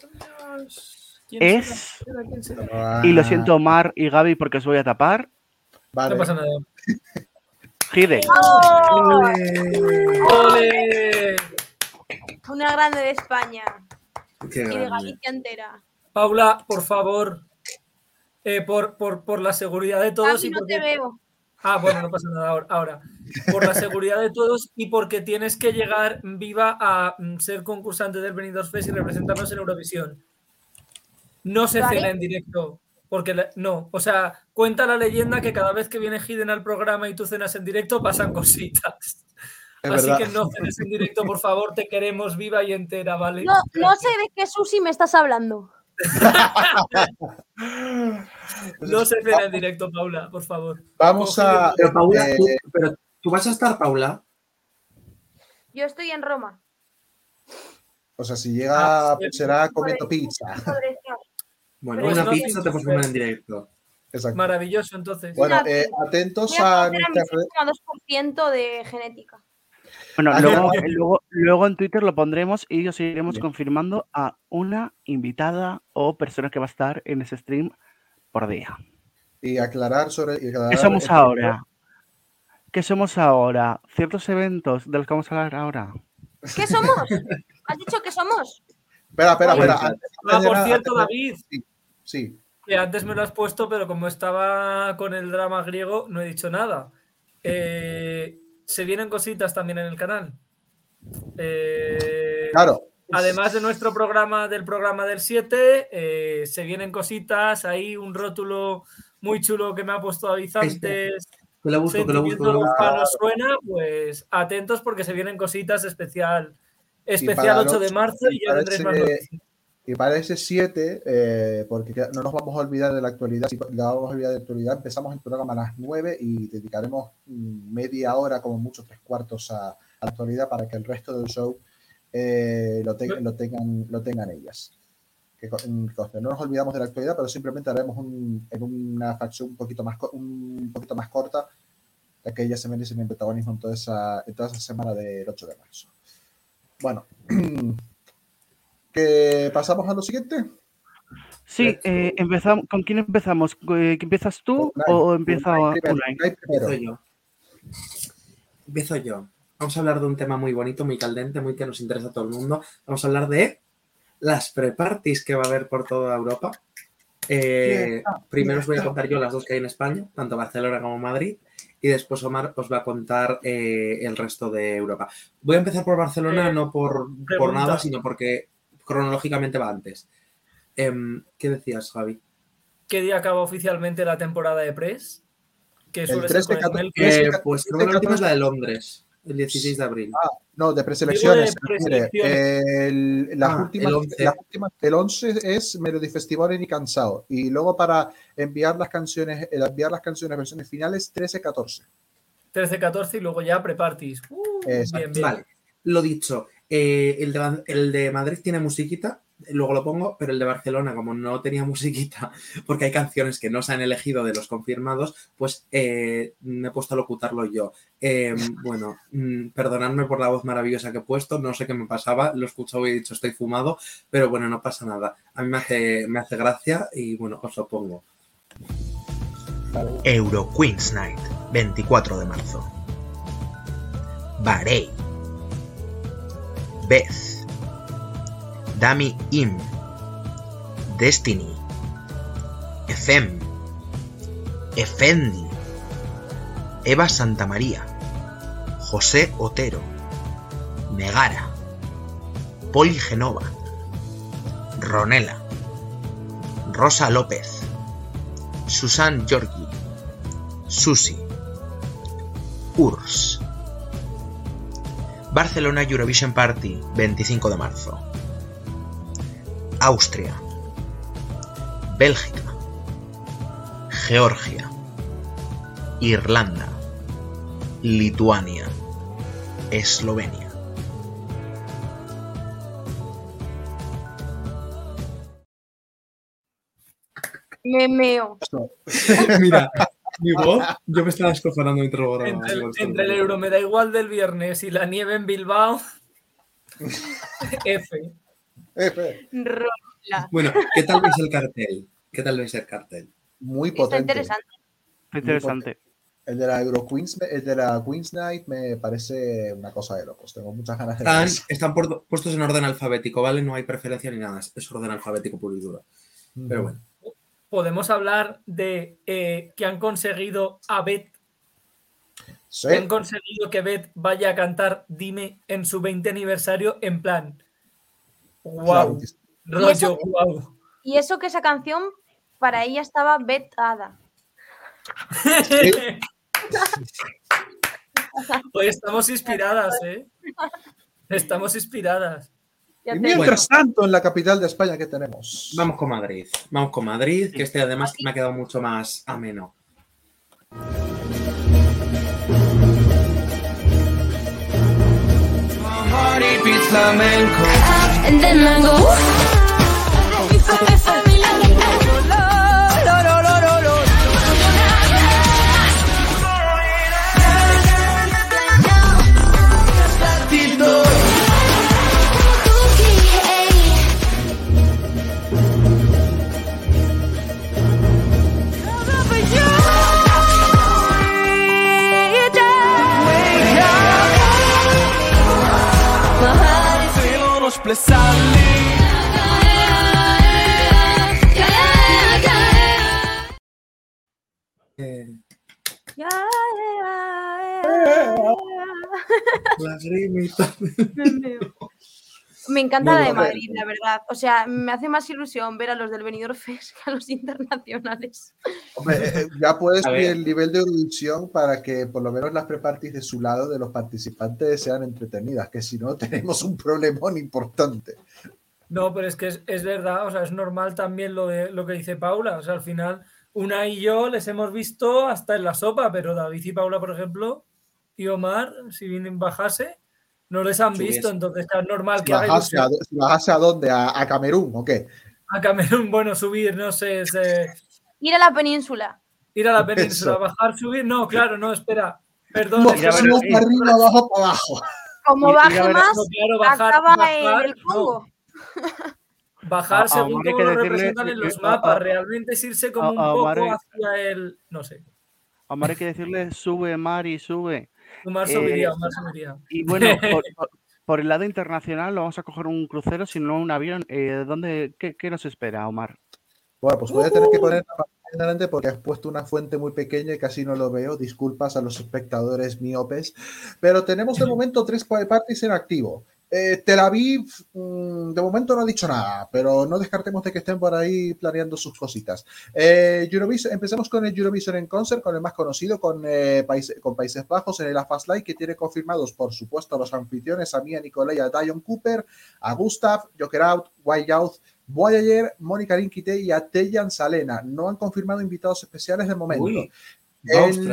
es, será? ¿Quién será? y lo siento Mar y Gaby porque os voy a tapar, No pasa nada. Hide. ¡Ole! Una grande de España Qué y de. Galicia entera. Paula, por favor, eh, por, por, por la seguridad de todos Gaby, y no porque... te veo. Ah, bueno, no pasa nada ahora, ahora. Por la seguridad de todos y porque tienes que llegar viva a mm, ser concursante del Benidorm Fest y representarnos en Eurovisión. No se Vale. cena en directo, porque la- no, o sea, cuenta la leyenda que cada vez que viene Hidden al programa y tú cenas en directo pasan cositas. Es Así verdad. que no cenes en directo, por favor, te queremos viva y entera, ¿vale? No, no sé de qué Susi me estás hablando. No se cena en directo, Paula, por favor. Vamos a. Pero, Paula, eh, tú, pero tú vas a estar, Paula. Yo estoy en Roma. o sea, si llega, Ah, sí. será comiendo pizza. Podré estar. Bueno, una no, pizza te puedes comer en directo. Exacto. Maravilloso, entonces. Bueno, eh, atentos a a conocer a mi nuestras redes. 6,2% de genética. Bueno, Ah, luego, no. luego, luego en Twitter lo pondremos y os iremos confirmando a una invitada o persona que va a estar en ese stream por día. Y aclarar sobre. y aclarar ¿Qué somos ahora? ¿Qué somos ahora? ¿Ciertos eventos de los que vamos a hablar ahora? ¿Qué somos? ¿Has dicho que somos? Espera, espera, espera. Ah, antes- Ah, por cierto, David, Sí, sí. que antes me lo has puesto, pero como estaba con el drama griego, no he dicho nada. Eh, se vienen cositas también en el canal. Eh, Claro. Además de nuestro programa, del programa del 7, eh, se vienen cositas, hay un rótulo muy chulo que me ha puesto Avizantes. Que busco, que busco. Que busco. Suena, pues atentos porque se vienen cositas especial. Especial para 8 de marzo y y ya tendréis más noticias. Y para ese 7, eh, porque no nos vamos a olvidar de la actualidad, si la vamos a olvidar de la actualidad, empezamos el programa a las 9 y dedicaremos media hora, como mucho tres cuartos, a, a la actualidad para que el resto del show eh, lo, te- lo tengan, lo tengan ellas. Que conste, no nos olvidamos de la actualidad, pero simplemente haremos un- en una facción un poquito más, un poquito más corta, ya que ellas se merecen el protagonismo en toda esa, en toda esa semana del 8 de marzo. Bueno, que pasamos a lo siguiente. Sí, eh, empezamos, ¿con quién empezamos? Eh, ¿Empiezas tú o empieza yo. empiezo yo. Vamos a hablar de un tema muy bonito, muy caldente, muy que nos interesa a todo el mundo. Vamos a hablar de las pre-parties que va a haber por toda Europa. Eh, primero os voy a contar yo las dos que hay en España, tanto Barcelona como Madrid, y después Omar os va a contar eh, el resto de Europa. Voy a empezar por Barcelona, Eh, no por, por nada, sino porque cronológicamente va antes. Em, ¿Qué decías, Javi? ¿Qué día acaba oficialmente la temporada de Press? Que El suele 3 ser con el. Eh, pues creo que la última es la de 14. Londres, el 16 de abril. Ah, no, de preselecciones. El, las Ah, últimas, el 11. las últimas- el 11 es Melody Festival y Cansado. Y luego para enviar las canciones, el enviar las canciones versiones finales, 13-14. 13-14 y luego ya pre-parties. Uh, bien, bien. Vale, lo dicho, eh, el, de, Madrid tiene musiquita, luego lo pongo, pero el de Barcelona, como no tenía musiquita, porque hay canciones que no se han elegido de los confirmados, pues eh, me he puesto a locutarlo yo. Eh, bueno, mm, perdonadme por la voz maravillosa que he puesto, no sé qué me pasaba, lo he escuchado y he dicho estoy fumado, pero bueno, no pasa nada. A mí me hace, me hace gracia y bueno, os lo pongo. Euro Queens Night, 24 de marzo. Bahrein. Beth. Dami Im. Destiny. Efem. Efendi. Eva Santamaría. José Otero. Megara. Poli Genova. Ronela. Rosa López. Susan Georgi. Susi. Urs. Barcelona Eurovision Party, 25 de marzo. Austria. Bélgica. Georgia. Irlanda. Lituania. Eslovenia. Me meo. Mira, mi voz, yo me estaba escojonando Entre, el- entre el no- euro me da igual del viernes y la nieve en Bilbao. F. F. Rola. Bueno, ¿qué tal veis el cartel? ¿Qué tal veis el cartel? Muy Está potente. interesante. Está interesante. El de la Euro Queens, el de la Queens Night me parece una cosa de locos. Tengo muchas ganas de ver Están, están por- puestos en orden alfabético, ¿vale? No hay preferencia ni nada, es orden alfabético puro y duro. Pero bueno, Podemos hablar de eh, que han conseguido a Beth, Sí. que han conseguido que Beth vaya a cantar Dime en su 20 aniversario en plan. ¡Wow! Y Rollo, eso- wow. Y eso que esa canción para ella estaba vetada. Pues estamos inspiradas, ¿eh? Estamos inspiradas. Ya Y te- mientras tanto, en la capital de España, ¿qué tenemos? vamos con Madrid. Vamos con Madrid, que este además me ha quedado mucho más ameno. And then I go. If I, if I really Eh, Ya, ya, ya. lagrimita. Me encanta Muy la de. Madrid, la verdad. O sea, me hace más ilusión ver a los del Benidorm Fest que a los internacionales. Hombre, eh, ya puedes ver. el nivel de Eurovisión para que por lo menos las pre-parties de su lado de los participantes sean entretenidas, que si no tenemos un problemón importante. No, pero es que es, es verdad, o sea, es normal también lo, de, lo que dice Paula. O sea, al final, una y yo les hemos visto hasta en la sopa, pero David y Paula, por ejemplo, y Omar, si vienen bajase, no les han visto. Entonces es normal que haga bajase a, a dónde? ¿A, a Camerún o qué? a Camerún, bueno, subir, no sé, Ir a la península. ir a la península, Eso. bajar, subir. No, claro, no, espera. Perdón, No, es que no- no, para arriba, abajo, para abajo. Como baje ver- más, no, claro, bajar, acaba bajar, en el no. Congo. Bajar A- a según cómo que lo decirle representan en los a- mapas. a- Realmente es irse como a- un a poco hacia el. No sé. Omar hay que decirle, sube, Mari, sube. Omar Eh, subiría, Omar subiría. Y bueno, por, por- por el lado internacional, ¿lo vamos a coger un crucero, si no un avión? Eh, ¿dónde, qué, qué nos espera, Omar? Bueno, pues voy a tener que poner la pantalla delante porque has puesto una fuente muy pequeña y casi no lo veo. Disculpas a los espectadores miopes. Pero tenemos de momento tres pa- parties en activo. Eh, Tel Aviv, mm, de momento no ha dicho nada, pero no descartemos de que estén por ahí planeando sus cositas. Eh, Eurovision- empecemos con el Eurovision en Concert, con el más conocido, con, eh, Países, con Países Bajos en el Fast Live, que tiene confirmados, por supuesto, a los anfitriones, a Mia Nicolai, a Dion Cooper, a Gustav, Joker Out, White Youth, Voyager, Mónica Rinkite y a Tejan Salena. No han confirmado invitados especiales de momento. Uy, En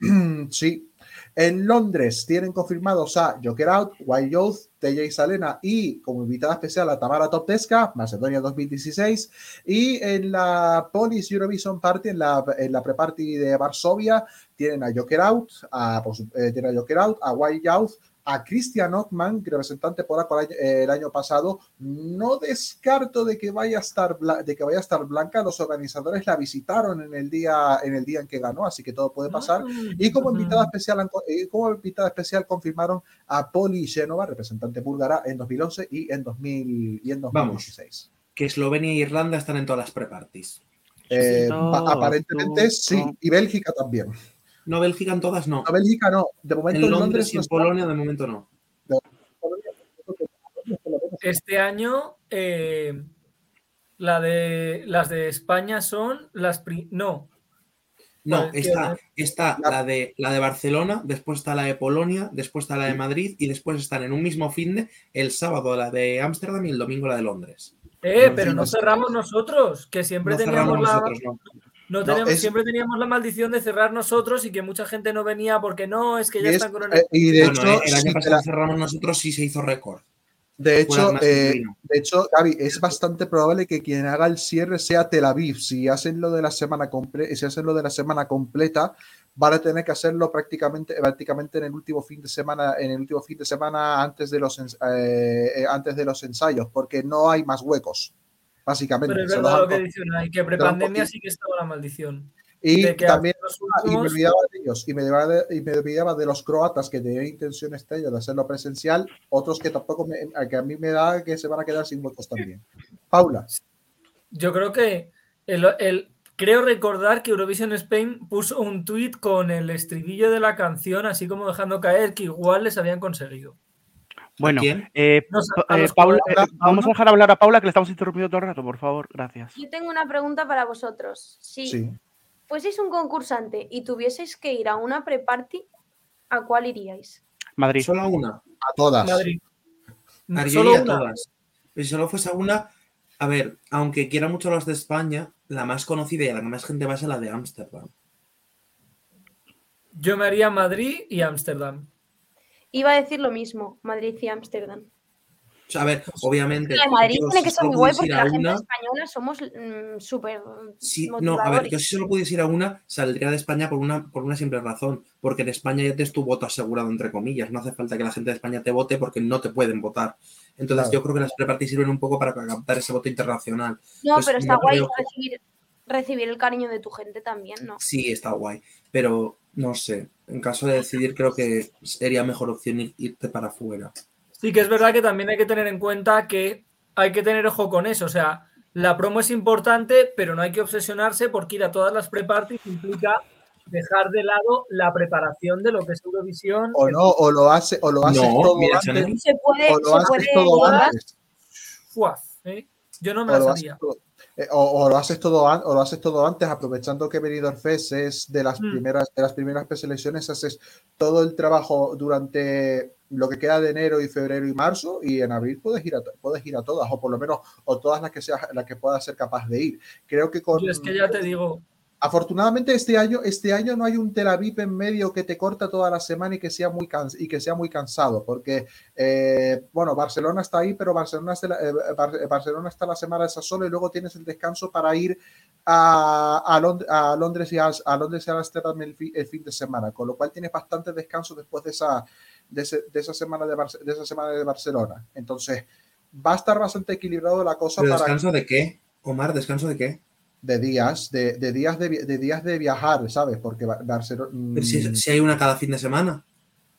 sí. En Londres tienen confirmados a Joker Out, Wild Youth, TJ Salena y como invitada especial a Tamara Topteska, Macedonia 2016. Y en la Polish Eurovision Party, en la, en pre-party de Varsovia, tienen a Joker Out, a, eh, tienen a Joker Out, a Youth, a Christian Ockman, representante polaco el año, eh, el año pasado. No descarto de que vaya a estar bla- de que vaya a estar blanca. Los organizadores la visitaron en el día en el día en que ganó, así que todo puede pasar. Y como invitada especial, eh, como invitada especial confirmaron a Poli Genova, representante búlgara en 2011 y en 2000 y en 2016. Que Eslovenia e Irlanda están en todas las pre-parties. Eh, aparentemente sí, y Bélgica también. No, Bélgica en todas no. No, Bélgica no. De momento En Londres y no en está. Polonia de momento no. Este año, eh, la de, las de España son las. pri- No, No, está, está la de, la de Barcelona, después está la de Polonia, después está la de Madrid y después están en un mismo fin de el sábado la de Ámsterdam y el domingo la de Londres. eh, pero no cerramos nosotros, que siempre No teníamos la. nosotros, no. No No, tenemos- es- Siempre teníamos la maldición de cerrar nosotros y que mucha gente no venía porque no, es que ya es- están con eh, y de hecho, eh, el año sí, pasado la- cerramos nosotros y se hizo récord. De hecho, eh, de hecho, Gaby, es bastante probable que quien haga el cierre sea Tel Aviv. Si hacen lo de la semana comple- si hacen lo de la semana completa, van a tener que hacerlo prácticamente, prácticamente en el último fin de semana, en el último fin de semana antes de los eh, eh, antes de los ensayos, porque no hay más huecos, básicamente. Pero es verdad lo que co- dice Unai, que prepandemia sí que estaba la maldición. Y también y me olvidaba de ellos, y me olvidaba de, y me olvidaba de los croatas que tenían intención año de hacerlo presencial, otros que tampoco me, a que a mí me da que se van a quedar sin huecos también. Paula. Yo creo que el, el- creo recordar que Eurovision Spain puso un tweet con el estribillo de la canción, así como dejando caer que igual les habían conseguido. Bueno, eh, a eh, Paula, eh, vamos a dejar hablar a Paula que le estamos interrumpiendo todo el rato, por favor. Gracias. Yo tengo una pregunta para vosotros. Si Sí. fueseis un concursante y tuvieseis que ir a una pre-party, ¿a cuál iríais? Madrid. Solo a una. A todas. Madrid. A Solo a una. todas. Pero si solo fuese una, a ver, aunque quiera mucho las de España, la más conocida y a la que más gente va es a la de Ámsterdam. Yo me haría Madrid y Ámsterdam. Iba a decir lo mismo, Madrid y Ámsterdam. O sea, a ver, obviamente. La Madrid tiene que ser muy guay porque la a gente una- española somos mm, súper Sí, no, a ver, yo si solo pudiese ir a una, saldría de España por una, por una simple razón. Porque en España ya tienes tu voto asegurado, entre comillas. No hace falta que la gente de España te vote porque no te pueden votar. Entonces, Claro. yo creo que las pre sirven un poco para captar ese voto internacional. No, Pues pero está guay recibir, recibir el cariño de tu gente también, ¿no? Sí, está guay. Pero no sé. En caso de decidir, creo que sería mejor opción ir- irte para afuera. Sí que es verdad que también hay que tener en cuenta que hay que tener ojo con eso. O sea, la promo es importante, pero no hay que obsesionarse porque ir a todas las pre-parties implica dejar de lado la preparación de lo que es Eurovisión. O no, o lo hace, o lo haces No, todo mira, antes. Chanel. Se puede, O lo se haces puede todo antes. ¿eh? Yo no me O todo, eh, o- o lo haces todo o lo haces todo antes, aprovechando que Benidorm Fest es de las Mm. primeras de las primeras preselecciones, haces todo el trabajo durante lo que queda de enero y febrero y marzo, y en abril puedes ir a, puedes ir a todas, o por lo menos, o todas las que seas, las que puedas ser capaz de ir. Creo que con Yo es que ya te digo, Afortunadamente este año, este año no hay un Tel Aviv en medio que te corta toda la semana y que sea muy, cans- y que sea muy cansado, porque eh, bueno, Barcelona está ahí, pero Barcelona, está, la- eh, Bar- Barcelona está la semana esa sola y luego tienes el descanso para ir a, a, Lond- a Londres y a, a Londres y a Amsterdam el, fi- el fin de semana, con lo cual tienes bastante descanso después de esa, de, ese- de esa semana de, de esa semana de Barcelona. Entonces va a estar bastante equilibrado la cosa ¿Pero para descanso de qué? Omar, ¿descanso de qué? De días, de, de días de, de días de viajar, ¿sabes? Porque Ba- Barcelona. Pero si, si hay una cada fin de semana.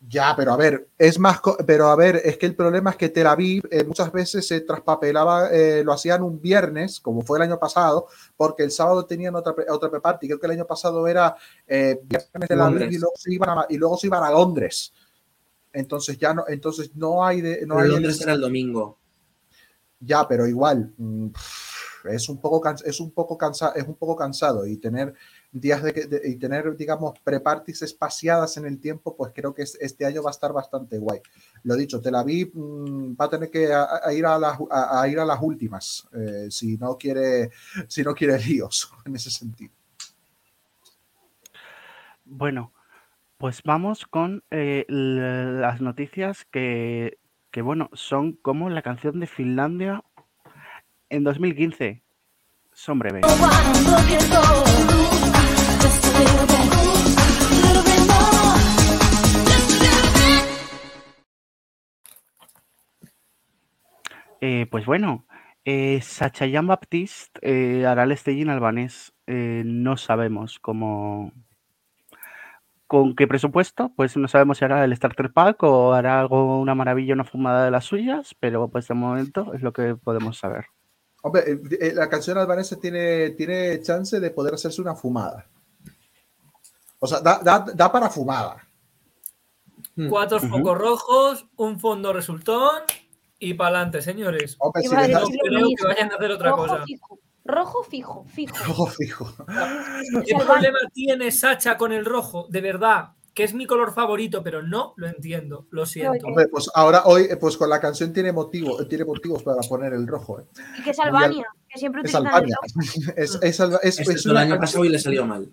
Ya, pero a ver, es más, pero a ver, es que el problema es que Tel Aviv eh, muchas veces se traspapelaba, eh, lo hacían un viernes, como fue el año pasado, porque el sábado tenían otra, otra pre-party. Creo que el año pasado era eh, viernes Tel Aviv y luego, se iban a, y luego se iban a Londres. Entonces ya no, entonces no hay de, no Pero hay el- Londres era el domingo. ya, pero igual mm, es un poco es un poco cansado, es un poco cansado y tener días de, de- y tener digamos preparties espaciadas en el tiempo, pues creo que es- este año va a estar bastante guay. Lo dicho, Tel Aviv mm, va a tener que ir a las ir a las últimas eh, si no quiere si no quiere líos en ese sentido. Bueno, pues vamos con eh, las noticias que, que, bueno, son como la canción de Finlandia en 2015. Son breves. Eh, pues bueno, eh, Sacha Jean Baptiste eh, hará el staging albanés. Eh, no sabemos cómo. ¿Con qué presupuesto? Pues no sabemos si hará el Starter Pack o hará algo, una maravilla, una fumada de las suyas, pero pues de momento es lo que podemos saber. Hombre, eh, eh, la canción albanesa tiene, tiene chance de poder hacerse una fumada. O sea, da, da- da para fumada. Cuatro Ujú. focos rojos, un fondo resultón y para adelante, señores. Hombre, a No creo que vayan a hacer otra Rojo cosa. fijo. Rojo fijo, fijo. Rojo fijo. ¿Qué problema tiene Sacha con el rojo? De verdad, que es mi color favorito, pero no lo entiendo. Lo siento. Hombre, pues ahora hoy, eh, pues con la canción tiene motivo, tiene motivos para poner el rojo. eh. Y que es Albania, que siempre Es Albania. rojo. Es, es, es- Este es el año pasado y le salió mal.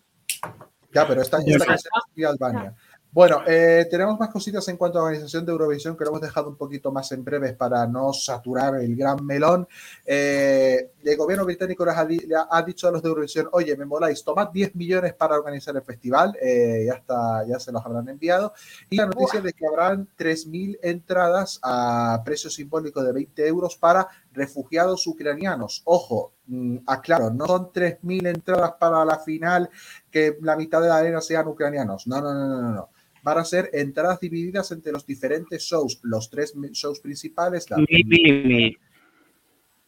Ya, pero esta, esta canción es Albania. Bueno, eh, tenemos más cositas en cuanto a organización de Eurovisión que lo hemos dejado un poquito más en breves para no saturar el gran melón. Eh, el gobierno británico les ha, le ha- dicho a los de Eurovisión, oye, me moláis, tomad 10 millones para organizar el festival, eh, ya, está, ya se los habrán enviado. Y la noticia de que habrán 3.000 entradas a precio simbólico de 20 euros para refugiados ucranianos. Ojo, mm, aclaro, no son 3.000 entradas para la final que la mitad de la arena sean ucranianos. No, no, no, no, no, no. Van a ser entradas divididas entre los diferentes shows, los tres shows principales.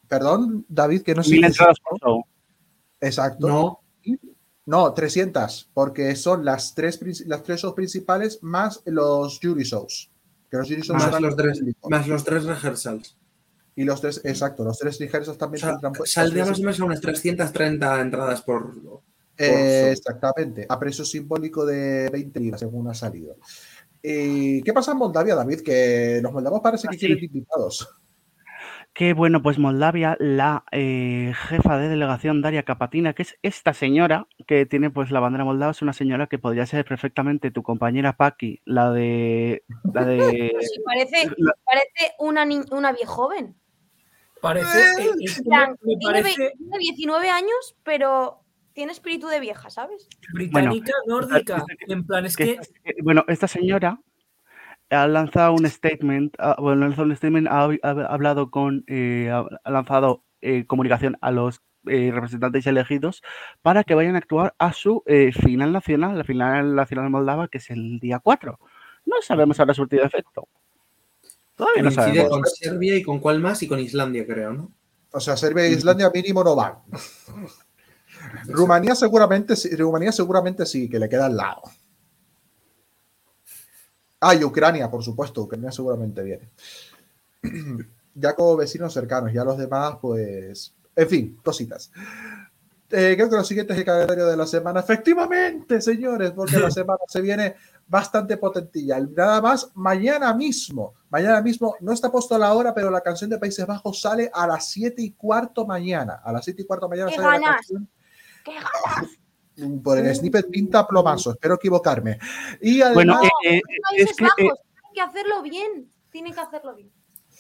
Perdón, David, que no sé Mil entradas por show. Exacto. No, No, 300, porque son las tres, las tres shows principales más los jury shows. Que los jury shows más los, tres, más los tres rehearsals. Y los tres, exacto, los tres O también sea, tendrán pues, saldría los más o menos a unas 330 entradas por. por Eh, show. exactamente, a precio simbólico de 20 libras, según ha salido. ¿Y qué pasa en Moldavia, David? Que los moldavos parece que Ah, quieren invitados. Que bueno, pues Moldavia, la eh, jefa de delegación Daria Kapatina, que es esta señora que tiene pues la bandera moldava, es una señora que podría ser perfectamente tu compañera Paki, la de la de Pues sí, parece, la- parece una, ni- una vieja joven. Parece, eh, es plan, me, tiene, ve- parece tiene 19 años, pero tiene espíritu de vieja, ¿sabes? británica Bueno, nórdica. En plan, es que que esta- que- bueno, esta señora ha lanzado un statement, ha, bueno, ha lanzado un statement, ha, ha hablado con, eh, ha, lanzado eh, comunicación a los eh, representantes elegidos para que vayan a actuar a su eh, final nacional, la final nacional moldava, que es el día 4. No sabemos ahora surtido efecto. Todavía no Coincide sabemos. con Serbia y con cuál más y con Islandia, creo, ¿no? O sea, Serbia e Islandia mínimo no van. Rumanía seguramente, sí- Rumanía seguramente sí, que le queda al lado. Ah, y Ucrania, por supuesto, Ucrania seguramente viene. ya como vecinos cercanos, ya los demás, pues, en fin, cositas. Eh, creo que lo siguiente es el calendario de la semana. Efectivamente, señores, porque la semana se viene bastante potentilla. Nada más, mañana mismo, mañana mismo, no está puesto la hora, pero la canción de Países Bajos sale a las 7 y cuarto mañana. A las 7 y cuarto mañana ¡Qué sale la canción. ¡Qué ganas! Por el snippet pinta plomazo, espero equivocarme. Y además, Bueno, eh, eh, es que, Bajos, eh, tienen que hacerlo bien. Tienen que hacerlo bien.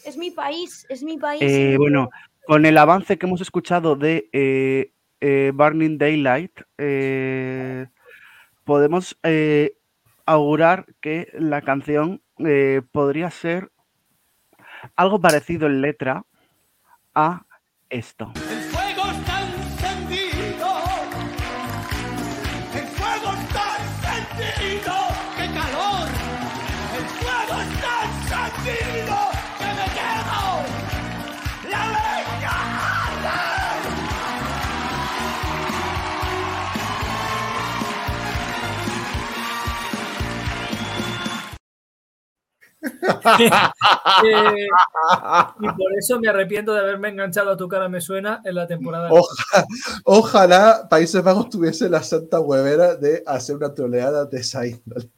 Es mi país, es mi país. Eh, bueno, con el avance que hemos escuchado de eh, eh, Burning Daylight, eh, podemos eh, augurar que la canción eh, podría ser algo parecido en letra a esto. Eh, y por eso me arrepiento de haberme enganchado a tu cara me suena en la temporada. Oja- ojalá Países Bajos tuviese la santa huevera de hacer una troleada de esa índole.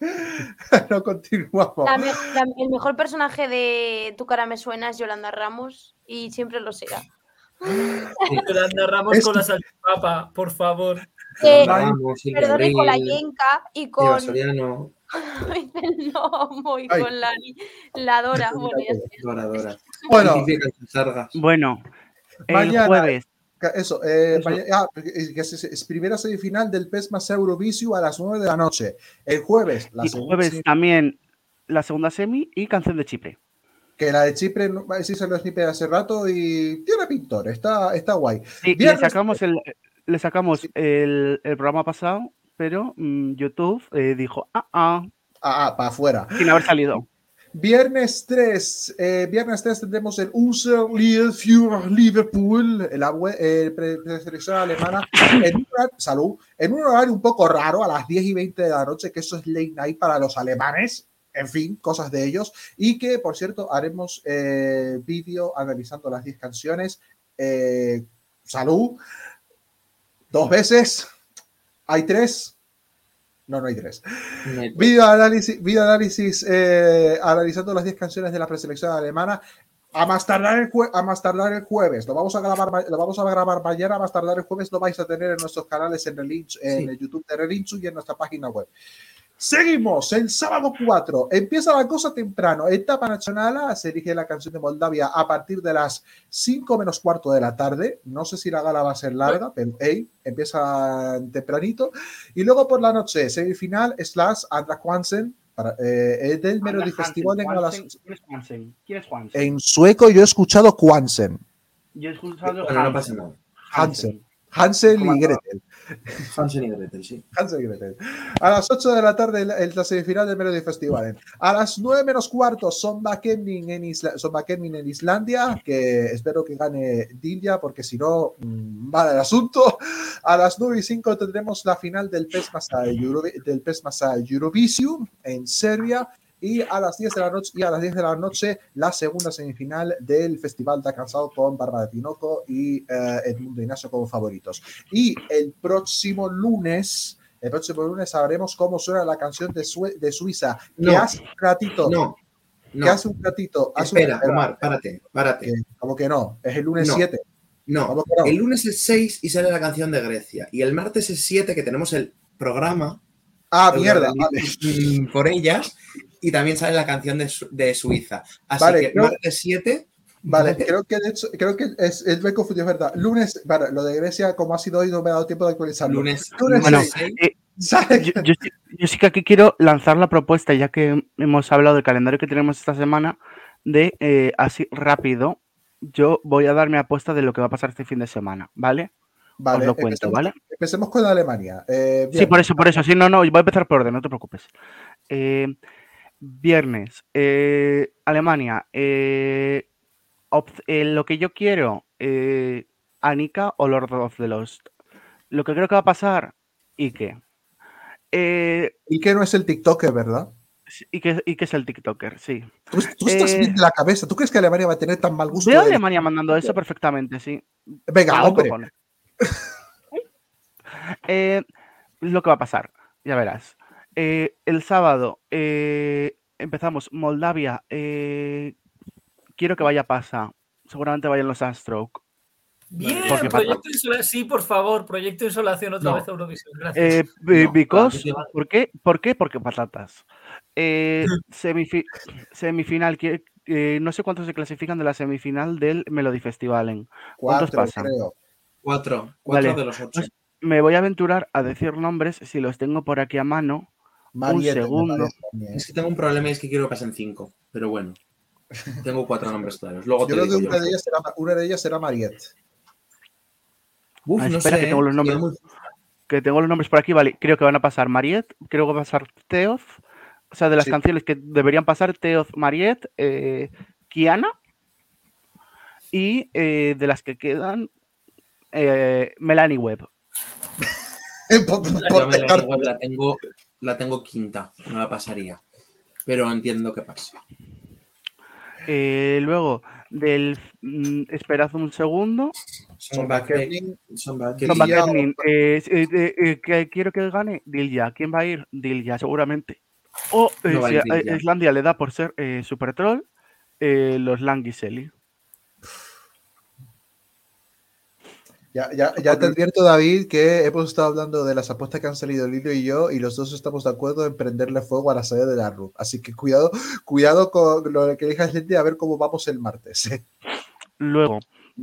no continuamos. La me- la- el mejor personaje de Tu cara me suena es Yolanda Ramos y siempre lo será. Yolanda Ramos Es- con la salchipapa, por favor. Eh, Ramos, con la Yenka y con el Nomo y Ay. con la, la Dora. Bueno. Dora, Dora. Bueno. El Mañana- jueves. Eso, eh, maña- ah, eh, que es, es primera semifinal del PES más Eurovisio a las 9 de la noche. El jueves, la Y segunda jueves semi- también la segunda semi y canción de Chipre. que la de Chipre, no- sí se lo snippet hace rato y tiene pintor, está, está guay. Sí, le sacamos el, le sacamos el, el programa pasado, pero mm, YouTube eh, dijo, ah, ah, Ah, ah, para afuera. sin haber salido. Viernes 3, eh, viernes 3 tendremos el Unser für Liverpool, eh, pre- preselección alemana, en un, salud, en un horario un poco raro, a las 10 y 20 de la noche, que eso es late night para los alemanes, en fin, cosas de ellos, y que, por cierto, haremos eh, vídeo analizando las 10 canciones. Eh, salud, dos veces, hay tres. No, no hay tres. Video análisis, video análisis eh, analizando las 10 canciones de la preselección alemana. A más, tardar el jue- a más tardar el jueves, lo vamos, a grabar, lo vamos a grabar mañana, a más tardar el jueves lo vais a tener en nuestros canales en, Relinch- en el YouTube de Relinchu y en nuestra página web. Seguimos, el sábado 4, empieza la cosa temprano, etapa nacional, se elige la canción de Moldavia a partir de las 5 menos cuarto de la tarde, no sé si la gala va a ser larga, pero hey, empieza tempranito, y luego por la noche, semifinal, slash, Andra Juansen, para, eh, eh, del Melody Festival en a las- ¿Quién es es Juansen? en sueco yo he escuchado Juansen, Yo he escuchado Hansen. pasa nada. Hansen, Hansel ¿Cómo y Gretel. Hansen y Gretel, sí. Hansel y Gretel. A las 8 de la tarde, la, la semifinal del Melody Festival. A las 9 menos cuarto, Sonba Kemning en, Isla, Kemning en Islandia, que espero que gane Dilja, porque si no, mm, mal el asunto. A las 9 y 5 tendremos la final del PES Masa, Eurovi- del PES Masa Eurovisium en Serbia. Y a las 10 de la noche, y a las 10 de la noche, la segunda semifinal del Festival da Cansado con Bárbara Tinoco y eh, Edmundo Ignacio como favoritos. Y el próximo lunes, el próximo lunes sabremos cómo suena la canción de, Sue- de Suiza. Que No. hace un ratito. No, Que no. hace un ratito. hace un- Espera, Omar, párate, párate. Como que no, es el lunes No. 7. No, ¿Cómo que el lunes es 6 y sale la canción de Grecia. Y el martes es 7 que tenemos el programa. Ah, mierda, de- Por ellas. Y también sale la canción de, Su- de Suiza. Así Vale, que creo- martes 7. Vale, creo que de hecho, creo que es, es me he confundido, es verdad. Lunes, vale, lo de Grecia, como ha sido hoy, no me ha dado tiempo de actualizarlo. Lunes, Bueno, seis. eh, yo, yo sí- yo sí que aquí quiero lanzar la propuesta, ya que hemos hablado del calendario que tenemos esta semana, de eh, así rápido, yo voy a dar mi apuesta de lo que va a pasar este fin de semana, ¿vale? Vale, Os lo cuento, empecemos, ¿vale? empecemos con Alemania. Eh, Sí, por eso, por eso. Sí, no, no, voy a empezar por orden, no te preocupes. Eh, viernes, eh, Alemania. eh, eh, lo que yo quiero, Anika o Lord of the Lost. Lo que creo que va a pasar, Ike. Y que no es el TikToker, ¿verdad? y que, y que es el TikToker, sí. Tú, tú estás Eh, bien de la cabeza. ¿Tú crees que Alemania va a tener tan mal gusto? Veo a de- Alemania mandando eso perfectamente, sí. Venga, hombre. Eh, lo que va a pasar, ya verás. Eh, el sábado eh, empezamos Moldavia. eh, quiero que vaya pasa. Seguramente vayan los Astroke. Bien, Porque pasa- proyecto insolación. Sí, por favor, proyecto insolación otra No. vez a Eurovisión. Gracias. Eh, No, because, claro, sí. ¿por qué? ¿Por qué? Porque patatas. Eh, semifi- semifinal, que, eh, no sé cuántos se clasifican de la semifinal del Melody Festival. ¿en ¿Cuántos Cuatro, pasan? creo. 4. 4 Vale, de los 8. pues me voy a aventurar a decir nombres si los tengo por aquí a mano. Mariette, me segundo. Es que tengo un problema y es que quiero que pasen 5. Pero bueno. Tengo cuatro nombres claros. Luego Yo te creo que una yo. de ellas será, una de ellas será Mariette. Uf, Ah, no espera, sé. que tengo los ¿eh? nombres. Muy- Que tengo los nombres por aquí, vale. Creo que van a pasar Mariette, creo que va a pasar Teoz, O sea, de las Sí. canciones que deberían pasar, Teoz Mariette, eh, Kiana. Y eh, de las que quedan, eh, Melanie Webb. Webb la tengo, la tengo quinta, no la pasaría. Pero entiendo que pase. Eh, luego, del. mm, esperad un segundo. Son Backkeeping, son eh, eh, quiero que gane Dilja. ¿Quién va a ir? Dilja, seguramente. O eh, No si. Islandia le da por ser eh, Super Troll, eh, los Langiseli. Ya, ya, ya te advierto, David, que hemos estado hablando de las apuestas que han salido Lilo y yo, y los dos estamos de acuerdo en prenderle fuego a la sede de la RUF. Así que cuidado, cuidado con lo que elijas gente a ver cómo vamos el martes. ¿eh? Luego,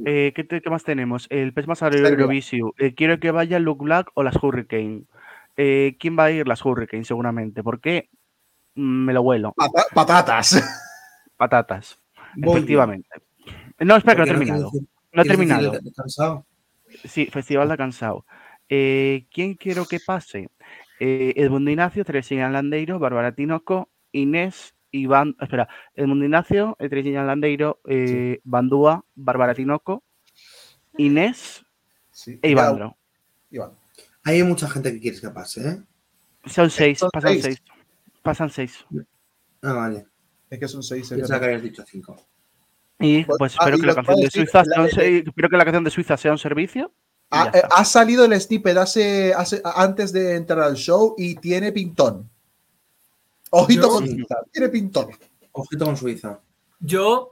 eh, ¿qué, más tenemos? El pez más Serbia. Eurovisión. Eh, quiero que vaya Luke Black o las Hurricane. Eh, ¿Quién va a ir? Las Hurricane, seguramente. ¿Por qué? Mm, Me lo huelo. Pata- patatas. Patatas. Voy. Efectivamente. No, espera, que no he terminado. No he terminado. Sí, Festival de Cansado. Eh, ¿Quién quiero que pase? Eh, Edmundo Ignacio, Teresina Landeiro, Bárbara Tinoco, Inés, Iván. Espera, Edmundo Ignacio, eh, Teresina Landeiro, eh, Bandúa, Bárbara Tinoco, Inés Sí. e Ivandro. Iván. Hay mucha gente que quieres que pase, ¿eh? Son seis, Son pasan seis. seis. Pasan seis. Ah, vale. Es que son seis. es Pensaba que habías dicho cinco. Y Pues- pues ah, espero y que la canción de Suiza la- sea espero que la canción de Suiza sea un servicio. y Ha, salido el snippet hace, hace, antes de entrar al show y tiene pintón. Ojito Yo- con Suiza, tiene pintón. Ojito con Suiza. Yo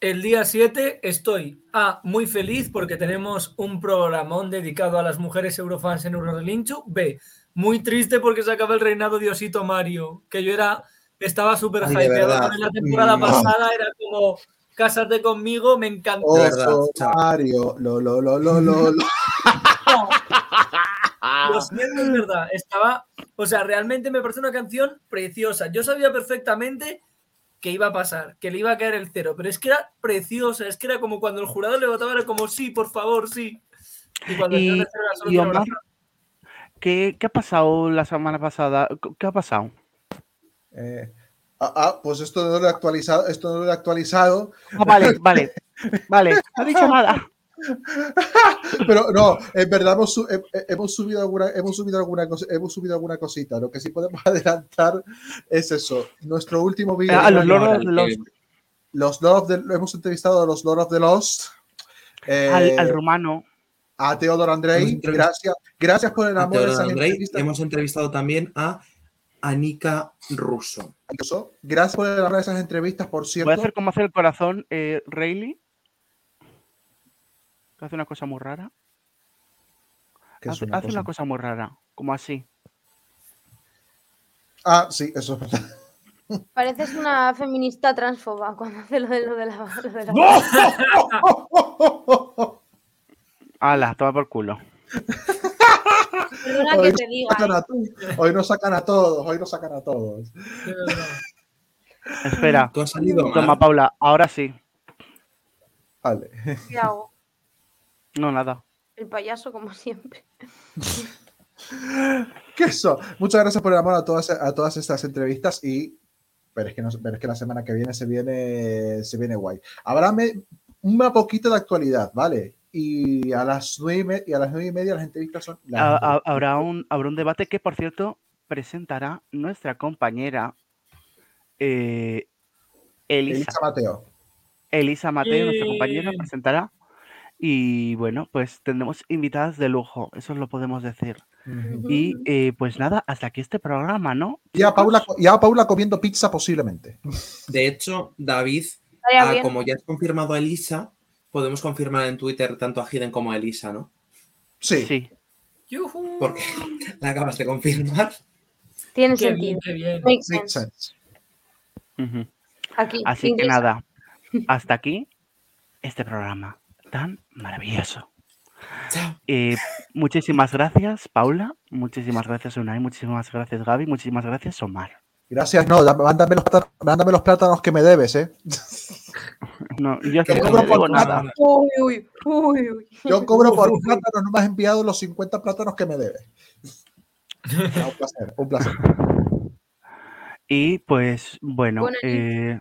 el día 7 estoy A, muy feliz porque tenemos un programón dedicado a las mujeres eurofans en Eurorelincho. B, muy triste porque se acaba el reinado de Osito Mario, que yo era, estaba súper hypeado él la temporada Mm. pasada, era como, cásate conmigo, me encantó. Oso, Mario, lo, lo, lo, lo, lo, lo. Lo siento, es verdad. Estaba, o sea, realmente me parece una canción preciosa. Yo sabía perfectamente que iba a pasar, que le iba a caer el cero, pero es que era preciosa, es que era como cuando el jurado le votaba, era como sí, por favor, sí. Y cuando el Y, tercero era solo y Omar. ¿qué, qué ha pasado la semana pasada? ¿Qué ha pasado? Eh, ah, ah, pues esto no lo he actualizado, esto no lo he actualizado. Ah, vale, vale, vale. No he dicho nada. Pero no, en verdad hemos, hemos subido alguna, hemos subido alguna cosa, hemos subido alguna cosita. Lo que sí podemos adelantar es eso. Nuestro último vídeo. Ah, los Lord of the Lost. Los Lord of the- hemos entrevistado a los Lord of the Lost. eh, Al, al rumano. a Teodoro Andrei. Gracias, gracias por el A amor esas Andrei. Hemos entrevistado también a Anika Russo. Gracias por de esas entrevistas, por cierto. Voy a hacer como hace el corazón eh, Rayleigh. Que hace una cosa muy rara. ¿Qué es Hace, una hace cosa? una cosa muy rara. Como así. Ah, sí, eso es verdad. Pareces una feminista transfoba cuando hace lo de, lo de la. lo de la- Ala, toma por culo. Perdona que Hoy te nos diga. sacan ¿eh? a- Hoy nos sacan a todos, hoy nos sacan a todos. Espera. Tú has salido Toma, mal. Paula. Ahora sí. Vale. ¿Qué hago? No, nada. El payaso, como siempre. ¿Qué eso? Muchas gracias por el amor a todas, a todas estas entrevistas y pero es que, no, pero es que la semana que viene se viene, se viene guay. Habrá me- un poquito de actualidad, ¿vale? Y a las nueve y, me- y a las nueve y media las entrevistas son las Ha- ha- habrá, un, habrá un debate que, por cierto, presentará nuestra compañera eh, Elisa. Elisa Mateo. Elisa Mateo, nuestra compañera, presentará. Y bueno, pues tendremos invitadas de lujo, eso lo podemos decir. Y eh, pues nada, hasta aquí este programa, ¿no? Y a, Paula, y a Paula comiendo pizza posiblemente. De hecho, David, ah, como ya has confirmado a Elisa, podemos confirmar en Twitter tanto a Hiden como a Elisa, ¿no? Sí. Porque la acabas de confirmar. Tiene Qué sentido. bien, qué bien. Sense. Aquí. Así que nada, hasta aquí este programa tan maravilloso. Eh, muchísimas gracias, Paula. Muchísimas gracias, Unai. Muchísimas gracias, Gaby. Muchísimas gracias, Omar. Gracias, no, mándame los, plátanos, los plátanos que me debes, ¿eh? No, yo que cobro por nada. Uy, uy, uy, Yo cobro por plátanos, no me has enviado los 50 plátanos que me debes. Un placer, un placer. Y pues, bueno, eh,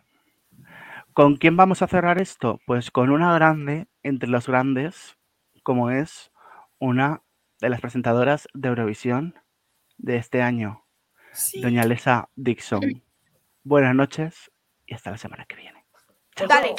¿con quién vamos a cerrar esto? Pues con una grande, entre los grandes, como es una de las presentadoras de Eurovisión de este año doña Lesa Dixon. Buenas noches y hasta la semana que viene. Chao. Dale.